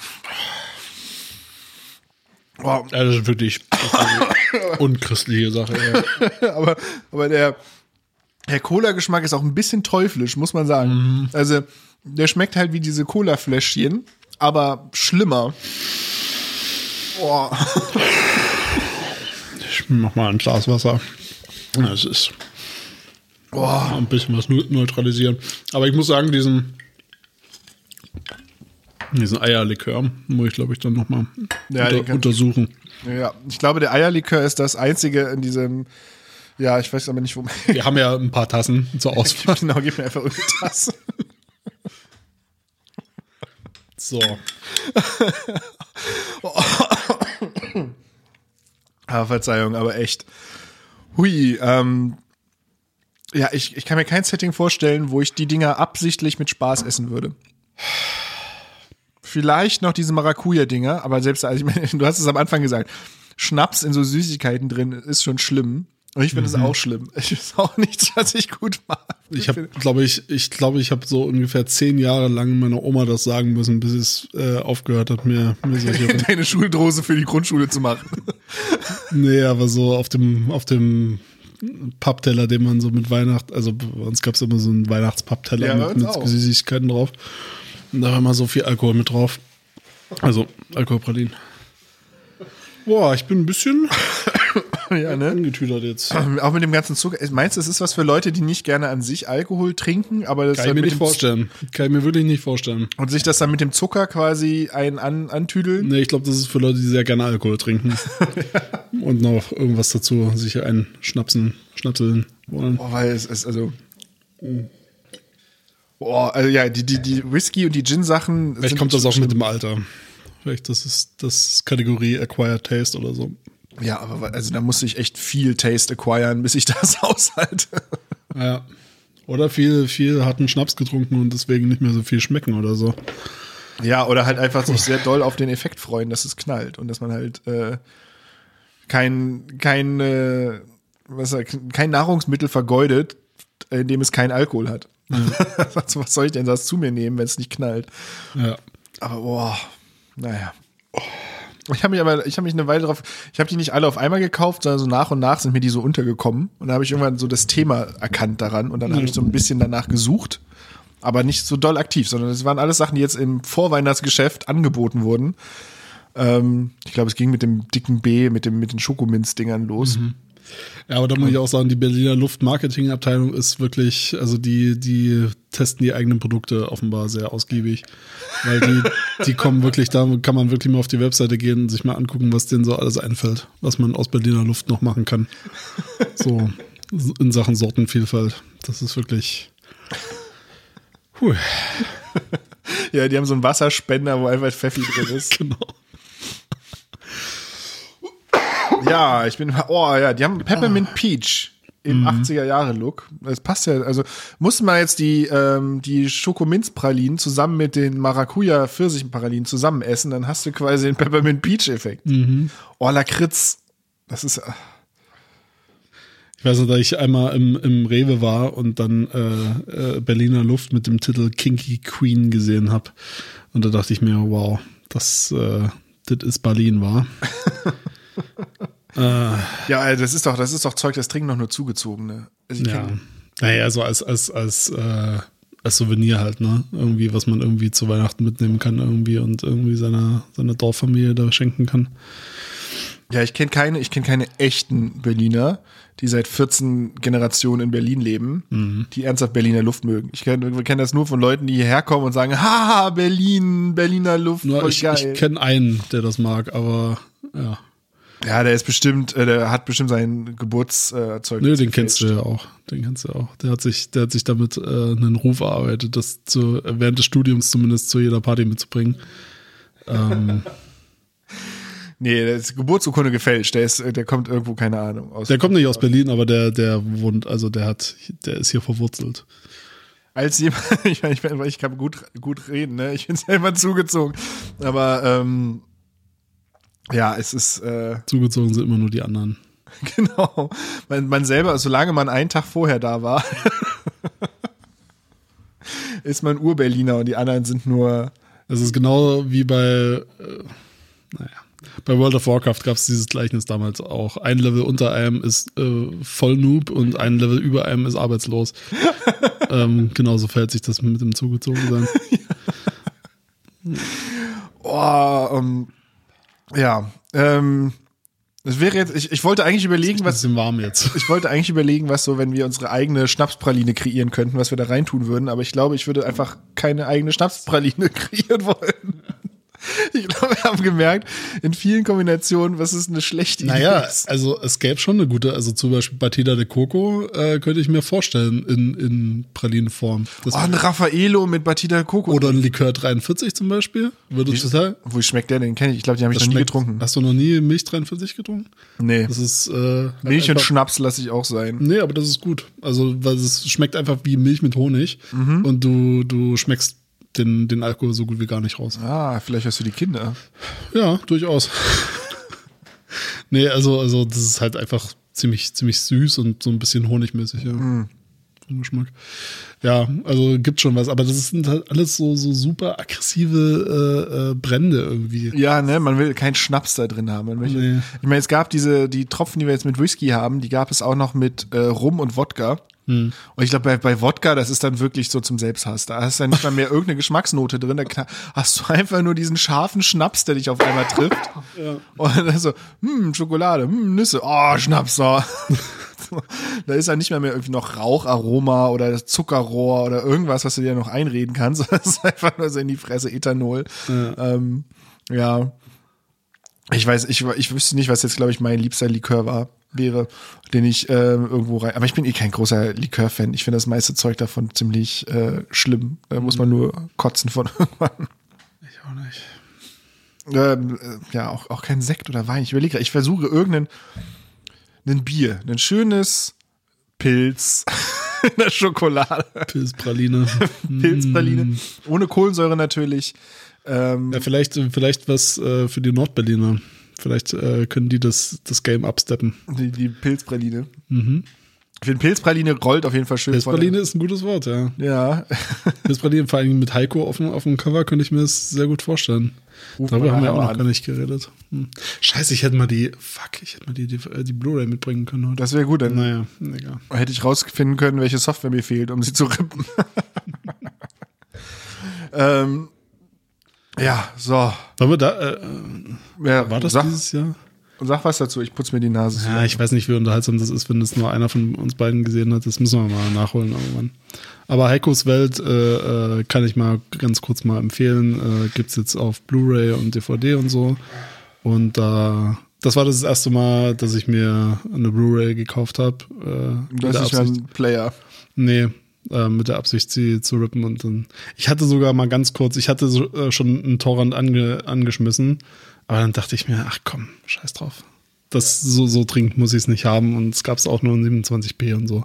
Wow. ja, das ist wirklich eine unchristliche Sache. Ey. aber, aber der, der Cola-Geschmack ist auch ein bisschen teuflisch, muss man sagen. Also, der schmeckt halt wie diese Cola-Fläschchen, aber schlimmer. Boah. Ich mach mal ein Glas Wasser. Das ist Boah. ein bisschen was neu- neutralisieren. Aber ich muss sagen, diesen, diesen Eierlikör muss ich, glaube ich, dann nochmal Ja, unter, untersuchen. Ja, ich glaube, der Eierlikör ist das einzige in diesem. Ja, ich weiß aber nicht, wo. Wir haben ja ein paar Tassen zur Auswahl. genau, gib mir einfach irgendeine Tasse. So. Ah, Verzeihung, aber echt. Hui, ähm. Ja, ich, ich kann mir kein Setting vorstellen, wo ich die Dinger absichtlich mit Spaß essen würde. Vielleicht noch diese Maracuja-Dinger, aber selbst, also ich meine, du hast es am Anfang gesagt, Schnaps in so Süßigkeiten drin ist schon schlimm. Und ich finde es auch schlimm. Ich ist auch nichts, was ich gut mag. Ich habe, glaube ich, ich glaube, ich habe so ungefähr zehn Jahre lang meiner Oma das sagen müssen, bis es äh, aufgehört hat, mir, mir solche. deine Schuldrose für die Grundschule zu machen. nee, aber so auf dem, auf dem Pappteller, den man so mit Weihnacht, also bei uns gab es immer so einen Weihnachtspappteller Ja, mit, mit. Süßigkeiten drauf. Da war immer so viel Alkohol mit drauf. Also Alkoholpralin. Boah, ich bin ein bisschen ja, ne? angetüdert jetzt. Auch mit dem ganzen Zucker. Meinst du, es ist was für Leute, die nicht gerne an sich Alkohol trinken, aber das Kann ich dann mir nicht vorstellen. Kann ich mir wirklich nicht vorstellen. und sich das dann mit dem Zucker quasi ein an, antüdeln? Nee, ich glaube, das ist für Leute, die sehr gerne Alkohol trinken. Und noch irgendwas dazu, sich einen Schnapsen, Schnapseln wollen. Boah, weil es ist also. Boah, also ja, die, die, die Whisky und die Gin-Sachen. Vielleicht kommt das auch schlimm. mit dem Alter. Vielleicht das ist das Kategorie Acquired Taste oder so. Ja, aber also da musste ich echt viel Taste acquiren, bis ich das aushalte. Ja. Oder viel, viel harten Schnaps getrunken und deswegen nicht mehr so viel schmecken oder so. Ja, oder halt einfach sich sehr doll auf den Effekt freuen, dass es knallt und dass man halt äh, kein, kein, äh, was, kein Nahrungsmittel vergeudet, indem es keinen Alkohol hat. was, soll ich denn das zu mir nehmen, wenn es nicht knallt? Ja. Aber boah, naja. Ich habe mich aber, ich habe mich eine Weile drauf, ich habe die nicht alle auf einmal gekauft, sondern so nach und nach sind mir die so untergekommen. Und da habe ich irgendwann so das Thema erkannt daran und dann habe ich so ein bisschen danach gesucht, aber nicht so doll aktiv, sondern es waren alles Sachen, die jetzt im Vorweihnachtsgeschäft angeboten wurden. Ähm, ich glaube, es ging mit dem dicken B, mit dem mit den Schokominz-Dingern los. Ja, aber da muss ich auch sagen, die Berliner Luftmarketingabteilung ist wirklich, also die, die testen die eigenen Produkte offenbar sehr ausgiebig. Weil die, die kommen wirklich, da kann man wirklich mal auf die Webseite gehen und sich mal angucken, was denen so alles einfällt, was man aus Berliner Luft noch machen kann. So in Sachen Sortenvielfalt. Das ist wirklich. Puh, Ja, die haben so einen Wasserspender, wo einfach Pfeffi drin ist. genau. Ja, ich bin, oh ja, die haben Peppermint Peach im 80er-Jahre-Look. Das passt ja, also musste man jetzt die, ähm, die Schokominzpralinen zusammen mit den Maracuja-Pfirsichpralinen zusammen essen, dann hast du quasi den Peppermint Peach-Effekt. Oh, Lakritz, das ist, Ich weiß noch, dass ich einmal im, im Rewe war und dann äh, äh, Berliner Luft mit dem Titel Kinky Queen gesehen habe. Und da dachte ich mir, wow, das, äh, das ist Berlin, war. ja, das ist doch, das ist doch Zeug, das trinken doch nur Zugezogene. Also Ja. kenn- Naja, so als, als, als, äh, als Souvenir halt, ne? Irgendwie, was man irgendwie zu Weihnachten mitnehmen kann, irgendwie und irgendwie seiner, seiner Dorffamilie da schenken kann. Ja, ich kenne keine, ich kenne keine echten Berliner, die seit 14 Generationen in Berlin leben, die ernsthaft Berliner Luft mögen. Ich kenne kennen das nur von Leuten, die hierher kommen und sagen, haha, Berlin, Berliner Luft, Nur ich, geil. ich kenne einen, der das mag, aber ja. Ja, der ist bestimmt, äh, der hat bestimmt sein Geburtszeug. Nö, den kennst du ja auch. Den kennst du ja auch. Der hat sich, der hat sich damit äh, einen Ruf erarbeitet, das zu, während des Studiums zumindest zu jeder Party mitzubringen. Ähm, Nee, der ist Geburtsurkunde gefälscht. Der ist, äh, der kommt irgendwo, keine Ahnung, aus. der kommt nicht aus Berlin, aber der, der wohnt, also der hat, der ist hier verwurzelt. als jemand, ich, meine, ich, meine, ich kann gut, gut reden, ne? Ich bin selber zugezogen. Aber ähm, ja, es ist äh, Zugezogen sind immer nur die anderen. genau. Man, man selber, solange man einen Tag vorher da war, ist man Ur-Berliner und die anderen sind nur. Es ist genau wie bei, äh, naja, bei World of Warcraft gab es dieses Gleichnis damals auch. Ein Level unter einem ist äh, voll Noob und ein Level über einem ist arbeitslos. ähm, genauso verhält sich das mit dem Zugezogensein. Oh, ähm, ja. Ähm, es wäre jetzt, ich, ich wollte eigentlich überlegen, Ein was. warm jetzt. Ich wollte eigentlich überlegen, was so, wenn wir unsere eigene Schnapspraline kreieren könnten, was wir da reintun würden, aber ich glaube, ich würde einfach keine eigene Schnapspraline kreieren wollen. Ich glaube, wir haben gemerkt, in vielen Kombinationen, was ist eine schlechte Idee. Naja, ist. also es gäbe schon eine gute, also zum Beispiel Batida de Coco äh, könnte ich mir vorstellen in, in Pralinenform. Das Oh, ein Raffaello mit Batida Coco. oder ein Likör 43 zum Beispiel. Würde total. Wo schmeckt der denn? Kenn ich. Ich glaube, die habe ich noch nie schmeckt- getrunken. Hast du noch nie Milch 43 getrunken? Nee. Das ist äh, Milch und einfach- Schnaps lasse ich auch sein. Nee, aber das ist gut. Also, weil es schmeckt einfach wie Milch mit Honig und du, du schmeckst den, den Alkohol so gut wie gar nicht raus. Ah, vielleicht was für die Kinder. Ja, durchaus. nee, also, also das ist halt einfach ziemlich, ziemlich süß und so ein bisschen honigmäßig, ja. Vom Geschmack. Ja, also gibt schon was, aber das sind halt alles so, so super aggressive äh, äh, Brände irgendwie. Ja, ne, man will keinen Schnaps da drin haben. Möchte, Nee. Ich meine, es gab diese, die Tropfen, die wir jetzt mit Whisky haben, die gab es auch noch mit äh, Rum und Wodka. Hm. Und ich glaube, bei, bei Wodka, das ist dann wirklich so zum Selbsthass. Da hast du ja nicht mal mehr irgendeine Geschmacksnote drin. Da hast du einfach nur diesen scharfen Schnaps, der dich auf einmal trifft. Und dann so, hm, Schokolade, hm, Nüsse, oh, Schnaps, oh. Da ist ja nicht mehr, mehr irgendwie noch Raucharoma oder Zuckerrohr oder irgendwas, was du dir noch einreden kannst. Das ist einfach nur so in die Fresse Ethanol. Ähm, ja. Ich weiß, ich, ich wüsste nicht, was jetzt, glaube ich, mein liebster Likör war, wäre, den ich ähm, irgendwo rein. Aber ich bin eh kein großer Likör-Fan. Ich finde das meiste Zeug davon ziemlich äh, schlimm. Da muss man nur kotzen von irgendwann. Ich auch nicht. Ähm, äh, ja, auch, auch kein Sekt oder Wein. Ich überlege, ich versuche irgendein ein Bier, ein schönes Pilz in der Schokolade. Pilzpraline. Pilzpraline. Ohne Kohlensäure natürlich. Ähm, Ja, vielleicht, vielleicht was äh, für die Nordberliner. Vielleicht äh, können die das, das Game upsteppen. die, die Pilzpraline. Ich finde, Pilzpraline rollt auf jeden Fall schön. Pilzpraline ist ein gutes Wort, ja. Ja. Pilzpraline, vor allem mit Heiko auf dem, auf dem Cover, könnte ich mir das sehr gut vorstellen. Ruf Darüber haben wir auch noch an. gar nicht geredet. Hm. Scheiße, ich hätte mal die, fuck, ich hätte mal die, die, äh, die Blu-ray mitbringen können heute. Das wäre gut, dann naja, egal. hätte ich rausfinden können, welche Software mir fehlt, um sie zu rippen. ähm, ja, so. Wollen wir da, äh, Ja, war das sag, dieses Jahr? sag was dazu, ich putze mir die Nase. Ja, ich weiß nicht, wie unterhaltsam das ist, wenn das nur einer von uns beiden gesehen hat. Das müssen wir mal nachholen irgendwann. Aber Heikos Welt äh, äh, kann ich mal ganz kurz mal empfehlen. Äh, gibt's jetzt auf Blu-ray und DVD und so. Und da, das war das erste Mal, dass ich mir eine Blu-ray gekauft habe. Äh, das ist ja ein Player. Nee, äh, mit der Absicht, sie zu rippen. Und dann, ich hatte sogar mal ganz kurz, ich hatte so, äh, schon einen Torrent ange, angeschmissen, aber dann dachte ich mir, ach komm, scheiß drauf. Das so, so dringend muss ich es nicht haben und es gab es auch nur in 27p und so.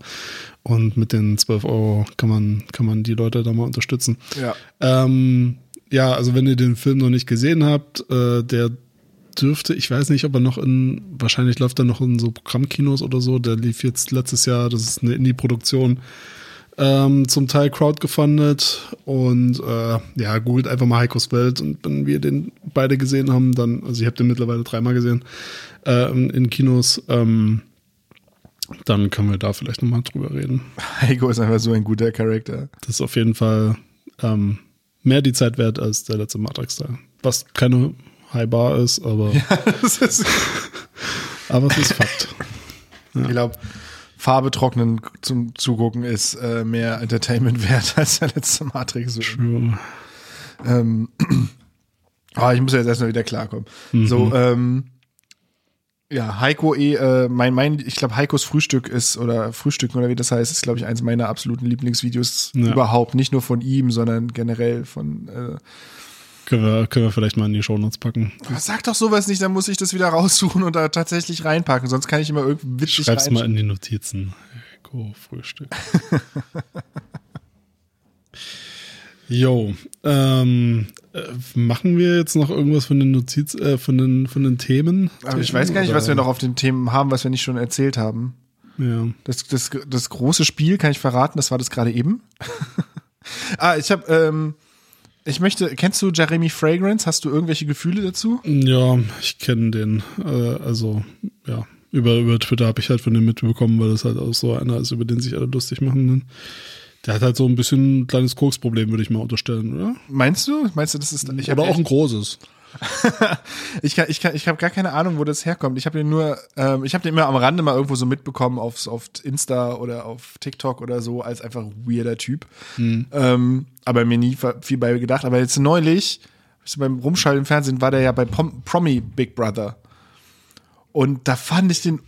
Und mit den 12 Euro kann man, kann man die Leute da mal unterstützen. Ja. Ähm, ja, also wenn ihr den Film noch nicht gesehen habt, äh, der dürfte, ich weiß nicht, ob er noch in, wahrscheinlich läuft er noch in so Programmkinos oder so. Der lief jetzt letztes Jahr, das ist eine Indie-Produktion, ähm, zum Teil crowdgefundet. Und äh, ja, googelt einfach mal Heikos Welt. Und wenn wir den beide gesehen haben, dann, also ich habe den mittlerweile dreimal gesehen, äh, in, in Kinos, ähm, dann können wir da vielleicht nochmal drüber reden. Heiko ist einfach so ein guter Charakter. Das ist auf jeden Fall ähm, mehr die Zeit wert als der letzte Matrix-Teil. Was keine High Bar ist, aber, Das ist, aber es ist Fakt. Ich glaube, Farbe trocknen zum Zugucken ist äh, mehr Entertainment wert als der letzte Matrix. Ja. Ähm, aber ich muss ja jetzt erstmal wieder klarkommen. So, ähm, ja, Heiko eh, äh, mein, mein, ich glaube, Heikos Frühstück ist, oder Frühstücken oder wie das heißt, ist, glaube ich, eins meiner absoluten Lieblingsvideos Ja. überhaupt. Nicht nur von ihm, sondern generell von, äh, Können, wir, können wir vielleicht mal in die Shownotes packen. sag doch sowas nicht, dann muss ich das wieder raussuchen und da tatsächlich reinpacken, sonst kann ich immer irgendwie witzig Schreib's mal in die Notizen. Go, Frühstück. Jo, ähm, äh, machen wir jetzt noch irgendwas von den Notiz, äh, von den, von den Themen? Aber ich weiß gar nicht, Oder- was wir noch auf den Themen haben, was wir nicht schon erzählt haben. Ja. Das, das, das große Spiel kann ich verraten, das war das gerade eben. ah, ich habe, ähm, ich möchte, kennst du Jeremy Fragrance? Hast du irgendwelche Gefühle dazu? Ja, ich kenne den. Äh, also, ja. Über, über Twitter habe ich halt von dem mitbekommen, weil das halt auch so einer ist, über den sich alle lustig machen. Ne? Der hat halt so ein bisschen ein kleines Koksproblem, würde ich mal unterstellen, oder? Meinst du? Meinst du, das ist, ich oder hab auch ein großes. ich kann, ich kann, ich habe gar keine Ahnung, wo das herkommt. Ich habe den nur, ähm, ich habe den immer am Rande mal irgendwo so mitbekommen auf, auf Insta oder auf TikTok oder so als einfach weirder Typ. Ähm, aber mir nie viel bei gedacht. Aber jetzt neulich, beim Rumschalten im Fernsehen, war der ja bei Pom Promi Big Brother. Und da fand ich den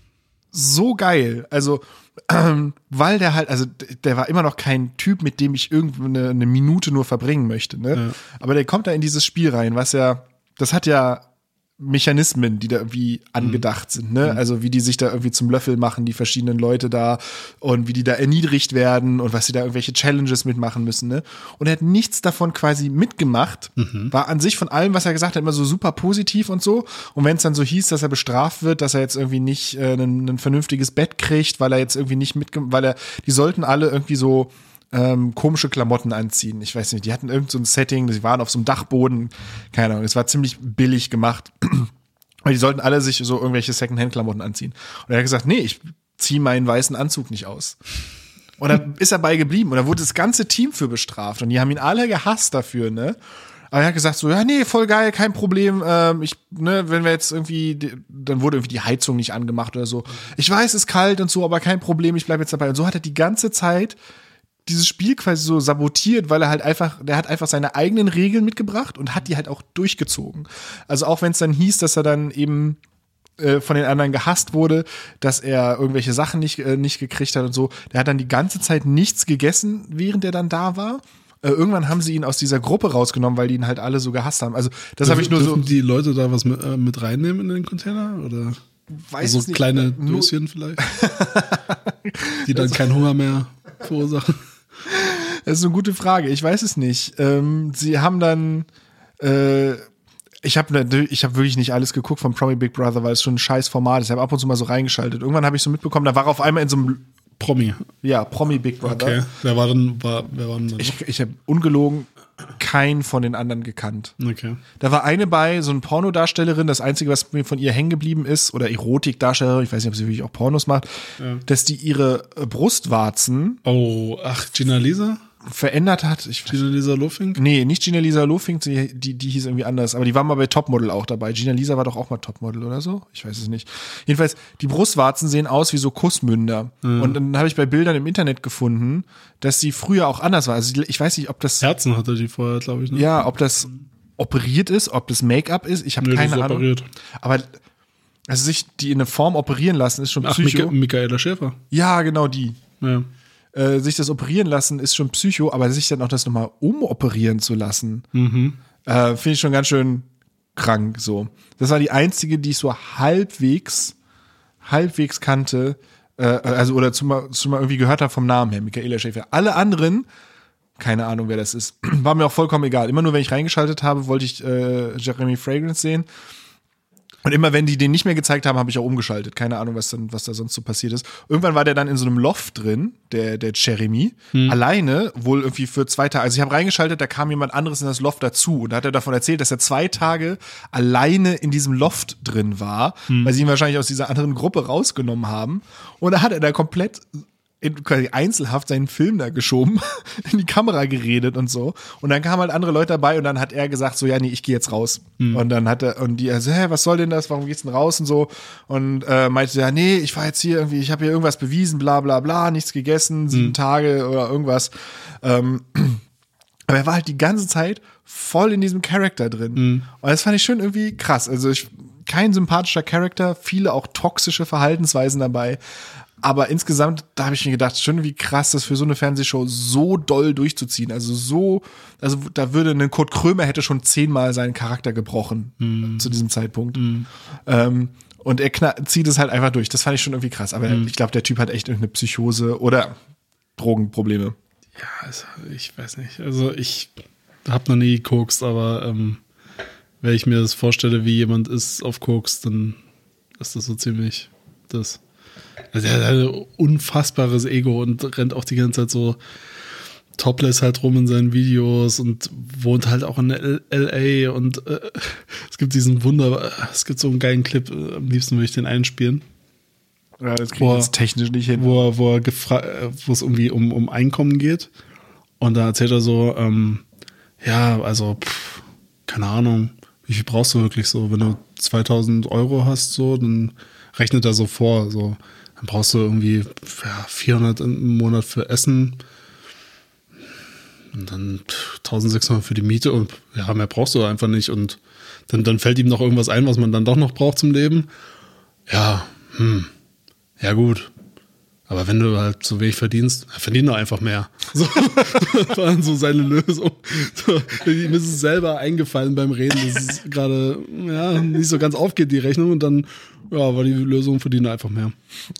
so geil. Also, ähm, weil der halt, also der war immer noch kein Typ, mit dem ich irgendwie eine, eine Minute nur verbringen möchte. Ne? Aber der kommt da in dieses Spiel rein, was ja, das hat ja Mechanismen, die da irgendwie angedacht sind, ne? Also wie die sich da irgendwie zum Löffel machen, die verschiedenen Leute da und wie die da erniedrigt werden und was sie da irgendwelche Challenges mitmachen müssen, ne? Und er hat nichts davon quasi mitgemacht, war an sich von allem, was er gesagt hat, immer so super positiv und so. Und wenn es dann so hieß, dass er bestraft wird, dass er jetzt irgendwie nicht äh, ein, ein vernünftiges Bett kriegt, weil er jetzt irgendwie nicht mitgemacht, weil er, die sollten alle irgendwie so ähm, komische Klamotten anziehen. Ich weiß nicht, die hatten irgend so ein Setting, sie waren auf so einem Dachboden, keine Ahnung, es war ziemlich billig gemacht. Aber die sollten alle sich so irgendwelche Secondhand-Klamotten anziehen. Und er hat gesagt, nee, ich ziehe meinen weißen Anzug nicht aus. Und dann ist er bei geblieben und da wurde das ganze Team für bestraft und die haben ihn alle gehasst dafür, ne? Aber er hat gesagt so, ja, nee, voll geil, kein Problem. Ähm, ich, ne, wenn wir jetzt irgendwie, dann wurde irgendwie die Heizung nicht angemacht oder so. Ich weiß, es ist kalt und so, aber kein Problem, ich bleibe jetzt dabei. Und so hat er die ganze Zeit dieses Spiel quasi so sabotiert, weil er halt einfach, der hat einfach seine eigenen Regeln mitgebracht und hat die halt auch durchgezogen. Also auch wenn es dann hieß, dass er dann eben äh, von den anderen gehasst wurde, dass er irgendwelche Sachen nicht, äh, nicht gekriegt hat und so. Der hat dann die ganze Zeit nichts gegessen, während er dann da war. Äh, irgendwann haben sie ihn aus dieser Gruppe rausgenommen, weil die ihn halt alle so gehasst haben. Also das habe ich nur so, Dürfen die Leute da was mit, äh, mit reinnehmen in den Container? Oder weiß so nicht, kleine nur- Döschen vielleicht? die dann keinen Hunger mehr verursachen? Das ist eine gute Frage. Ich weiß es nicht. Ähm, sie haben dann, äh, ich habe ich hab wirklich nicht alles geguckt von Promi Big Brother, weil es schon ein scheiß Format ist. Ich habe ab und zu mal so reingeschaltet. Irgendwann habe ich so mitbekommen, da war auf einmal in so einem, Promi. ja, Promi Big Brother. Okay. Wer war denn, war, wer war denn? Ich, ich habe ungelogen keinen von den anderen gekannt. okay. Da war eine bei, so eine Pornodarstellerin, das Einzige, was mir von ihr hängen geblieben ist, oder Erotikdarstellerin, ich weiß nicht, ob sie wirklich auch Pornos macht, dass die ihre Brustwarzen Oh, ach, Gina Lisa? Verändert hat. Ich Gina Lisa Lofink? Nee, nicht Gina Lisa Lofink, die, die, die hieß irgendwie anders, aber die war mal bei Topmodel auch dabei. Gina Lisa war doch auch mal Topmodel oder so? Ich weiß es nicht. Jedenfalls, die Brustwarzen sehen aus wie so Kussmünder. Und dann habe ich bei Bildern im Internet gefunden, dass sie früher auch anders war. Also ich weiß nicht, ob das, Herzen hatte die vorher, glaube ich. Ne? ja, ob das operiert ist, ob das Make-up ist. Ich habe die keine ist Ahnung. operiert. Aber also sich die in eine Form operieren lassen, ist schon Ach, Psycho. Michaela Schäfer. ja, genau die. Ja. Äh, sich das operieren lassen, ist schon Psycho, aber sich dann auch das nochmal umoperieren zu lassen, äh, finde ich schon ganz schön krank so. Das war die einzige, die ich so halbwegs, halbwegs kannte, äh, also oder zumal, zumal irgendwie gehört habe vom Namen her, Michaela Schäfer. Alle anderen, keine Ahnung, wer das ist, war mir auch vollkommen egal. Immer nur, wenn ich reingeschaltet habe, wollte ich äh, Jeremy Fragrance sehen. Und immer wenn die den nicht mehr gezeigt haben, habe ich auch umgeschaltet. Keine Ahnung, was dann, was da sonst so passiert ist. Irgendwann war der dann in so einem Loft drin, der, der Jeremy, alleine, wohl irgendwie für zwei Tage. Also ich habe reingeschaltet, da kam jemand anderes in das Loft dazu und da hat er davon erzählt, dass er zwei Tage alleine in diesem Loft drin war, weil sie ihn wahrscheinlich aus dieser anderen Gruppe rausgenommen haben. Und da hat er da komplett in quasi einzelhaft seinen Film da geschoben, in die Kamera geredet und so. Und dann kamen halt andere Leute dabei und dann hat er gesagt, so, ja, nee, ich gehe jetzt raus. Und dann hat er, und die, also, hä, was soll denn das? Warum geht's denn raus und so? Und äh, meinte, ja, nee, ich war jetzt hier irgendwie, ich habe hier irgendwas bewiesen, bla bla bla, nichts gegessen, sieben Tage oder irgendwas. Ähm, aber er war halt die ganze Zeit voll in diesem Charakter drin. Und das fand ich schon irgendwie krass. Also ich, kein sympathischer Charakter, viele auch toxische Verhaltensweisen dabei. Aber insgesamt, da habe ich mir gedacht, schon wie krass, das für so eine Fernsehshow so doll durchzuziehen. Also so, also da würde ein Kurt Krömer hätte schon zehnmal seinen Charakter gebrochen zu diesem Zeitpunkt. Ähm, und er zieht es halt einfach durch. Das fand ich schon irgendwie krass. Aber ich glaube, der Typ hat echt irgendeine Psychose oder Drogenprobleme. Ja, also, ich weiß nicht. Also ich habe noch nie gekokst, aber ähm, wenn ich mir das vorstelle, wie jemand ist auf Koks, dann ist das so ziemlich das. Also er hat ein unfassbares Ego und rennt auch die ganze Zeit so topless halt rum in seinen Videos und wohnt halt auch in LA und äh, es gibt diesen Wunder, es gibt so einen geilen Clip, äh, am liebsten würde ich den einspielen Ja, das kriege ich jetzt technisch nicht hin. wo er, wo er äh, wo es irgendwie um, um Einkommen geht. Und da erzählt er so, ähm, ja, also, pff, keine Ahnung, wie viel brauchst du wirklich so? Wenn du 2000 Euro hast, so, dann rechnet er so vor, so, dann brauchst du irgendwie ja, 400 im Monat für Essen und dann pff, 1600 für die Miete und ja, mehr brauchst du einfach nicht. Und dann, dann fällt ihm noch irgendwas ein, was man dann doch noch braucht zum Leben. Ja, hm, ja gut. Aber wenn du halt so wenig verdienst, verdien doch einfach mehr. So, das war dann so seine Lösung. So, ihm ist es selber eingefallen beim Reden, dass es gerade ja, nicht so ganz aufgeht, die Rechnung. Und dann ja, war die Lösung, verdiene einfach mehr.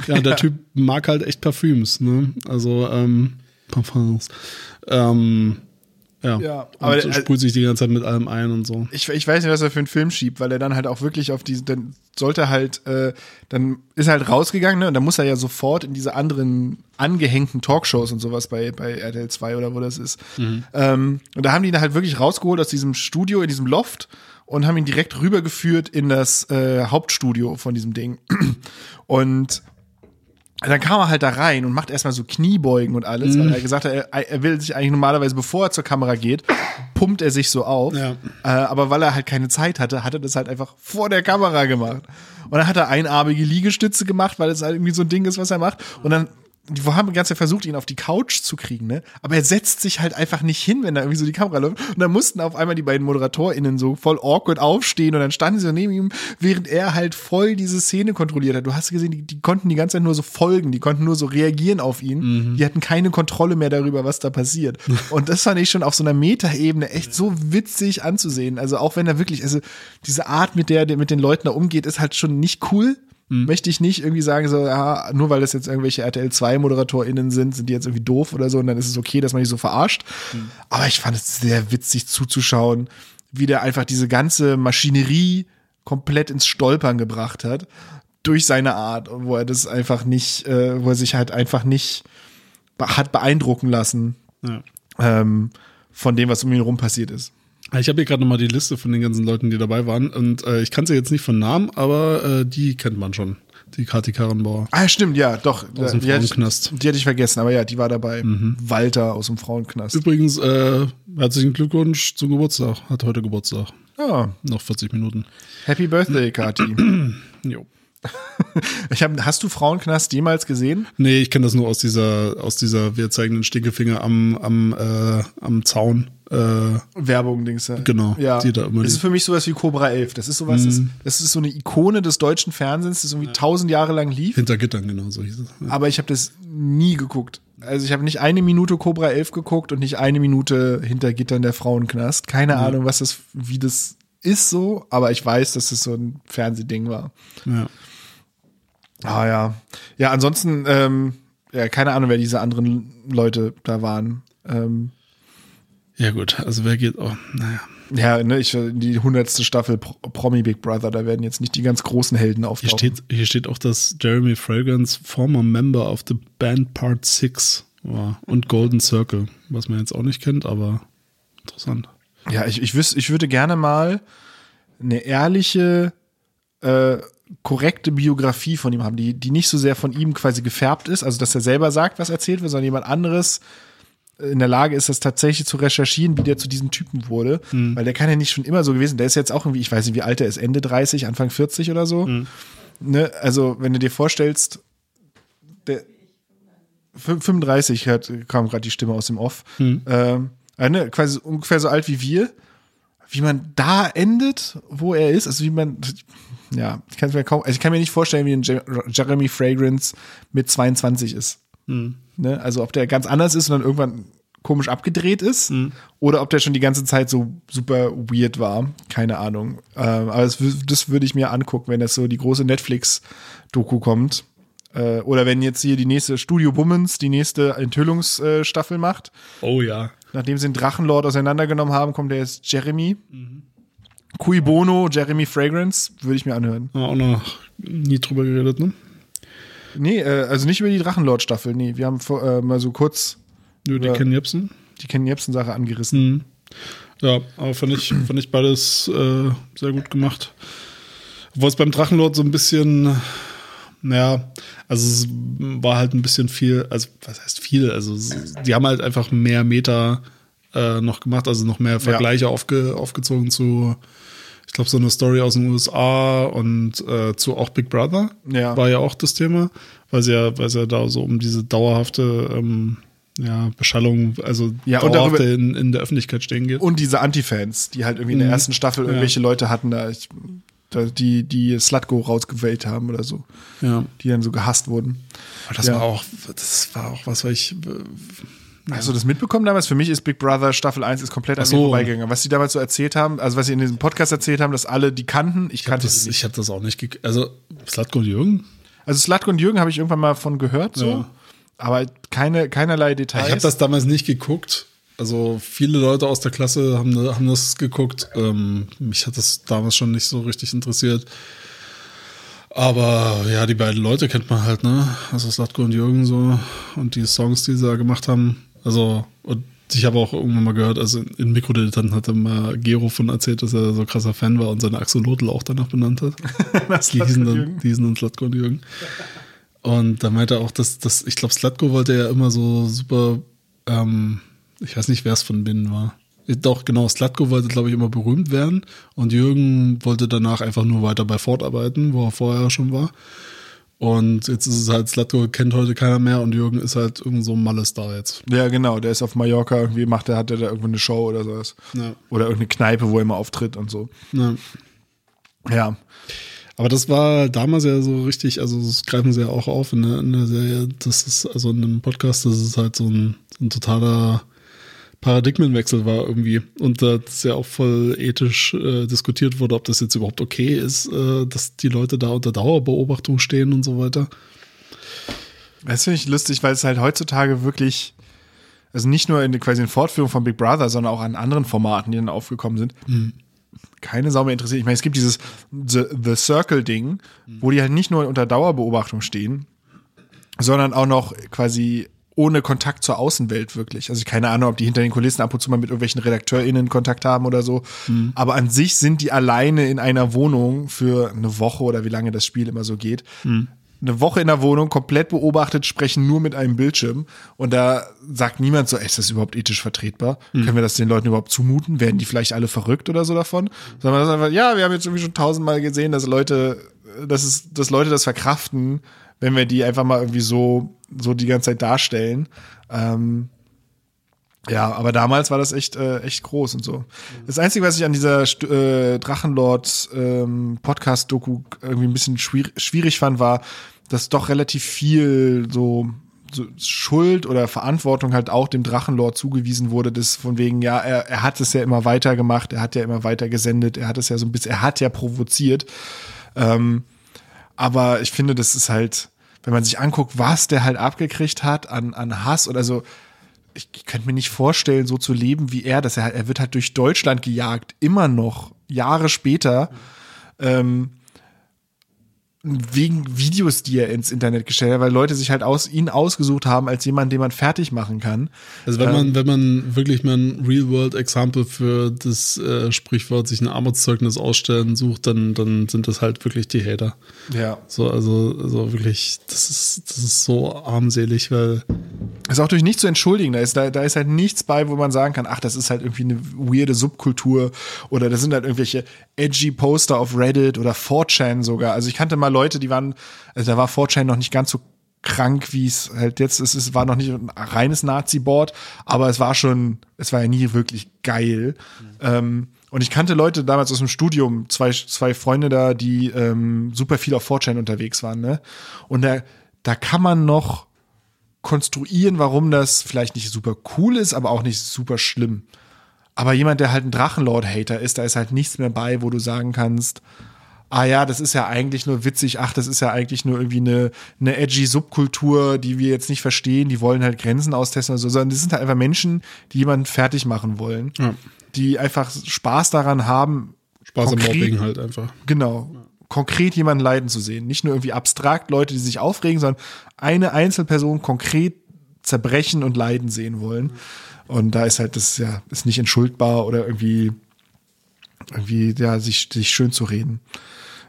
Ja, der Typ mag halt echt Parfüms. Ne? Also ähm, Parfums. Ähm, ja, Ja, aber und der- sprüht sich die ganze Zeit mit allem ein und so. ich, ich weiß nicht, was er für einen Film schiebt, weil er dann halt auch wirklich auf diese, dann sollte halt, äh, dann ist er halt rausgegangen, ne? Und dann muss er ja sofort in diese anderen angehängten Talkshows und sowas bei, bei RTL 2 oder wo das ist. Ähm, und da haben die ihn halt wirklich rausgeholt aus diesem Studio, in diesem Loft und haben ihn direkt rübergeführt in das äh, Hauptstudio von diesem Ding. Und dann kam er halt da rein und macht erstmal so Kniebeugen und alles, weil er gesagt hat, er, er will sich eigentlich normalerweise, bevor er zur Kamera geht, pumpt er sich so auf. Ja. Äh, aber weil er halt keine Zeit hatte, hat er das halt einfach vor der Kamera gemacht. Und dann hat er einarmige Liegestütze gemacht, weil es halt irgendwie so ein Ding ist, was er macht. Und dann die haben die ganze Zeit versucht, ihn auf die Couch zu kriegen, ne? Aber er setzt sich halt einfach nicht hin, wenn da irgendwie so die Kamera läuft. Und dann mussten auf einmal die beiden ModeratorInnen so voll awkward aufstehen und dann standen sie so neben ihm, während er halt voll diese Szene kontrolliert hat. Du hast gesehen, die, die konnten die ganze Zeit nur so folgen, die konnten nur so reagieren auf ihn. Die hatten keine Kontrolle mehr darüber, was da passiert. Und das fand ich schon auf so einer Metaebene echt so witzig anzusehen. Also auch wenn er wirklich, also diese Art, mit der der mit den Leuten da umgeht, ist halt schon nicht cool möchte ich nicht irgendwie sagen, so, ja, nur weil das jetzt irgendwelche RTL 2 ModeratorInnen sind, sind die jetzt irgendwie doof oder so und dann ist es okay, dass man die so verarscht. Aber ich fand es sehr witzig zuzuschauen, wie der einfach diese ganze Maschinerie komplett ins Stolpern gebracht hat durch seine Art, wo er das einfach nicht, äh, wo er sich halt einfach nicht hat beeindrucken lassen Ja. ähm, von dem, was um ihn rum passiert ist. Ich habe hier gerade nochmal die Liste von den ganzen Leuten, die dabei waren. Und äh, ich kann sie jetzt nicht von Namen, aber äh, die kennt man schon. Die Kati Karrenbauer. Ah, stimmt, ja, doch. Aus dem die, hatte ich, Frauenknast. die hatte ich vergessen, aber ja, die war dabei. Walter aus dem Frauenknast. Übrigens, äh, herzlichen Glückwunsch zum Geburtstag. Hat heute Geburtstag. Ja, Noch 40 Minuten. Happy Birthday, Kati. Jo. Ich hab, hast du Frauenknast jemals gesehen? Nee, ich kenne das nur aus dieser, aus dieser, wir zeigen den Stinkefinger am, am, äh, am Zaun. Äh, Werbung, Dings. ja. Genau, Ja. die da immer das ist für mich sowas wie Cobra 11. Das ist sowas, das, das ist so eine Ikone des deutschen Fernsehens, das irgendwie tausend Jahre lang lief. hinter Gittern, genau, so hieß es. Ja. Aber ich habe das nie geguckt. also ich habe nicht eine Minute Cobra 11 geguckt und nicht eine Minute hinter Gittern der Frauenknast. Keine Ahnung, was das, wie das ist so, aber ich weiß, dass es so ein Fernsehding war. Ja. Ah ja. Ja, ansonsten, ähm, ja, keine Ahnung, wer diese anderen Leute da waren. Ähm, Ja, gut, also wer geht, oh, naja. ja, ne, ich die hundertste Staffel Pro Promi Big Brother, da werden jetzt nicht die ganz großen Helden Hier auftauchen. steht, hier steht auch, dass Jeremy Fragrance former member of the band Part 6 war und Golden Circle, was man jetzt auch nicht kennt, aber interessant. Ja, ich, ich, wüs, ich würde gerne mal eine ehrliche, äh, korrekte Biografie von ihm haben, die, die nicht so sehr von ihm quasi gefärbt ist, also dass er selber sagt, was erzählt wird, sondern jemand anderes in der Lage ist, das tatsächlich zu recherchieren, wie der zu diesem Typen wurde. Weil der kann ja nicht schon immer so gewesen. Der ist jetzt auch irgendwie, ich weiß nicht, wie alt er ist, Ende 30, Anfang 40 oder so. Ne? Also, wenn du dir vorstellst, der 35 hat, kam gerade die Stimme aus dem Off. Ähm, äh, ne, quasi ungefähr so alt wie wir. Wie man da endet, wo er ist, also wie man, ja, ich kann mir kaum, also ich kann mir nicht vorstellen, wie ein Je Jeremy Fragrance mit 22 ist. Ne? Also ob der ganz anders ist und dann irgendwann komisch abgedreht ist oder ob der schon die ganze Zeit so super weird war. Keine Ahnung. Ähm, aber das, das würde ich mir angucken, wenn das so die große Netflix-Doku kommt. Äh, oder wenn jetzt hier die nächste Studio Bummens die nächste Enthüllungsstaffel macht. Oh ja. Nachdem sie den Drachenlord auseinandergenommen haben, kommt der jetzt Jeremy. Cui Bono, Jeremy Fragrance, würde ich mir anhören. Auch noch nie drüber geredet, ne? Nee, äh, also nicht über die Drachenlord-Staffel. Nee, wir haben vor, äh, mal so kurz Nö, die Ja. Ken Jebsen. die Ken Jebsen-Sache angerissen. Ja, aber fand ich, fand ich beides äh, sehr gut gemacht. Obwohl es beim Drachenlord so ein bisschen, naja, also es war halt ein bisschen viel, also was heißt viel? Also es- die haben halt einfach mehr Meter äh, noch gemacht, also noch mehr Vergleiche aufge, aufgezogen zu, ich glaube, so eine Story aus den USA und äh, zu auch Big Brother Ja. war ja auch das Thema, weil sie ja, weil es ja da so um diese dauerhafte ähm, ja, Beschallung, also Ja, und dauerhafte darüber- in, in der Öffentlichkeit stehen geht. Und diese Anti-Fans, die halt irgendwie in der Mhm. ersten Staffel Ja. irgendwelche Leute hatten, da, ich, da die, die Slutgo rausgewählt haben oder so, Ja. die dann so gehasst wurden. Aber das Ja. war auch, das war auch was, weil ich. Hast du das mitbekommen damals? Für mich ist Big Brother Staffel 1 ist komplett an so. mir vorbeigegangen. Was die damals so erzählt haben, also was sie in diesem Podcast erzählt haben, dass alle die kannten, ich Ich habe kannte das, sie nicht. ich hab das auch nicht. Also, Slatko und Jürgen? Also Slutgo und Jürgen habe ich irgendwann mal von gehört, so. Ja. Aber keine, keinerlei Details. Ich habe das damals nicht geguckt. Also, viele Leute aus der Klasse haben, haben das geguckt. Ähm, mich hat das damals schon nicht so richtig interessiert. Aber ja, die beiden Leute kennt man halt, ne? Also Slatko und Jürgen so und die Songs, die sie da gemacht haben. Also, und ich habe auch irgendwann mal gehört, also in Mikrodilettanten hatte mal Gero von erzählt, dass er so krasser Fan war und seine Axolotl auch danach benannt hat. Das Die hießen und dann, die hießen dann Slatko und Jürgen. Und da meinte er auch, dass, dass ich glaube, Slatko wollte ja immer so super, ähm, ich weiß nicht, wer es von denen war. Doch, genau, Slatko wollte, glaube ich, immer berühmt werden und Jürgen wollte danach einfach nur weiter bei Ford arbeiten, wo er vorher schon war. Und jetzt ist es halt, Slatko kennt heute keiner mehr und Jürgen ist halt irgend so ein Malle-Star jetzt. Ja, genau, der ist auf Mallorca, irgendwie macht er, hat er da irgendwo eine Show oder sowas. Ja. Oder irgendeine Kneipe, wo er immer auftritt und so. Ja. Ja. Aber das war damals ja so richtig, also das greifen sie ja auch auf in der, in der Serie. Das ist also in einem Podcast, das ist halt so ein, so ein totaler Paradigmenwechsel war irgendwie. Und da ist ja auch voll ethisch äh, diskutiert wurde, ob das jetzt überhaupt okay ist, äh, dass die Leute da unter Dauerbeobachtung stehen und so weiter. Das finde ich lustig, weil es halt heutzutage wirklich, also nicht nur in quasi in Fortführung von Big Brother, sondern auch an anderen Formaten, die dann aufgekommen sind, keine Sau mehr interessiert. Ich meine, es gibt dieses The, The Circle-Ding, wo die halt nicht nur unter Dauerbeobachtung stehen, sondern auch noch quasi ohne Kontakt zur Außenwelt wirklich. Also keine Ahnung, ob die hinter den Kulissen ab und zu mal mit irgendwelchen RedakteurInnen Kontakt haben oder so. Aber an sich sind die alleine in einer Wohnung für eine Woche oder wie lange das Spiel immer so geht. Eine Woche in der Wohnung, komplett beobachtet, sprechen nur mit einem Bildschirm. Und da sagt niemand so, ey, ist das überhaupt ethisch vertretbar? Können wir das den Leuten überhaupt zumuten? Werden die vielleicht alle verrückt oder so davon? Sondern einfach, ja, wir haben jetzt irgendwie schon tausendmal gesehen, dass Leute, dass es, dass Leute das verkraften, wenn wir die einfach mal irgendwie so, so die ganze Zeit darstellen. Ähm, ja, aber damals war das echt, äh, echt groß und so. Das Einzige, was ich an dieser äh, Drachenlord ähm, Podcast-Doku irgendwie ein bisschen schwierig, schwierig fand, war, dass doch relativ viel so so Schuld oder Verantwortung halt auch dem Drachenlord zugewiesen wurde, das von wegen, ja, er, er hat es ja immer weiter gemacht, er hat ja immer weiter gesendet, er hat es ja so ein bisschen, er hat ja provoziert. Ähm, aber ich finde, das ist halt, wenn man sich anguckt, was der halt abgekriegt hat an, an Hass oder so, ich, ich könnte mir nicht vorstellen, so zu leben wie er, dass er, er wird halt durch Deutschland gejagt, immer noch, Jahre später. Ähm, wegen Videos, die er ins Internet gestellt hat, weil Leute sich halt aus ihn ausgesucht haben als jemand, den man fertig machen kann. Also wenn man, wenn man wirklich mal ein Real-World-Example für das äh, Sprichwort sich ein Armutszeugnis ausstellen sucht, dann, dann sind das halt wirklich die Hater. Ja. So, also, also wirklich, das ist, das ist so armselig, weil ist auch durch nichts zu entschuldigen. Da ist, da, da ist halt nichts bei, wo man sagen kann, ach, das ist halt irgendwie eine weirde Subkultur oder das sind halt irgendwelche edgy Poster auf Reddit oder 4chan sogar. Also ich kannte mal Leute, die waren, also da war 4chan noch nicht ganz so krank, wie es halt jetzt ist. Es war noch nicht ein reines Nazi-Board, aber es war schon, es war ja nie wirklich geil. Mhm. Ähm, und ich kannte Leute damals aus dem Studium, zwei, zwei Freunde da, die ähm, super viel auf 4chan unterwegs waren, ne? Und da, da kann man noch konstruieren, warum das vielleicht nicht super cool ist, aber auch nicht super schlimm. Aber jemand, der halt ein Drachenlord-Hater ist, da ist halt nichts mehr bei, wo du sagen kannst, ah ja, das ist ja eigentlich nur witzig, ach, das ist ja eigentlich nur irgendwie eine, eine edgy Subkultur, die wir jetzt nicht verstehen, die wollen halt Grenzen austesten oder so, sondern das sind halt einfach Menschen, die jemanden fertig machen wollen, ja. die einfach Spaß daran haben. Spaß am Mobbing halt einfach. Genau. Ja konkret jemanden leiden zu sehen. Nicht nur irgendwie abstrakt Leute, die sich aufregen, sondern eine Einzelperson konkret zerbrechen und leiden sehen wollen. Und da ist halt das ja ist nicht entschuldbar oder irgendwie irgendwie ja sich sich schön zu reden.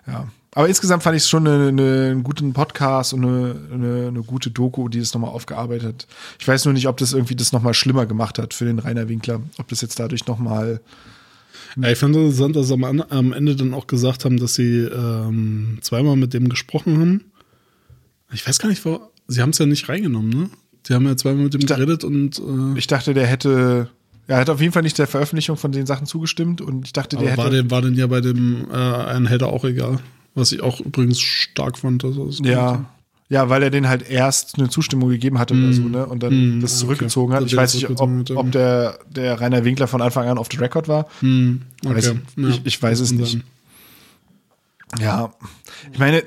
Ja. Aber insgesamt fand ich es schon eine, eine, einen guten Podcast und eine, eine, eine gute Doku, die es nochmal aufgearbeitet hat. Ich weiß nur nicht, ob das irgendwie das nochmal schlimmer gemacht hat für den Rainer Winkler. Ob das jetzt dadurch nochmal ja, ich fand es interessant, dass sie am, am, Ende dann auch gesagt haben, dass sie ähm, zweimal mit dem gesprochen haben. Ich weiß gar nicht, wo, sie haben es ja nicht reingenommen, ne? Sie haben ja zweimal mit dem geredet und. Äh, ich dachte, der hätte. Er hat auf jeden Fall nicht der Veröffentlichung von den Sachen zugestimmt und ich dachte, der hätte. War denn, war denn ja bei dem äh, einen Hater auch egal. Was ich auch übrigens stark fand. Also ja. Ja, weil er den halt erst eine Zustimmung gegeben hatte mm. oder so, ne? Und dann mm, das zurückgezogen okay. hat. Ich weiß nicht, ob, ob der, der Rainer Winkler von Anfang an auf the record war. Mm. Okay. Weiß, ja. ich, ich, weiß es nicht. Ja, ich meine,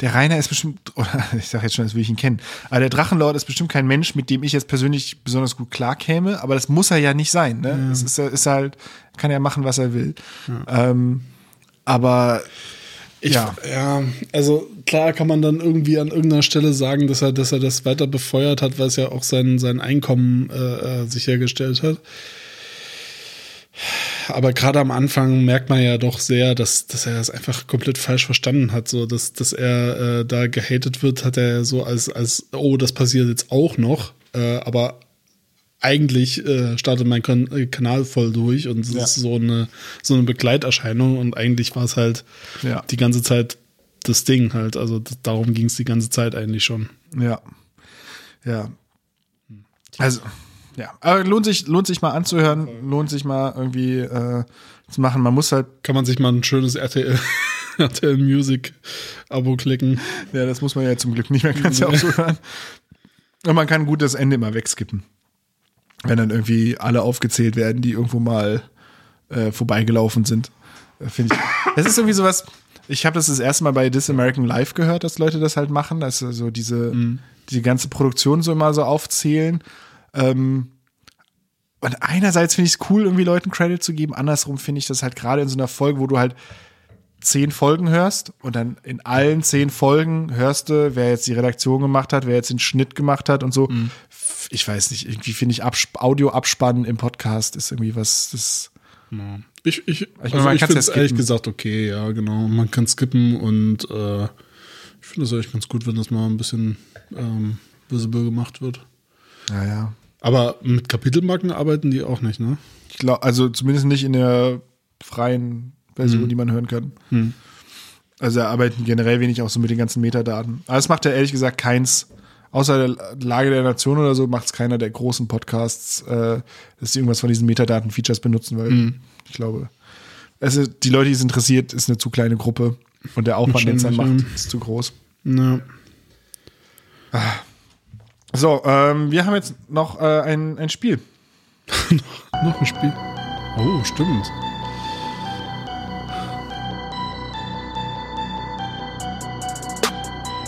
der Rainer ist bestimmt, oder ich sage jetzt schon, als würde ich ihn kennen, aber der Drachenlord ist bestimmt kein Mensch, mit dem ich jetzt persönlich besonders gut klarkäme, aber das muss er ja nicht sein, ne? Ja. Es ist, ist halt, kann ja machen, was er will. Ja. Ähm, aber ich, ja. ja, also klar kann man dann irgendwie an irgendeiner Stelle sagen, dass er, dass er das weiter befeuert hat, weil es ja auch sein, sein Einkommen äh, äh sichergestellt hat. Aber gerade am Anfang merkt man ja doch sehr, dass, dass er das einfach komplett falsch verstanden hat. So, dass, dass er äh, da gehatet wird, hat er so als, als, oh, das passiert jetzt auch noch. Äh, aber eigentlich äh, startet mein kan äh, Kanal voll durch und es ja. ist so eine, so eine Begleiterscheinung und eigentlich war es halt ja. die ganze Zeit das Ding halt. Also das, darum ging es die ganze Zeit eigentlich schon. Ja. Ja. Also, ja. Aber lohnt sich, lohnt sich mal anzuhören, lohnt sich mal irgendwie äh, zu machen. Man muss halt. Kann man sich mal ein schönes RTL, RTL Music Abo klicken. Ja, das muss man ja zum Glück nicht mehr, kann es ja auch so hören. Und man kann gut das Ende immer wegskippen wenn dann irgendwie alle aufgezählt werden, die irgendwo mal äh, vorbeigelaufen sind. Äh, Finde ich. Das ist irgendwie sowas. Ich habe das das erste Mal bei This American Life gehört, dass Leute das halt machen, dass so diese, mhm. diese ganze Produktion so immer so aufzählen. Ähm, und einerseits finde ich es cool, irgendwie Leuten Credit zu geben. Andersrum finde ich das halt gerade in so einer Folge, wo du halt zehn Folgen hörst und dann in allen zehn Folgen hörst du, wer jetzt die Redaktion gemacht hat, wer jetzt den Schnitt gemacht hat und so. Mhm. Ich weiß nicht, irgendwie finde ich Audio abspannen im Podcast ist irgendwie was, das. Ja. Ich, ich, ich, also ich finde es ehrlich gesagt okay, ja, genau. Man kann skippen und äh, ich finde es eigentlich ganz gut, wenn das mal ein bisschen ähm, visible gemacht wird. Ja, ja. Aber mit Kapitelmarken arbeiten die auch nicht, ne? Ich glaube, also zumindest nicht in der freien Version, mhm. die man hören kann. Mhm. Also arbeitet generell wenig auch so mit den ganzen Metadaten. Aber das macht er ehrlich gesagt keins, außer der Lage der Nation oder so, macht es keiner der großen Podcasts, äh, dass sie irgendwas von diesen Metadaten-Features benutzen, weil mhm. ich glaube, also die Leute, die es interessiert, ist eine zu kleine Gruppe und der Aufwand, den es dann macht, ist zu groß. Ja. Ah. So, ähm, wir haben jetzt noch äh, ein, ein Spiel. Noch ein Spiel. Oh, stimmt.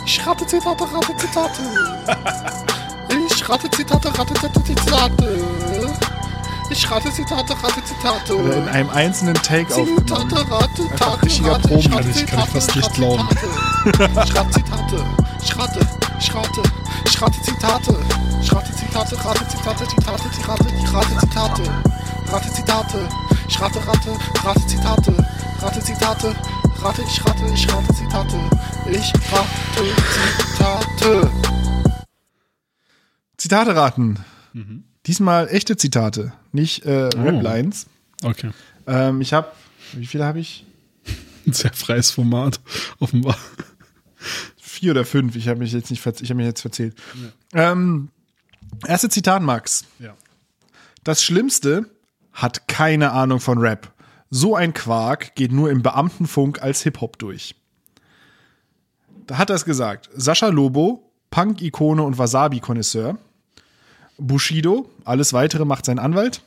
Ich rate Zitate, rate Zitate. Ich rate Zitate, rate Zitate. Ich rate Zitate, rate Zitate. Oder in einem einzelnen Take aufgenommen. Zitate, rate, Tate, richtiger rate, Proben. ich rate Kann ich- kann fast nicht glauben. Zitate. Ich rate Zitate, ich rate, ich rate, ich rate Zitate. Ich rate Zitate, rate Zitate, Zitate, Zitate, ich rate Zitate. Rate Zitate, ich rate, rate, rate Zitate. Rate Zitate, rate, ich rate, ich rate Zitate. Ich rate Zitate. Zitate raten. Diesmal echte Zitate, nicht äh, Rap-Lines. Okay. Ähm, ich habe, wie viele habe ich? Ein sehr freies Format, offenbar. Vier oder fünf. Ich habe mich jetzt nicht, ich habe mich jetzt verzählt. Ähm, erste Zitat, Max. Ja. Das Schlimmste hat keine Ahnung von Rap. So ein Quark geht nur im Beamtenfunk als Hip-Hop durch. Da hat er es gesagt. Sascha Lobo, Punk-Ikone und Wasabi-Konnoisseur. Bushido, alles weitere macht sein Anwalt.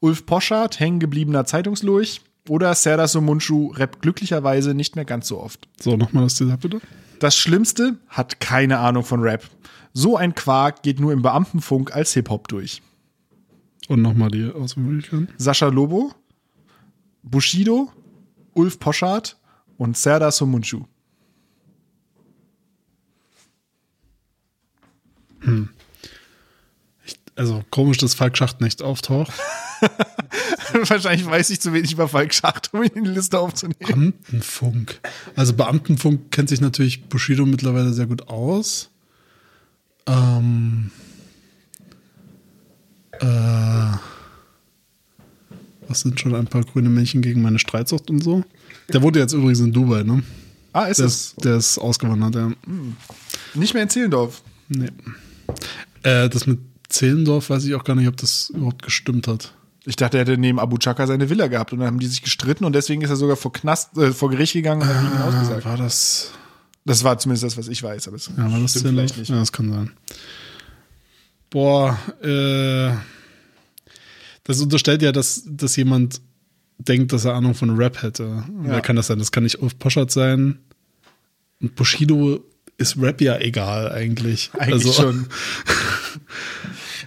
Ulf Poschardt, hängengebliebener Zeitungslurch. Oder Serdar Somunchu, rappt glücklicherweise nicht mehr ganz so oft. So, nochmal das Zitat bitte. Das Schlimmste hat keine Ahnung von Rap. So ein Quark geht nur im Beamtenfunk als Hip-Hop durch. Und nochmal die Auswahlmöglichkeiten. Sascha Lobo, Bushido, Ulf Poschardt und Serdar Somunchu. Also komisch, dass Falk Schacht nicht auftaucht. Wahrscheinlich weiß ich zu wenig über Falk Schacht, um ihn in die Liste aufzunehmen. Beamtenfunk. Also Beamtenfunk kennt sich natürlich Bushido mittlerweile sehr gut aus. Ähm, äh, was sind schon ein paar grüne Männchen gegen meine Streitsucht und so? Der wohnt jetzt übrigens in Dubai, ne? Ah, ist Der es? ist, der ist ausgewandert, ja. Nicht mehr in Zehlendorf. Nee. Äh, das mit Zehlendorf weiß ich auch gar nicht, ob das überhaupt gestimmt hat. Ich dachte, er hätte neben Abu Chaka seine Villa gehabt und dann haben die sich gestritten und deswegen ist er sogar vor Knast, äh, vor Gericht gegangen und hat ihn ausgesagt. War das. Das war zumindest das, was ich weiß, aber es Ja, war das stimmt vielleicht nicht. Ja, das kann sein. Boah, äh. Das unterstellt ja, dass, dass jemand denkt, dass er Ahnung von Rap hätte. Ja. Wer kann das sein? Das kann nicht Ulf Poschardt sein. Und Bushido ist Rap ja egal eigentlich. Eigentlich also, schon.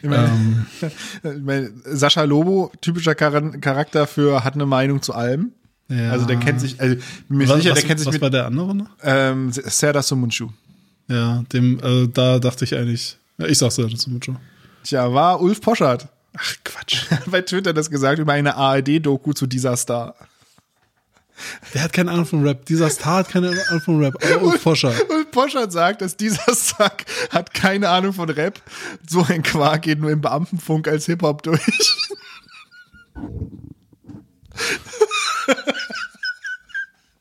Ich meine, ich meine, Sascha Lobo, typischer Char Charakter für hat eine Meinung zu allem. Ja. Also der kennt sich, also mir Was, sicher, was, der kennt sich was mit war der andere noch? ähm, Serdar Somunchu. Ja, dem, also da dachte ich eigentlich, ja, ich dazu mit schon. Tja, war Ulf Poschardt. Ach, Quatsch. Bei Twitter das gesagt über eine ARD-Doku zu dieser Star. Der hat keine Ahnung von Rap. Dieser Star hat keine Ahnung von Rap. Aber Ulf Poschardt. Ulf Poschardt sagt, dass dieser Sack hat keine Ahnung von Rap. So ein Quark geht nur im Beamtenfunk als Hip-Hop durch.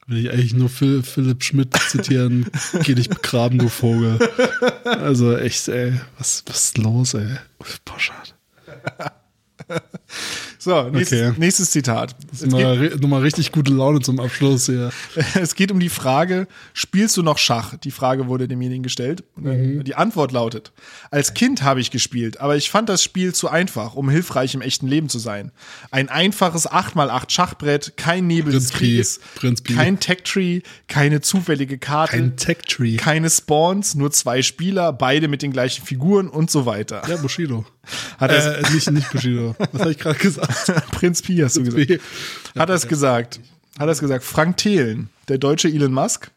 Will ich eigentlich nur Phil, Philipp Schmidt zitieren. Geh dich begraben, du Vogel. Also echt, ey. Was, was ist los, ey? Ulf Poschardt. So, nächstes, Okay. nächstes Zitat. Nochmal, nochmal richtig gute Laune zum Abschluss hier. Es geht um die Frage, spielst du noch Schach? Die Frage wurde demjenigen gestellt. Mhm. Die Antwort lautet, als Kind habe ich gespielt, aber ich fand das Spiel zu einfach, um hilfreich im echten Leben zu sein. Ein einfaches 8x8 Schachbrett, kein Nebel des Prinz Krieges, Prinz kein Tech-Tree, keine zufällige Karte, Ein Tech-Tree. keine Spawns, nur zwei Spieler, beide mit den gleichen Figuren und so weiter. Ja, Bushido. Hat er Äh, nicht, nicht Bushido. Was habe ich gerade gesagt? Prinz Pi hast du gesagt. Pi. Hat er es gesagt? Hat er es gesagt? Frank Thelen, der deutsche Elon Musk.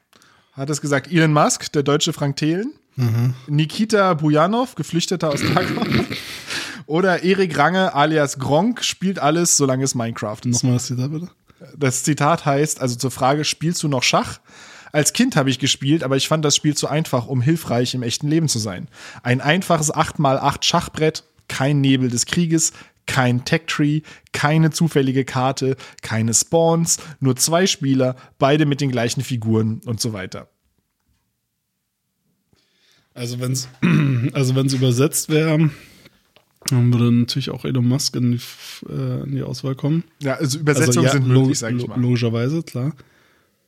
Hat es gesagt? Elon Musk, der deutsche Frank Thelen. Nikita Bujanov, Geflüchteter aus Tarkov. Oder Erik Range alias Gronk spielt alles, solange es Minecraft ist. Nochmal das Zitat bitte. Das Zitat heißt, also zur Frage, spielst du noch Schach? Als Kind habe ich gespielt, aber ich fand das Spiel zu einfach, um hilfreich im echten Leben zu sein. Ein einfaches 8x8 Schachbrett, kein Nebel des Krieges, kein Tech-Tree, keine zufällige Karte, keine Spawns, nur zwei Spieler, beide mit den gleichen Figuren und so weiter. Also wenn es also wenn's übersetzt wäre, dann würde natürlich auch Elon Musk in die, äh, in die Auswahl kommen. Ja, also Übersetzungen ja, sind möglich, sage ich mal. Logischerweise, klar.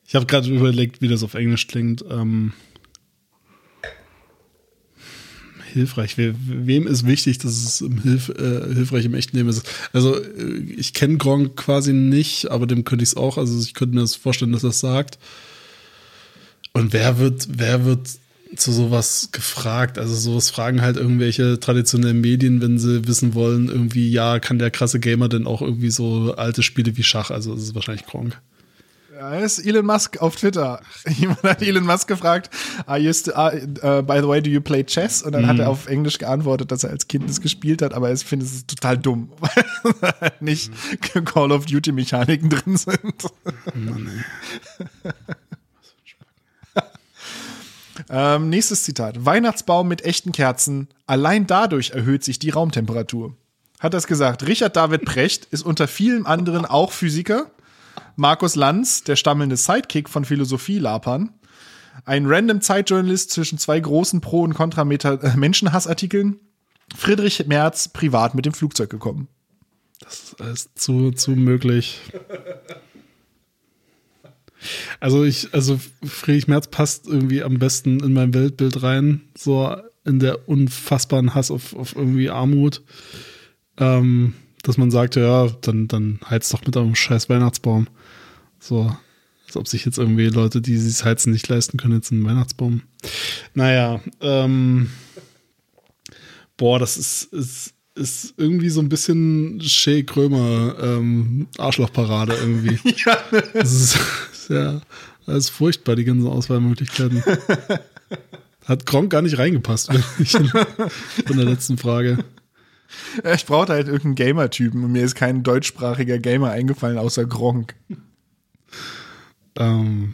Ich habe gerade überlegt, wie das auf Englisch klingt. Ähm, hilfreich? We wem ist wichtig, dass es im Hilf äh, hilfreich im echten Leben ist? Also äh, ich kenne Gronk quasi nicht, aber dem könnte ich es auch. Also ich könnte mir das vorstellen, dass er es sagt. Und wer wird, wer wird zu sowas gefragt? Also sowas fragen halt irgendwelche traditionellen Medien, wenn sie wissen wollen, irgendwie, ja, kann der krasse Gamer denn auch irgendwie so alte Spiele wie Schach? Also das ist wahrscheinlich Gronk. Ja, ist Elon Musk auf Twitter. Jemand hat Elon Musk gefragt, Are you st- uh, uh, by the way, do you play chess? Und dann hat er auf Englisch geantwortet, dass er als Kind es gespielt hat, aber er findet es total dumm, weil halt nicht Call of Duty Mechaniken drin sind. ähm, nächstes Zitat. Weihnachtsbaum mit echten Kerzen. Allein dadurch erhöht sich die Raumtemperatur. Hat das gesagt. Richard David Precht ist unter vielen anderen auch Physiker. Markus Lanz, der stammelnde Sidekick von Philosophie Lapern. Ein random Zeitjournalist zwischen zwei großen Pro- und Kontrameter äh. Friedrich Merz privat mit dem Flugzeug gekommen. Das ist zu, zu möglich. Also ich, also Friedrich Merz passt irgendwie am besten in mein Weltbild rein, so in der unfassbaren Hass auf, auf irgendwie Armut. Ähm, dass man sagt, ja, dann, dann heizt doch mit einem scheiß Weihnachtsbaum. So, als ob sich jetzt irgendwie Leute, die sich heizen, nicht leisten können, jetzt einen Weihnachtsbaum. Naja, ähm, boah, das ist, ist, ist irgendwie so ein bisschen Shea Krömer ähm, Arschlochparade irgendwie. Ja, Das ist, ja, das ist furchtbar, die ganzen Auswahlmöglichkeiten. Hat Gronk gar nicht reingepasst, ich in, von der letzten Frage. ich brauchte halt irgendeinen Gamer-Typen und mir ist kein deutschsprachiger Gamer eingefallen, außer Gronk. Ähm,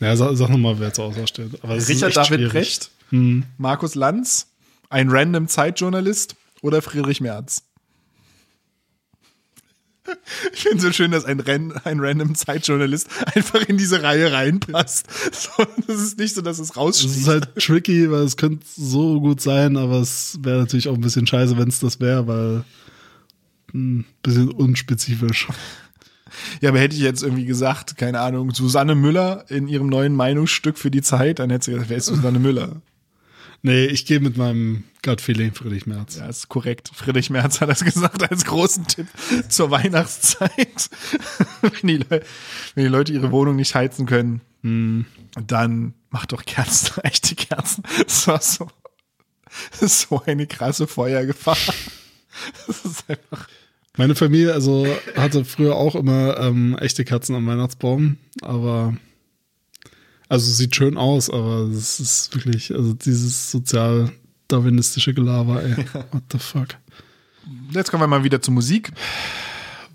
ja, sag, sag nochmal, wer zur Auswahl steht. Es Richard David schwierig. Precht, Hm. Markus Lanz, ein random Zeitjournalist oder Friedrich Merz? Ich finde so schön, dass ein, Ren ein random Zeitjournalist einfach in diese Reihe reinpasst. Das ist nicht so, dass es Es raussticht. ist halt tricky, weil es könnte so gut sein, aber es wäre natürlich auch ein bisschen scheiße, wenn es das wäre, weil ein bisschen unspezifisch. Ja, aber hätte ich jetzt irgendwie gesagt, keine Ahnung, Susanne Müller in ihrem neuen Meinungsstück für die Zeit, dann hätte sie gesagt, wer ist Susanne Müller? Nee, ich gehe mit meinem Gut-Feeling Friedrich Merz. Ja, ist korrekt. Friedrich Merz hat das gesagt als großen Tipp zur Weihnachtszeit. wenn, die wenn die Leute ihre Wohnung nicht heizen können, dann macht doch Kerzen, echte Kerzen. Das war so, das ist so eine krasse Feuergefahr. Das ist einfach. Meine Familie also hatte früher auch immer ähm, echte Katzen am Weihnachtsbaum, aber also sieht schön aus, aber es ist wirklich, also dieses sozial-darwinistische Gelaber, ey. What the fuck? Jetzt kommen wir mal wieder zur Musik.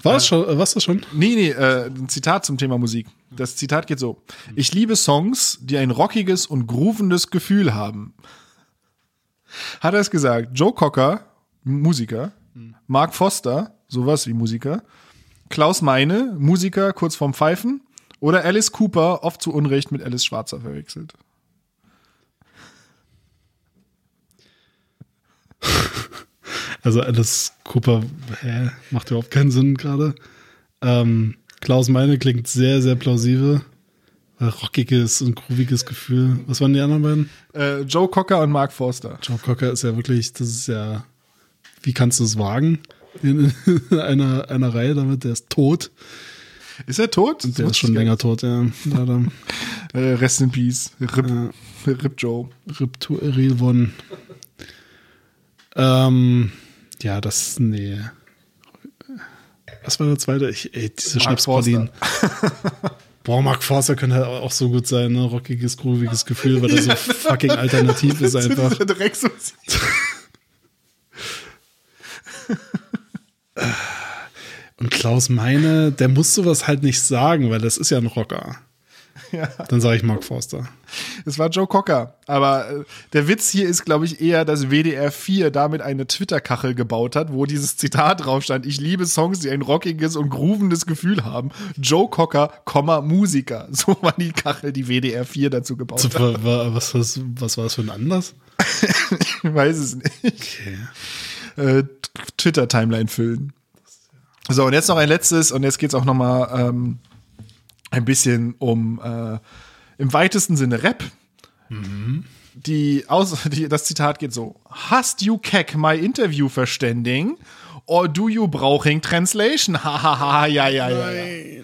War das schon, äh, war's das schon? Nee, nee, äh, ein Zitat zum Thema Musik. Das Zitat geht so. Ich liebe Songs, die ein rockiges und groovendes Gefühl haben. Hat er es gesagt? Joe Cocker, Musiker. Mark Foster, sowas wie Musiker. Klaus Meine, Musiker, kurz vorm Pfeifen. Oder Alice Cooper, oft zu Unrecht mit Alice Schwarzer verwechselt. Also Alice Cooper, hä, macht überhaupt keinen Sinn gerade. Ähm, Klaus Meine klingt sehr, sehr plausibel. Äh, Rockiges und grooviges Gefühl. Was waren die anderen beiden? Äh, Joe Cocker und Mark Foster. Joe Cocker ist ja wirklich, das ist ja, wie kannst du es wagen? In einer, einer Reihe damit, der ist tot. Ist er tot? Der ist schon länger tot, ja. Leider. Äh, rest in Peace. Rip, Ja. Rip Joe. Riptueril One. Ähm, ja, das, nee. Was war der zweite? Ich, ey, diese Schnapspralinen. Boah, Mark Forster könnte halt auch so gut sein, ne? Rockiges, grooviges Gefühl, weil er so fucking alternativ ist einfach. Diese Drecksmusik. Und Klaus Meine, der muss sowas halt nicht sagen, weil das ist ja ein Rocker. Ja. Dann sage ich Mark Forster. Es war Joe Cocker. Aber äh, der Witz hier ist, glaube ich, eher, dass WDR 4 damit eine Twitter-Kachel gebaut hat, wo dieses Zitat drauf stand. Ich liebe Songs, die ein rockiges und groovendes Gefühl haben. Joe Cocker, Komma, Musiker. So war die Kachel, die WDR 4 dazu gebaut So, hat. wa- wa- was, was, was war das für ein Anlass? Ich weiß es nicht. Okay. Äh, Twitter-Timeline füllen. So, und jetzt noch ein letztes, und jetzt geht's auch noch mal ähm, ein bisschen um äh, im weitesten Sinne Rap. die, Aus die, das Zitat geht so: Hast you keck my interview verständigen? Or do you brauching translation? Hahaha, ja, ja, ja. ja.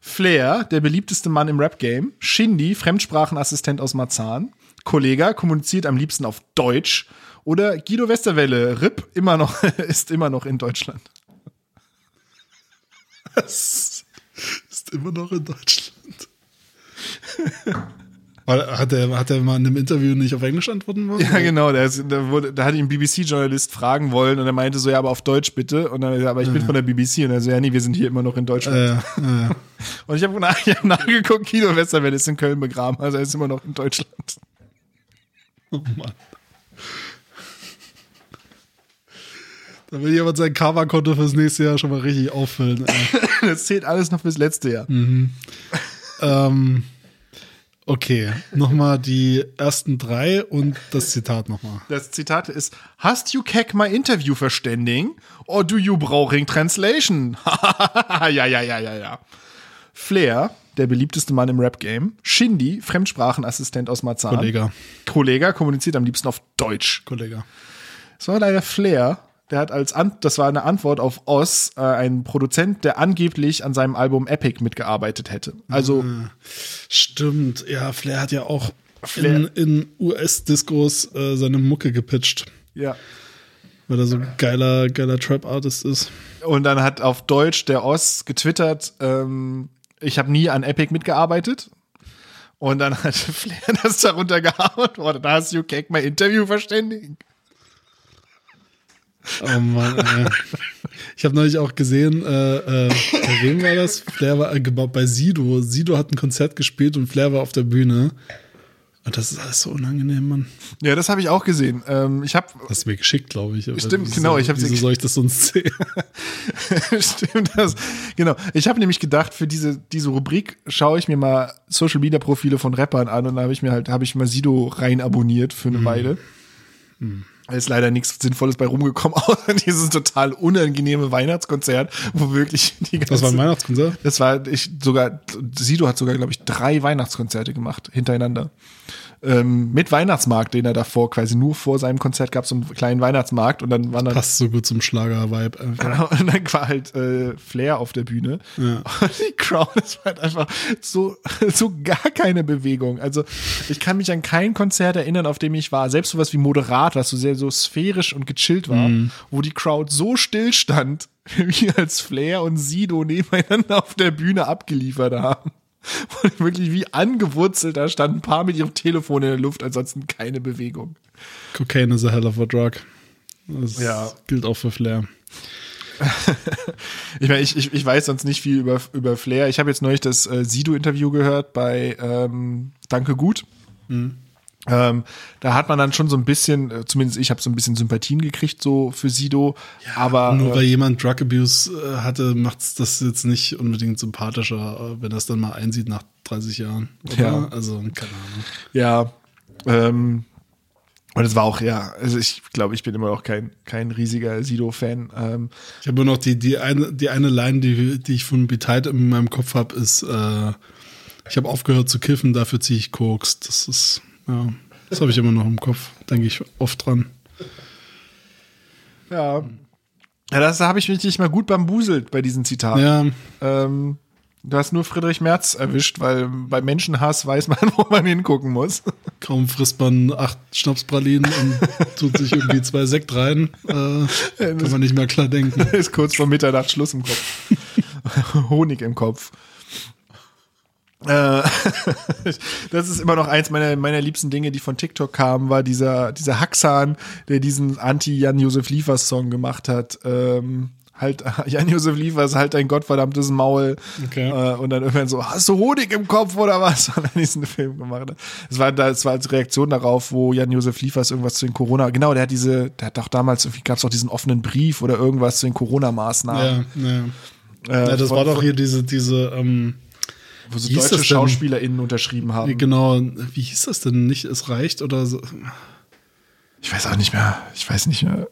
Flair, der beliebteste Mann im Rap-Game. Shindy, Fremdsprachenassistent aus Marzahn. Kollega kommuniziert am liebsten auf Deutsch. Oder Guido Westerwelle, RIP, immer noch, ist immer noch in Deutschland. Das ist immer noch in Deutschland. Hat er, hat er mal in einem Interview nicht auf Englisch antworten wollen? Ja, genau. Der, ist, der, wurde, da hat ihn ein BBC-Journalist fragen wollen und er meinte so, ja, aber auf Deutsch bitte. Und dann, er aber ich bin von der BBC. Und er so, ja, nee, wir sind hier immer noch in Deutschland. Äh, äh. Und ich habe nach, hab nachgeguckt, Guido Westerwelle ist in Köln begraben. Also er ist immer noch in Deutschland. Oh Mann. Da will jemand sein Karma-Konto fürs nächste Jahr schon mal richtig auffüllen. Das zählt alles noch fürs letzte Jahr. ähm, okay, nochmal die ersten drei und das Zitat nochmal. Das Zitat ist: Hast you keck my interview verständigen? Or do you brauching translation? ja, ja, ja, ja, ja. Flair, der beliebteste Mann im Rap-Game. Shindy, Fremdsprachenassistent aus Marzahn. Kollege. Kollega kommuniziert am liebsten auf Deutsch. Kollege. Es war leider Flair. Der hat als An das war eine Antwort auf Oz, äh, ein Produzent, der angeblich an seinem Album Epic mitgearbeitet hätte. Also Stimmt, ja, Flair hat ja auch Flair. in, in US-Discos äh, seine Mucke gepitcht, ja. weil er so ein geiler, geiler Trap-Artist ist. Und dann hat auf Deutsch der Oz getwittert, ähm, ich habe nie an Epic mitgearbeitet. Und dann hat Flair das darunter geantwortet. Da hast du Cake mein Interview verständigen. Oh Mann, ey. Ich habe neulich auch gesehen, äh, äh, bei wem war das? Flair war äh, gebaut bei Sido. Sido hat ein Konzert gespielt und Flair war auf der Bühne. Und das ist alles so unangenehm, Mann. Ja, das habe ich auch gesehen. Ähm, ich habe Das ist mir geschickt, glaube ich. Stimmt, wieso- genau, ich Wieso soll ich das sonst sehen? Stimmt das. Genau. Ich habe nämlich gedacht, für diese, diese Rubrik schaue ich mir mal Social Media Profile von Rappern an und da habe ich mir halt, habe ich mal Sido rein abonniert für eine Weile. Da ist leider nichts Sinnvolles bei rumgekommen, außer dieses total unangenehme Weihnachtskonzert, wo wirklich die ganze Das war ein Weihnachtskonzert? Das war ich sogar Sido hat sogar glaube ich drei Weihnachtskonzerte gemacht hintereinander. Ähm, mit Weihnachtsmarkt, den er davor quasi nur vor seinem Konzert gab, so einen kleinen Weihnachtsmarkt und dann waren dann Passt so gut zum Schlager-Vibe einfach. und dann war halt äh, Flair auf der Bühne. Und die Crowd, war halt einfach so, so gar keine Bewegung. Also ich kann mich an kein Konzert erinnern, auf dem ich war. Selbst sowas wie Moderat, was so sehr so sphärisch und gechillt war, wo die Crowd so still stand, wie als Flair und Sido nebeneinander auf der Bühne abgeliefert haben. Die wirklich wie angewurzelt da standen, ein paar mit ihrem Telefon in der Luft, ansonsten keine Bewegung. Cocaine is a hell of a drug. Das Ja. gilt auch für Flair. Ich meine, ich, ich, ich weiß sonst nicht viel über, über Flair. Ich habe jetzt neulich das äh, Sido-Interview gehört bei ähm, Danke Gut. Ähm, da hat man dann schon so ein bisschen, äh, zumindest ich habe so ein bisschen Sympathien gekriegt so für Sido. aber Nur weil äh, jemand Drug Abuse äh, hatte, macht das jetzt nicht unbedingt sympathischer, äh, wenn er es dann mal einsieht nach 30 Jahren. Oder? Ja. Also, keine Ahnung. ja, ähm, und es war auch, ja, also ich glaube, ich bin immer noch kein, kein riesiger Sido-Fan. Ähm, Ich habe nur noch die, die, eine, die eine Line, die, die ich von Betide in meinem Kopf habe, ist, äh, ich habe aufgehört zu kiffen, dafür ziehe ich Koks. Das ist, ja, das habe ich immer noch im Kopf. Denke ich oft dran. ja. Ja, das habe ich mich nicht mal gut bambuselt bei diesen Zitaten. Ja, Ähm, du hast nur Friedrich Merz erwischt, weil bei Menschenhass weiß man, wo man hingucken muss. kaum frisst man acht Schnapspralinen und tut sich irgendwie zwei Sekt rein. Äh, kann man nicht mehr klar denken. ist kurz vor Mitternacht Schluss im Kopf. Honig im Kopf. Äh, das ist immer noch eins meiner, meiner liebsten Dinge, die von TikTok kamen, war dieser, dieser Haxan, der diesen Anti-Jan-Josef Liefers-Song gemacht hat. Ähm, halt, Jan-Josef Liefers, halt dein gottverdammtes Maul. Okay. Äh, und dann irgendwann so, hast du Honig im Kopf oder was? Und dann diesen Film gemacht. hat. Das war, das war als Reaktion darauf, wo Jan-Josef Liefers irgendwas zu den Corona, genau, der hat diese, der hat doch damals, irgendwie gab es auch diesen offenen Brief oder irgendwas zu den Corona-Maßnahmen. Ja, ja. Äh, ja das von- war doch hier diese, diese, ähm, wo so deutsche? SchauspielerInnen unterschrieben haben. genau, wie hieß das denn? Nicht, es reicht oder so. Ich weiß auch nicht mehr. Ich weiß nicht mehr.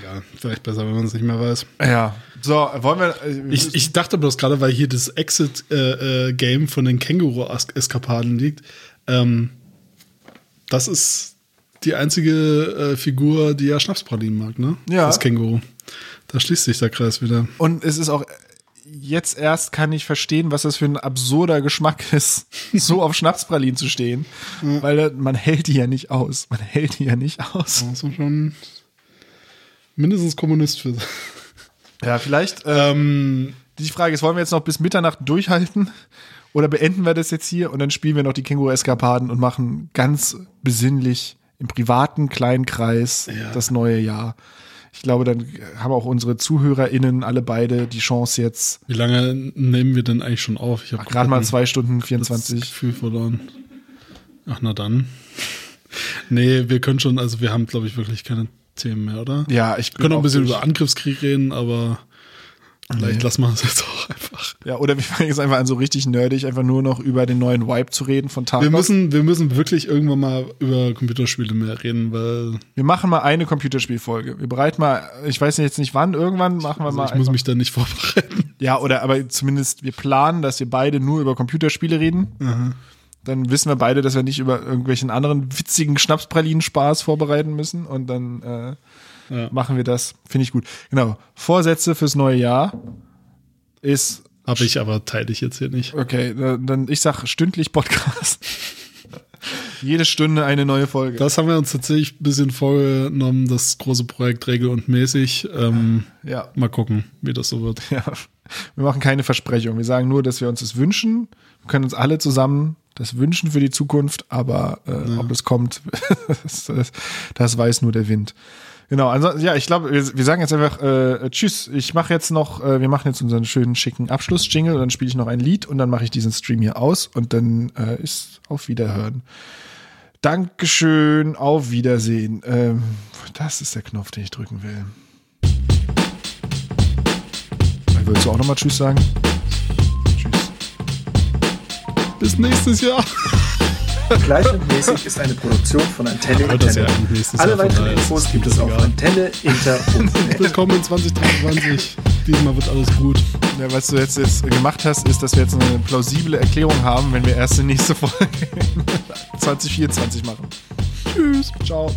Egal, vielleicht besser, wenn man es nicht mehr weiß. Ja. So, wollen wir. äh, Ich, ich dachte bloß gerade, weil hier das Exit-Game von den Känguru-Eskapaden liegt, ähm, das ist die einzige äh, Figur, die ja Schnapspralinen mag, ne? Ja. Das Känguru. Da schließt sich der Kreis wieder. Und es ist auch, jetzt erst kann ich verstehen, was das für ein absurder Geschmack ist, so auf Schnapspralinen zu stehen. Weil äh, man hält die ja nicht aus. Man hält die ja nicht aus. Das ist schon mindestens Kommunist für. Ja, vielleicht. Äh, Ähm, die Frage ist, wollen wir jetzt noch bis Mitternacht durchhalten? Oder beenden wir das jetzt hier und dann spielen wir noch die Känguru-Eskapaden und machen ganz besinnlich im privaten kleinen Kreis Ja. das neue Jahr. Ich glaube, dann haben auch unsere ZuhörerInnen alle beide die Chance jetzt wie lange nehmen wir denn eigentlich schon auf? Ich habe gerade mal zwei Stunden das 24. Gefühl verloren. Ach, na dann. nee, wir können schon, also wir haben, glaube ich, wirklich keine Themen mehr, oder? Ja, ich Wir können auch ein bisschen über Angriffskrieg reden, aber vielleicht Nee. lassen wir es jetzt auch einfach. Ja, oder wir fangen jetzt einfach an, so richtig nerdig, einfach nur noch über den neuen Vibe zu reden von Tarkov. Wir müssen, wir müssen wirklich irgendwann mal über Computerspiele mehr reden, weil wir machen mal eine Computerspielfolge. Wir bereiten mal, ich weiß jetzt nicht wann, irgendwann machen wir also mal. ich muss einfach- mich da nicht vorbereiten. ja, oder aber zumindest wir planen, dass wir beide nur über Computerspiele reden. Dann wissen wir beide, dass wir nicht über irgendwelchen anderen witzigen Schnapspralinen-Spaß vorbereiten müssen. Und dann äh, Ja. machen wir das. Finde ich gut. Genau. Vorsätze fürs neue Jahr ist Habe ich aber teile ich jetzt hier nicht. Okay, da- dann ich sag stündlich Podcast. Jede Stunde eine neue Folge. Das haben wir uns tatsächlich ein bisschen vorgenommen, das große Projekt regel- und mäßig. Ähm, ja. mal gucken, wie das so wird. ja. Wir machen keine Versprechung. Wir sagen nur, dass wir uns das wünschen. Wir können uns alle zusammen das wünschen für die Zukunft, aber äh, ob es kommt, das, das, das weiß nur der Wind. Genau, ansonsten, ja, ich glaube, wir, wir sagen jetzt einfach äh, Tschüss. Ich mache jetzt noch, äh, wir machen jetzt unseren schönen, schicken Abschluss-Jingle und dann spiele ich noch ein Lied und dann mache ich diesen Stream hier aus und dann äh, ist auf Wiederhören. Dankeschön, auf Wiedersehen. Ähm, das ist der Knopf, den ich drücken will. Willst du auch nochmal Tschüss sagen? Tschüss. Bis nächstes Jahr. Gleich und mäßig ist eine Produktion von Antenne ja Internet. nächstes Alle weiteren Infos es gibt es auf egal. antenneinter.net. Willkommen in 2023. Diesmal wird alles gut. Ja, was du jetzt, jetzt gemacht hast, ist, dass wir jetzt eine plausible Erklärung haben, wenn wir erst die nächste Folge 2024 machen. Tschüss. Ciao.